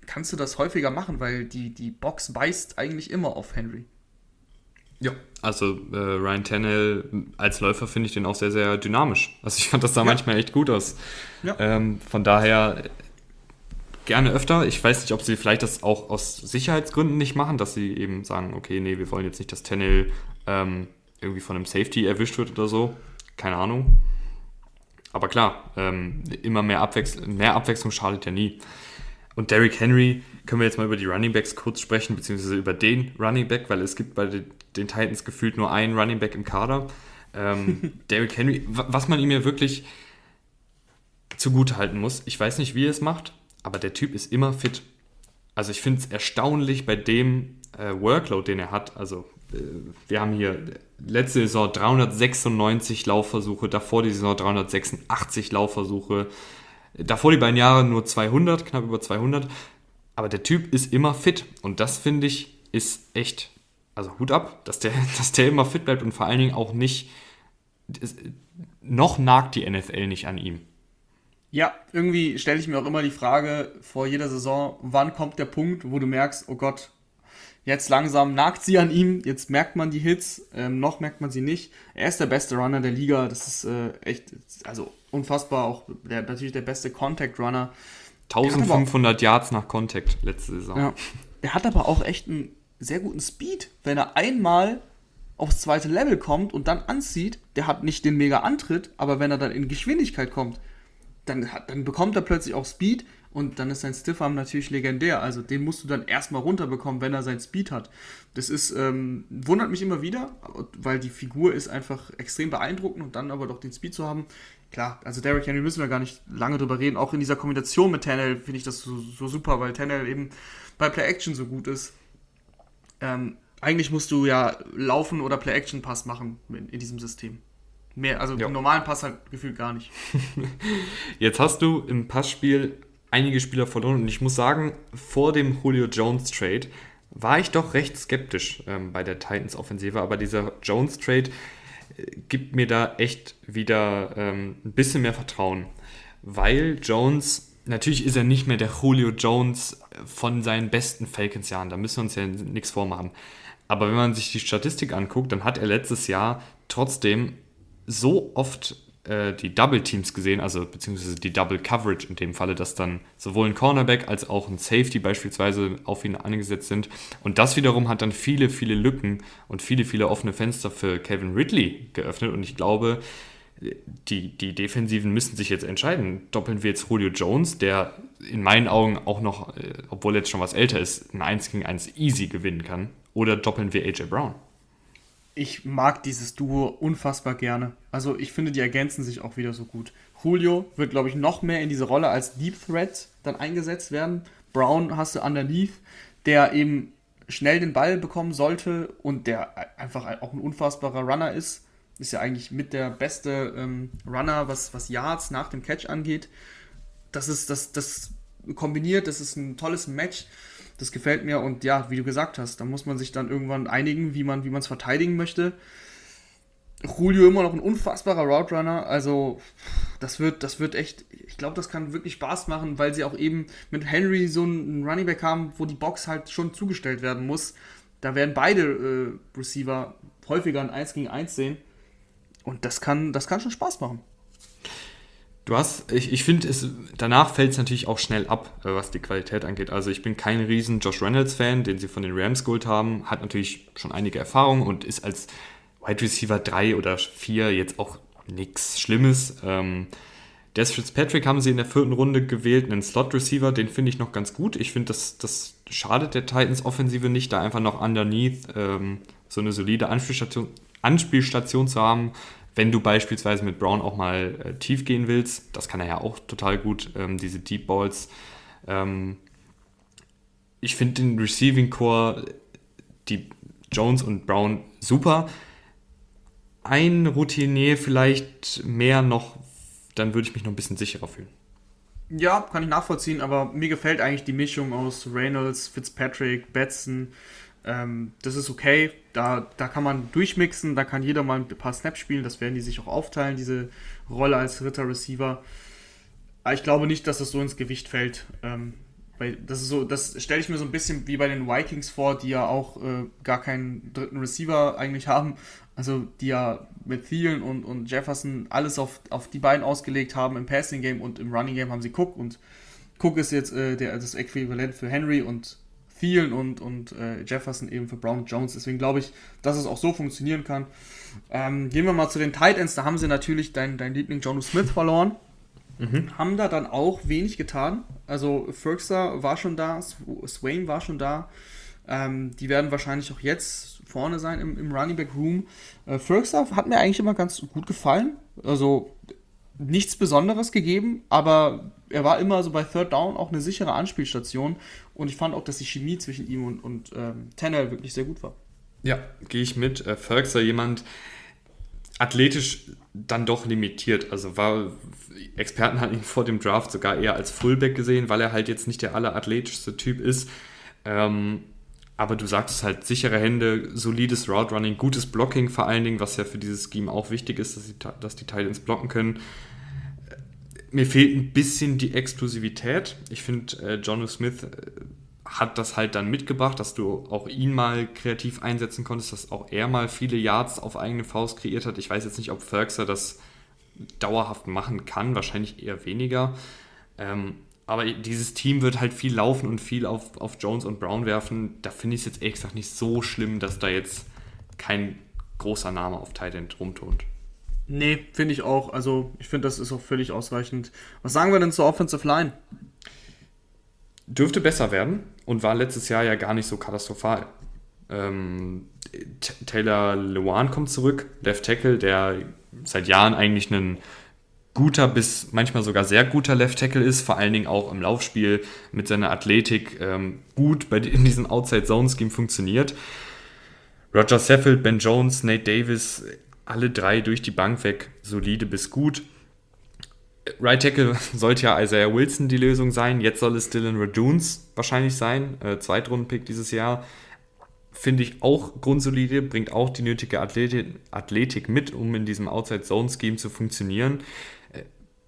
kannst du das häufiger machen, weil die, die Box beißt eigentlich immer auf Henry. Ja, also äh, Ryan Tannehill als Läufer finde ich den auch sehr, sehr dynamisch. Also ich fand das da ja. manchmal echt gut aus. Ja. Ähm, von daher gerne öfter. Ich weiß nicht, ob sie vielleicht das auch aus Sicherheitsgründen nicht machen, dass sie eben sagen, okay, nee, wir wollen jetzt nicht, dass Tannehill ähm, irgendwie von einem Safety erwischt wird oder so. Keine Ahnung. Aber klar, ähm, immer mehr, Abwechsl mehr Abwechslung schadet ja nie. Und Derrick Henry, können wir jetzt mal über die Running Backs kurz sprechen, beziehungsweise über den Running Back, weil es gibt bei den Titans gefühlt nur einen Running Back im Kader. Ähm, Derrick Henry, was man ihm ja wirklich zugute halten muss, ich weiß nicht, wie er es macht, aber der Typ ist immer fit. Also ich finde es erstaunlich bei dem äh, Workload, den er hat. Also äh, wir haben hier letzte Saison 396 Laufversuche, davor die Saison 386 Laufversuche, davor die beiden Jahre nur 200, knapp über 200. Aber der Typ ist immer fit und das finde ich ist echt also Hut ab, dass der, dass der immer fit bleibt und vor allen Dingen auch nicht, noch nagt die NFL nicht an ihm. Ja, irgendwie stelle ich mir auch immer die Frage vor jeder Saison, wann kommt der Punkt, wo du merkst, oh Gott, jetzt langsam nagt sie an ihm, jetzt merkt man die Hits, ähm, noch merkt man sie nicht. Er ist der beste Runner der Liga, das ist äh, echt, also unfassbar, auch der, natürlich der beste Contact Runner. 1500 auch, Yards nach Contact letzte Saison. Ja, er hat aber auch echt einen sehr guten Speed. Wenn er einmal aufs zweite Level kommt und dann anzieht, der hat nicht den mega Antritt, aber wenn er dann in Geschwindigkeit kommt, dann, hat, dann bekommt er plötzlich auch Speed und dann ist sein Stiffarm natürlich legendär. Also den musst du dann erstmal runterbekommen, wenn er sein Speed hat. Das ist, ähm, wundert mich immer wieder, weil die Figur ist einfach extrem beeindruckend und dann aber doch den Speed zu haben. Klar, also Derrick Henry müssen wir gar nicht lange drüber reden. Auch in dieser Kombination mit Tannehill finde ich das so, so super, weil Tannehill eben bei Play Action so gut ist ähm, eigentlich musst du ja Laufen oder Play-Action-Pass machen in, in, diesem System. Mehr, also ja. im normalen Pass halt gefühlt gar nicht. Jetzt hast du im Passspiel einige Spieler verloren und ich muss sagen, vor dem Julio Jones Trade war ich doch recht skeptisch ähm, bei der Titans Offensive, aber dieser Jones Trade äh, gibt mir da echt wieder ähm, ein bisschen mehr Vertrauen, weil Jones natürlich ist er nicht mehr der Julio Jones von seinen besten Falcons-Jahren. Da müssen wir uns ja nichts vormachen. Aber wenn man sich die Statistik anguckt, dann hat er letztes Jahr trotzdem so oft äh, die Double Teams gesehen, also beziehungsweise die Double Coverage in dem Falle, dass dann sowohl ein Cornerback als auch ein Safety beispielsweise auf ihn angesetzt sind. Und das wiederum hat dann viele, viele Lücken und viele, viele offene Fenster für Kevin Ridley geöffnet. Und ich glaube, die, die Defensiven müssen sich jetzt entscheiden. Doppeln wir jetzt Julio Jones, der in meinen Augen auch noch, äh, obwohl er jetzt schon was älter ist, ein 1 gegen 1 easy gewinnen kann, oder doppeln wir AJ Brown? Ich mag dieses Duo unfassbar gerne. Also ich finde, die ergänzen sich auch wieder so gut. Julio wird, glaube ich, noch mehr in diese Rolle als Deep Threat dann eingesetzt werden. Brown hast du underneath, der eben schnell den Ball bekommen sollte und der einfach auch ein unfassbarer Runner ist ist ja eigentlich mit der beste ähm, Runner, was, was Yards nach dem Catch angeht. Das ist das, das kombiniert, das ist ein tolles Match. Das gefällt mir und ja, wie du gesagt hast, da muss man sich dann irgendwann einigen, wie man es verteidigen möchte. Julio immer noch ein unfassbarer Route also das wird, das wird echt, ich glaube, das kann wirklich Spaß machen, weil sie auch eben mit Henry so einen Running Back haben, wo die Box halt schon zugestellt werden muss. Da werden beide äh, Receiver häufiger ein 1 gegen 1 sehen. Und das kann, das kann schon Spaß machen. Du hast, ich, ich finde, danach fällt es natürlich auch schnell ab, äh, was die Qualität angeht. Also ich bin kein riesen Josh Reynolds-Fan, den sie von den Rams geholt haben, hat natürlich schon einige Erfahrungen und ist als Wide Receiver 3 oder 4 jetzt auch nichts Schlimmes. Ähm, Des Fitzpatrick haben sie in der vierten Runde gewählt, einen Slot-Receiver, den finde ich noch ganz gut. Ich finde, das, das schadet der Titans-Offensive nicht, da einfach noch underneath ähm, so eine solide Anspielstation, Anspielstation zu haben wenn du beispielsweise mit Brown auch mal äh, tief gehen willst, das kann er ja auch total gut, ähm, diese Deep Balls. Ähm, ich finde den Receiving Core, die Jones und Brown super. Ein Routinier vielleicht mehr noch, dann würde ich mich noch ein bisschen sicherer fühlen. Ja, kann ich nachvollziehen, aber mir gefällt eigentlich die Mischung aus Reynolds, Fitzpatrick, Betson. Ähm, das ist okay. Da, da kann man durchmixen, da kann jeder mal ein paar Snaps spielen. Das werden die sich auch aufteilen, diese Rolle als dritter Receiver. Aber ich glaube nicht, dass das so ins Gewicht fällt. Ähm, weil das so, das stelle ich mir so ein bisschen wie bei den Vikings vor, die ja auch äh, gar keinen dritten Receiver eigentlich haben. Also die ja mit Thielen und, und Jefferson alles auf, auf die beiden ausgelegt haben im Passing Game und im Running Game haben sie Cook und Cook ist jetzt äh, der, das Äquivalent für Henry und Thielen und, und äh, Jefferson eben für Brown Jones. Deswegen glaube ich, dass es auch so funktionieren kann. Ähm, gehen wir mal zu den Tight Ends. Da haben sie natürlich deinen dein Liebling Jono Smith verloren. Mhm. Haben da dann auch wenig getan. Also Ferguson war schon da, Swain war schon da. Ähm, die werden wahrscheinlich auch jetzt vorne sein im, im Running Back Room. Äh, Ferguson hat mir eigentlich immer ganz gut gefallen. Also nichts Besonderes gegeben, aber er war immer so bei Third Down auch eine sichere Anspielstation und ich fand auch, dass die Chemie zwischen ihm und, und ähm, Tanner wirklich sehr gut war. Ja, gehe ich mit. Äh, Ferguson jemand athletisch dann doch limitiert. Also war Experten hatten ihn vor dem Draft sogar eher als Fullback gesehen, weil er halt jetzt nicht der allerathletischste Typ ist. Ähm, aber du sagst halt sichere Hände, solides Route Running, gutes Blocking vor allen Dingen, was ja für dieses Scheme auch wichtig ist, dass die, dass die Titans blocken können mir fehlt ein bisschen die Exklusivität. Ich finde, äh, John Smith äh, hat das halt dann mitgebracht, dass du auch ihn mal kreativ einsetzen konntest, dass auch er mal viele Yards auf eigene Faust kreiert hat. Ich weiß jetzt nicht, ob Ferguson das dauerhaft machen kann, wahrscheinlich eher weniger. Ähm, aber dieses Team wird halt viel laufen und viel auf, auf Jones und Brown werfen. Da finde ich es jetzt ehrlich gesagt nicht so schlimm, dass da jetzt kein großer Name auf Titan rumtont. Nee, finde ich auch. Also, ich finde, das ist auch völlig ausreichend. Was sagen wir denn zur Offensive Line? Dürfte besser werden und war letztes Jahr ja gar nicht so katastrophal. Ähm, Taylor Lewan kommt zurück, Left Tackle, der seit Jahren eigentlich ein guter bis manchmal sogar sehr guter Left Tackle ist, vor allen Dingen auch im Laufspiel mit seiner Athletik ähm, gut bei, in diesem Outside Zone Scheme funktioniert. Roger Seffield, Ben Jones, Nate Davis, alle drei durch die Bank weg solide bis gut. Right Tackle sollte ja Isaiah Wilson die Lösung sein. Jetzt soll es Dylan Raduns wahrscheinlich sein. Äh, Zweitrunden-Pick dieses Jahr. Finde ich auch grundsolide, bringt auch die nötige Athletik, Athletik mit, um in diesem Outside-Zone-Scheme zu funktionieren. Äh,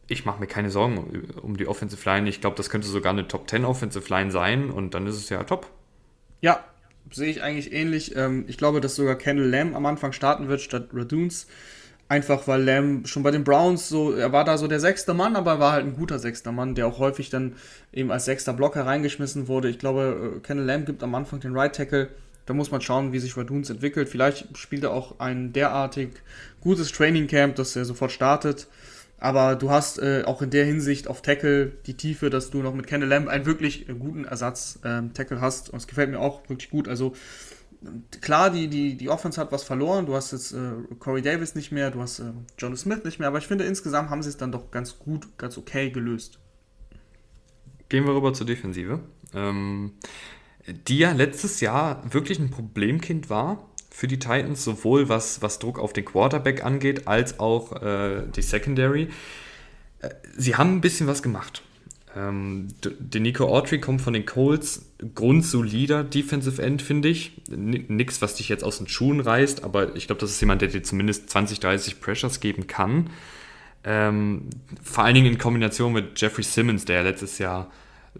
ich mache mir keine Sorgen um, um die Offensive Line. Ich glaube, das könnte sogar eine Top 10 Offensive Line sein und dann ist es ja top. Ja, sehe ich eigentlich ähnlich. Ähm, ich glaube, dass sogar Kendall Lamb am Anfang starten wird statt Raduns. Einfach weil Lamb schon bei den Browns so, er war da so der sechste Mann, aber er war halt ein guter sechster Mann, der auch häufig dann eben als sechster Blocker reingeschmissen wurde. Ich glaube, äh, Kendall Lamb gibt am Anfang den Right Tackle. Da muss man schauen, wie sich Raduns entwickelt. Vielleicht spielt er auch ein derartig gutes Training Camp, dass er sofort startet. Aber du hast äh, auch in der Hinsicht auf Tackle die Tiefe, dass du noch mit Kendall Lamb einen wirklich äh, guten Ersatz-Tackle ähm, hast. Und es gefällt mir auch wirklich gut. Also klar, die, die, die Offense hat was verloren. Du hast jetzt äh, Corey Davis nicht mehr, du hast äh, John Smith nicht mehr. Aber ich finde, insgesamt haben sie es dann doch ganz gut, ganz okay gelöst. Gehen wir rüber zur Defensive. Ähm, die ja letztes Jahr wirklich ein Problemkind war für die Titans, sowohl was, was Druck auf den Quarterback angeht, als auch äh, die Secondary. Äh, sie haben ein bisschen was gemacht. Ähm, Nico Autry kommt von den Colts, grundsolider Defensive End, finde ich. Nichts, was dich jetzt aus den Schuhen reißt, aber ich glaube, das ist jemand, der dir zumindest 20, 30 Pressures geben kann. Ähm, vor allen Dingen in Kombination mit Jeffrey Simmons, der letztes Jahr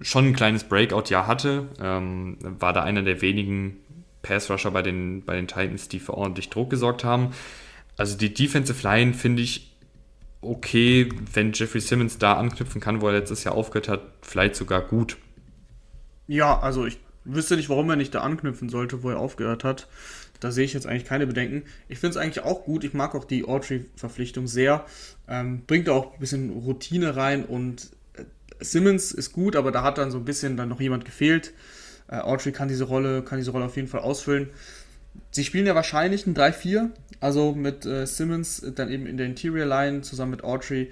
schon ein kleines Breakout-Jahr hatte, ähm, war da einer der wenigen Pass-Rusher bei den, bei den Titans, die für ordentlich Druck gesorgt haben. Also die Defensive Line finde ich okay, wenn Jeffrey Simmons da anknüpfen kann, wo er letztes Jahr aufgehört hat, vielleicht sogar gut. Ja, also ich wüsste nicht, warum er nicht da anknüpfen sollte, wo er aufgehört hat. Da sehe ich jetzt eigentlich keine Bedenken. Ich finde es eigentlich auch gut. Ich mag auch die Autry-Verpflichtung sehr. Ähm, bringt auch ein bisschen Routine rein und äh, Simmons ist gut, aber da hat dann so ein bisschen dann noch jemand gefehlt. Äh, Autry kann diese Rolle, kann diese Rolle auf jeden Fall ausfüllen. Sie spielen ja wahrscheinlich ein 3-4, also mit äh, Simmons dann eben in der Interior Line zusammen mit Autry.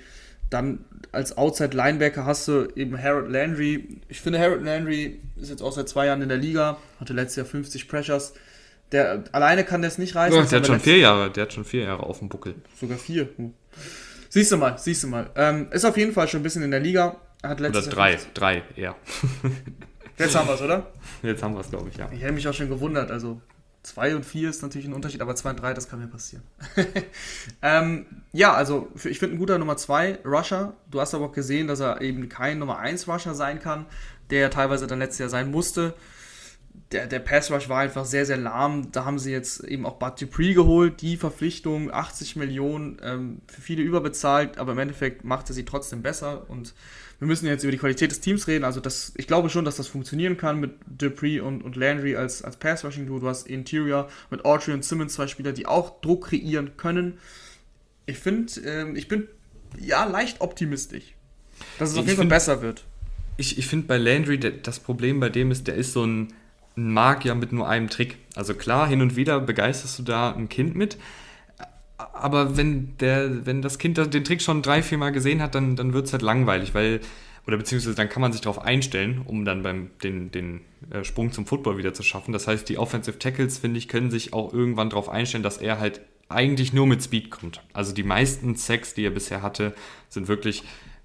Dann als Outside Linebacker hast du eben Harold Landry. Ich finde, Harold Landry ist jetzt auch seit zwei Jahren in der Liga, hatte letztes Jahr 50 Pressures. Der alleine kann das nicht reißen. Ja, der hat schon vier Jahre, der hat schon vier Jahre auf dem Buckel. Sogar vier. Hm. Siehst du mal, siehst du mal. Ähm, ist auf jeden Fall schon ein bisschen in der Liga. Hat oder drei, drei, ja. Jetzt haben wir es, oder? Jetzt haben wir es, glaube ich, ja. Ich hätte mich auch schon gewundert. Also zwei und vier ist natürlich ein Unterschied, aber zwei und drei, das kann mir passieren. ähm, ja, also ich finde ein guter Nummer zwei Rusher. Du hast aber auch gesehen, dass er eben kein Nummer eins Rusher sein kann, der teilweise dann letztes Jahr sein musste der, der Pass Rush war einfach sehr, sehr lahm. Da haben sie jetzt eben auch Bud Dupree geholt, die Verpflichtung, 80 Millionen, ähm, für viele überbezahlt, aber im Endeffekt macht er sie trotzdem besser. Und wir müssen jetzt über die Qualität des Teams reden. Also das, ich glaube schon, dass das funktionieren kann mit Dupree und, und Landry als, als Pass Rushing Duo. Du hast Interior mit Autry und Simmons zwei Spieler, die auch Druck kreieren können. Ich finde, ähm, ich bin ja leicht optimistisch, dass es auf jeden Fall besser wird. Ich, ich finde bei Landry, das Problem bei dem ist, der ist so ein ein Magier mit nur einem Trick. Also klar, hin und wieder begeisterst du da ein Kind mit, aber wenn, der, wenn das Kind den Trick schon drei, vier Mal gesehen hat, dann, dann wird es halt langweilig, weil, oder beziehungsweise dann kann man sich darauf einstellen, um dann beim den, den äh, Sprung zum Football wieder zu schaffen. Das heißt, die Offensive Tackles, finde ich, können sich auch irgendwann darauf einstellen, dass er halt eigentlich nur mit Speed kommt. Also die meisten Sacks, die er bisher hatte, sind wirklich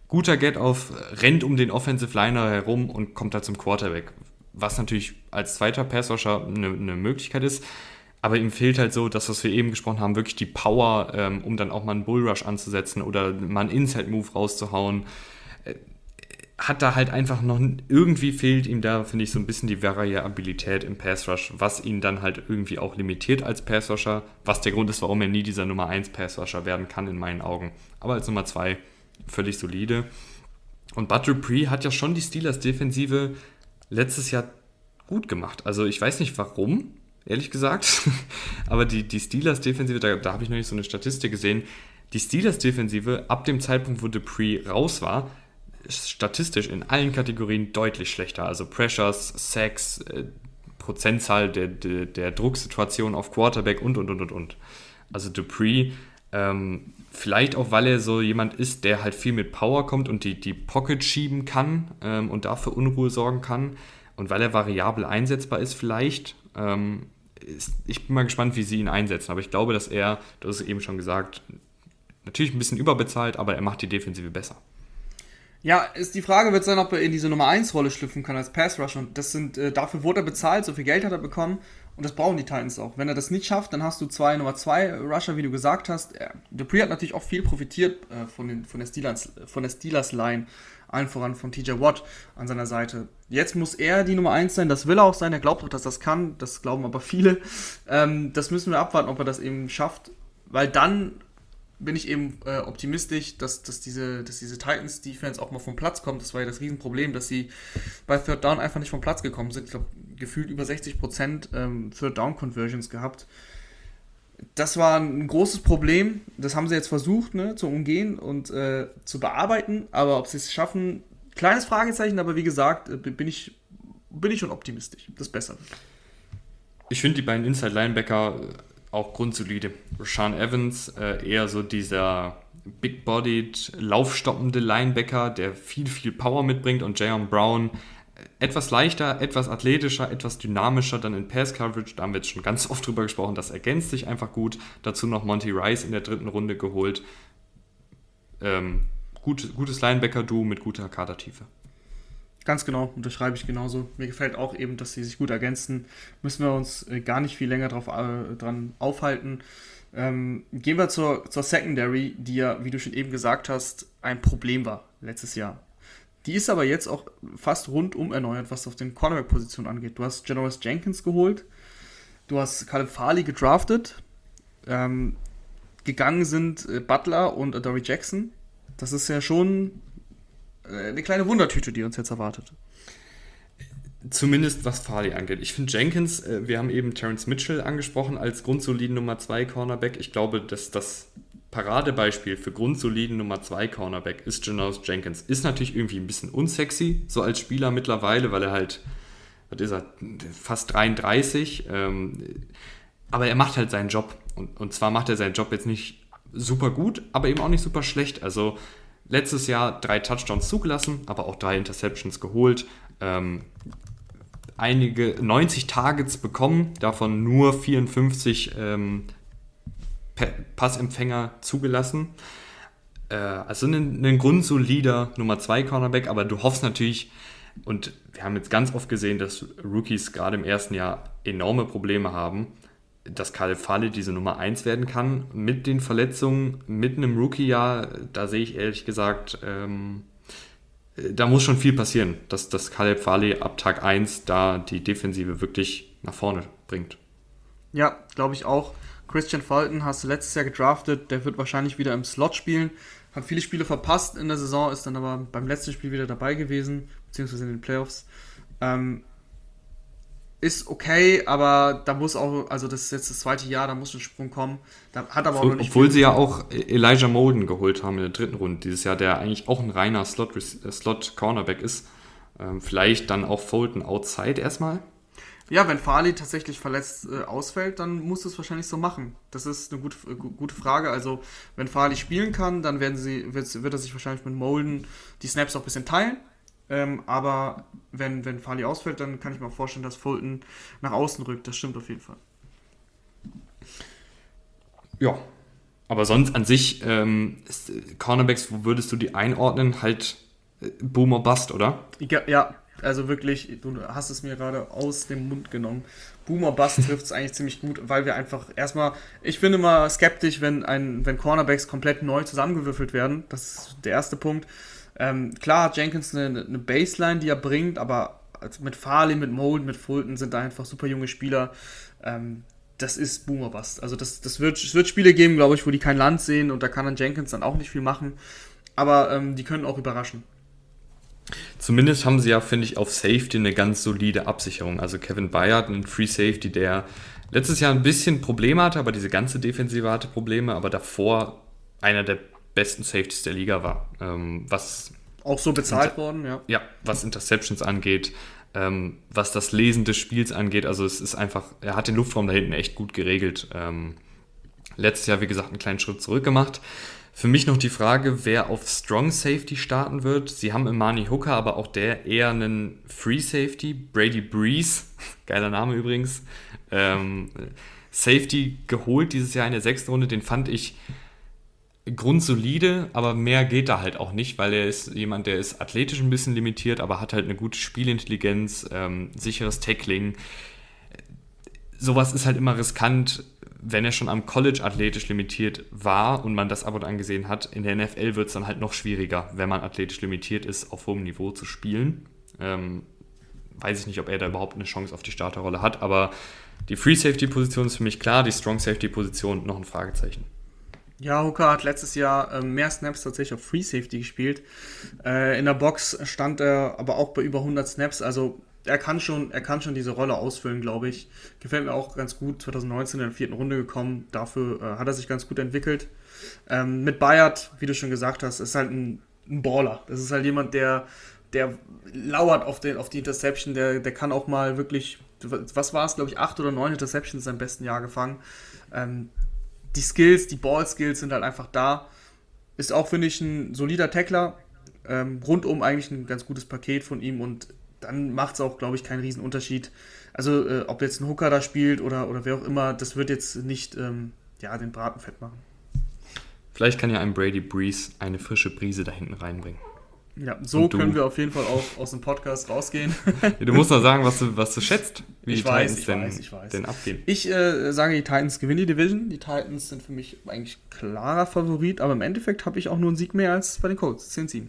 guter Get-Off, rennt um den Offensive Liner herum und kommt da zum Quarterback was natürlich als zweiter Passwasher eine, eine Möglichkeit ist. Aber ihm fehlt halt so, das, was wir eben gesprochen haben, wirklich die Power, ähm, um dann auch mal einen Bullrush anzusetzen oder mal einen Inside-Move rauszuhauen. Äh, hat da halt einfach noch, irgendwie fehlt ihm da, finde ich, so ein bisschen die Variabilität im Passrush, was ihn dann halt irgendwie auch limitiert als Passrusher, was der Grund ist, warum er nie dieser Nummer 1 Passrusher werden kann, in meinen Augen. Aber als Nummer 2 völlig solide. Und Bud Dupree hat ja schon die Steelers-Defensive letztes Jahr gut gemacht. Also ich weiß nicht warum, ehrlich gesagt, aber die, die Steelers-Defensive, da, da habe ich noch nicht so eine Statistik gesehen, die Steelers-Defensive ab dem Zeitpunkt, wo Dupree raus war, ist statistisch in allen Kategorien deutlich schlechter. Also Pressures, Sacks, äh, Prozentzahl der, der, der, Drucksituation auf Quarterback und, und, und, und, und. Also Dupree, ähm, vielleicht auch, weil er so jemand ist, der halt viel mit Power kommt und die, die Pocket schieben kann ähm, und dafür Unruhe sorgen kann. Und weil er variabel einsetzbar ist, vielleicht. Ähm, ist, ich bin mal gespannt, wie sie ihn einsetzen. Aber ich glaube, dass er, hast es eben schon gesagt, natürlich ein bisschen überbezahlt, aber er macht die Defensive besser. Ja, ist die Frage wird sein, ob er in diese Nummer 1 Rolle schlüpfen kann als Pass Rusher. Und das sind, äh, dafür wurde er bezahlt, so viel Geld hat er bekommen. Und das brauchen die Titans auch. Wenn er das nicht schafft, dann hast du zwei Nummer 2 Rusher, wie du gesagt hast. Dupree hat natürlich auch viel profitiert äh, von, den, von, der Steelers, von der Steelers Line allen voran von TJ Watt an seiner Seite. Jetzt muss er die Nummer 1 sein, das will er auch sein, er glaubt auch, dass das kann, das glauben aber viele. Ähm, das müssen wir abwarten, ob er das eben schafft, weil dann bin ich eben äh, optimistisch, dass, dass diese, dass diese Titans-Defense auch mal vom Platz kommt. Das war ja das Riesenproblem, dass sie bei Third Down einfach nicht vom Platz gekommen sind. Ich glaube, gefühlt über 60% ähm, Third Down-Conversions gehabt das war ein großes Problem. Das haben sie jetzt versucht ne, zu umgehen und äh, zu bearbeiten. Aber ob sie es schaffen, kleines Fragezeichen. Aber wie gesagt, äh, bin ich, bin ich schon optimistisch, dass besser. Ich finde die beiden Inside Linebacker äh, auch grundsolide. Rashawn Evans, äh, eher so dieser big-bodied, laufstoppende Linebacker, der viel, viel Power mitbringt. Und Jayon Brown, etwas leichter, etwas athletischer, etwas dynamischer dann in Pass Coverage. Da haben wir jetzt schon ganz oft drüber gesprochen. Das ergänzt sich einfach gut. Dazu noch Monty Rice in der dritten Runde geholt. Ähm, gut, gutes Linebacker-Duo mit guter Kadertiefe. Ganz genau, unterschreibe ich genauso. Mir gefällt auch eben, dass sie sich gut ergänzen. Müssen wir uns äh, gar nicht viel länger drauf, äh, dran aufhalten. Ähm, gehen wir zur, zur Secondary, die ja, wie du schon eben gesagt hast, ein Problem war letztes Jahr. Die ist aber jetzt auch fast rundum erneuert, was auf den Cornerback-Positionen angeht. Du hast Generous Jenkins geholt. du hast Caleb Farley gedraftet. Ähm, gegangen sind äh, Butler und Adoree Jackson. Das ist ja schon äh, eine kleine Wundertüte, die uns jetzt erwartet. Zumindest was Farley angeht. Ich finde Jenkins, äh, wir haben eben Terence Mitchell angesprochen als grundsoliden Nummer 2 Cornerback. Ich glaube, dass das Paradebeispiel für grundsoliden Nummer 2 Cornerback ist Janoris Jenkins. Ist natürlich irgendwie ein bisschen unsexy, so als Spieler mittlerweile, weil er halt, was ist er, fast 33. Ähm, aber er macht halt seinen Job. Und, und zwar macht er seinen Job jetzt nicht super gut, aber eben auch nicht super schlecht. Also letztes Jahr drei Touchdowns zugelassen, aber auch drei Interceptions geholt. Ähm, einige 90 Targets bekommen, davon nur 54 ähm, Passempfänger zugelassen. Äh, also ein, ein grundsolider Nummer 2 Cornerback, aber du hoffst natürlich, und wir haben jetzt ganz oft gesehen, dass Rookies gerade im ersten Jahr enorme Probleme haben, dass Karl Falle diese Nummer 1 werden kann. Mit den Verletzungen, mit einem Rookie-Jahr, da sehe ich ehrlich gesagt, ähm, da muss schon viel passieren, dass, dass Caleb Farley ab Tag 1 da die Defensive wirklich nach vorne bringt. Ja, glaube ich auch. Christian Fulton hast du letztes Jahr gedraftet, der wird wahrscheinlich wieder im Slot spielen. Hat viele Spiele verpasst in der Saison, ist dann aber beim letzten Spiel wieder dabei gewesen, beziehungsweise in den Playoffs. Ähm, ist okay, aber da muss auch, also das ist jetzt das zweite Jahr, da muss ein Sprung kommen. Da hat aber obwohl, auch noch nicht Obwohl sie ja auch Elijah Molden geholt haben in der dritten Runde dieses Jahr, der eigentlich auch ein reiner Slot, äh, Slot Cornerback ist. Ähm, vielleicht dann auch Fulton outside erstmal. Ja, wenn Farley tatsächlich verletzt äh, ausfällt, dann muss es wahrscheinlich so machen. Das ist eine gute, äh, gute Frage. Also, wenn Farley spielen kann, dann werden sie, wird, wird er sich wahrscheinlich mit Molden die Snaps auch ein bisschen teilen. Ähm, aber wenn, wenn Farley ausfällt, dann kann ich mir auch vorstellen, dass Fulton nach außen rückt. Das stimmt auf jeden Fall. Ja. Aber sonst an sich, ähm, ist, äh, Cornerbacks, wo würdest du die einordnen? Halt äh, Boomer Bust, oder? Ja, ja, also wirklich, du hast es mir gerade aus dem Mund genommen. Boomer Bust trifft es eigentlich ziemlich gut, weil wir einfach erstmal, ich bin immer skeptisch, wenn, ein, wenn Cornerbacks komplett neu zusammengewürfelt werden. Das ist der erste Punkt. Ähm, klar hat Jenkins eine, eine, Baseline, die er bringt, aber mit Farley, mit Molden, mit Fulton sind da einfach super junge Spieler. Ähm, das ist Boomerbust. Also das, das wird, es wird Spiele geben, glaube ich, wo die kein Land sehen und da kann dann Jenkins dann auch nicht viel machen. Aber ähm, die können auch überraschen. Zumindest haben sie ja, finde ich, auf Safety eine ganz solide Absicherung. Also Kevin Bayard, ein Free Safety, der letztes Jahr ein bisschen Probleme hatte, aber diese ganze Defensive hatte Probleme, aber davor einer der besten Safeties der Liga war. Ähm, was auch so bezahlt worden, ja. Ja, was Interceptions angeht, ähm, was das Lesen des Spiels angeht. Also es ist einfach, er hat den Luftraum da hinten echt gut geregelt. Ähm, letztes Jahr, wie gesagt, einen kleinen Schritt zurück gemacht. Für mich noch die Frage, wer auf Strong Safety starten wird. Sie haben Imani Hooker, aber auch der eher einen Free Safety. Brady Breeze, geiler Name übrigens. Ähm, Safety geholt dieses Jahr in der sechsten Runde, den fand ich grundsolide, aber mehr geht da halt auch nicht, weil er ist jemand, der ist athletisch ein bisschen limitiert, aber hat halt eine gute Spielintelligenz, ähm, sicheres Tackling. Sowas ist halt immer riskant, wenn er schon am College athletisch limitiert war und man das ab und an gesehen hat. In der NFL wird es dann halt noch schwieriger, wenn man athletisch limitiert ist, auf hohem Niveau zu spielen. Ähm, weiß ich nicht, ob er da überhaupt eine Chance auf die Starterrolle hat, aber die Free Safety Position ist für mich klar, die Strong Safety Position noch ein Fragezeichen. Ja, Hooker hat letztes Jahr äh, mehr Snaps tatsächlich auf Free Safety gespielt. Äh, in der Box stand er aber auch bei über 100 Snaps. Also er kann schon, er kann schon diese Rolle ausfüllen, glaube ich. Gefällt mir auch ganz gut. 2019 in der vierten Runde gekommen. Dafür äh, hat er sich ganz gut entwickelt. Ähm, mit Bayard, wie du schon gesagt hast, ist halt ein, ein Baller. Das ist halt jemand, der, der lauert auf, den, auf die Interception. Der, der kann auch mal wirklich, was war es, glaube ich, acht oder neun Interceptions in seinem besten Jahr gefangen. Ähm, die Skills, die Ball-Skills sind halt einfach da. Ist auch, finde ich, ein solider Tackler. Ähm, rundum eigentlich ein ganz gutes Paket von ihm und dann macht es auch, glaube ich, keinen riesen Unterschied. Also, äh, ob jetzt ein Hooker da spielt oder, oder wer auch immer, das wird jetzt nicht ähm, ja, den Braten fett machen. Vielleicht kann ja ein Brady Breeze eine frische Brise da hinten reinbringen. Ja, so können wir auf jeden Fall auch aus dem Podcast rausgehen. du musst noch sagen, was du, was du schätzt, wie ich die weiß, Titans ich denn, weiß, ich weiß. denn abgehen. Ich äh, sage, die Titans gewinnen die Division. Die Titans sind für mich eigentlich klarer Favorit, aber im Endeffekt habe ich auch nur einen Sieg mehr als bei den Colts. 10-7.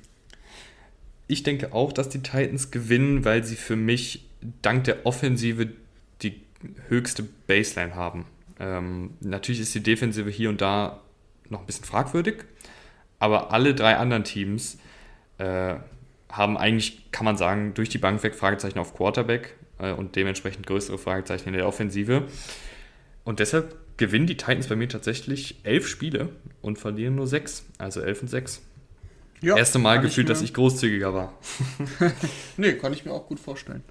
Ich denke auch, dass die Titans gewinnen, weil sie für mich dank der Offensive die höchste Baseline haben. Ähm, natürlich ist die Defensive hier und da noch ein bisschen fragwürdig, aber alle drei anderen Teams äh, haben eigentlich, kann man sagen, durch die Bank weg Fragezeichen auf Quarterback äh, und dementsprechend größere Fragezeichen in der Offensive. Und deshalb gewinnen die Titans bei mir tatsächlich elf Spiele und verlieren nur sechs, also elf und sechs. Ja, Erste Mal gefühlt, dass ich großzügiger war. nee, kann ich mir auch gut vorstellen.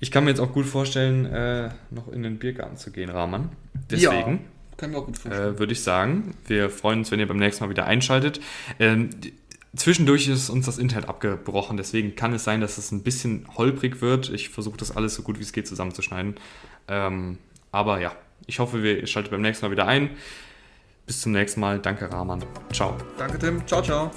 Ich kann mir jetzt auch gut vorstellen, äh, noch in den Biergarten zu gehen, Rahman. Deswegen ja, kann mir auch gut vorstellen. Äh, würde ich sagen, wir freuen uns, wenn ihr beim nächsten Mal wieder einschaltet. Ähm, zwischendurch ist uns das Internet abgebrochen, deswegen kann es sein, dass es ein bisschen holprig wird. Ich versuche das alles so gut wie es geht zusammenzuschneiden. Ähm, aber ja, ich hoffe, ihr schaltet beim nächsten Mal wieder ein. Bis zum nächsten Mal. Danke, Rahman. Ciao. Danke, Tim. Ciao, ciao.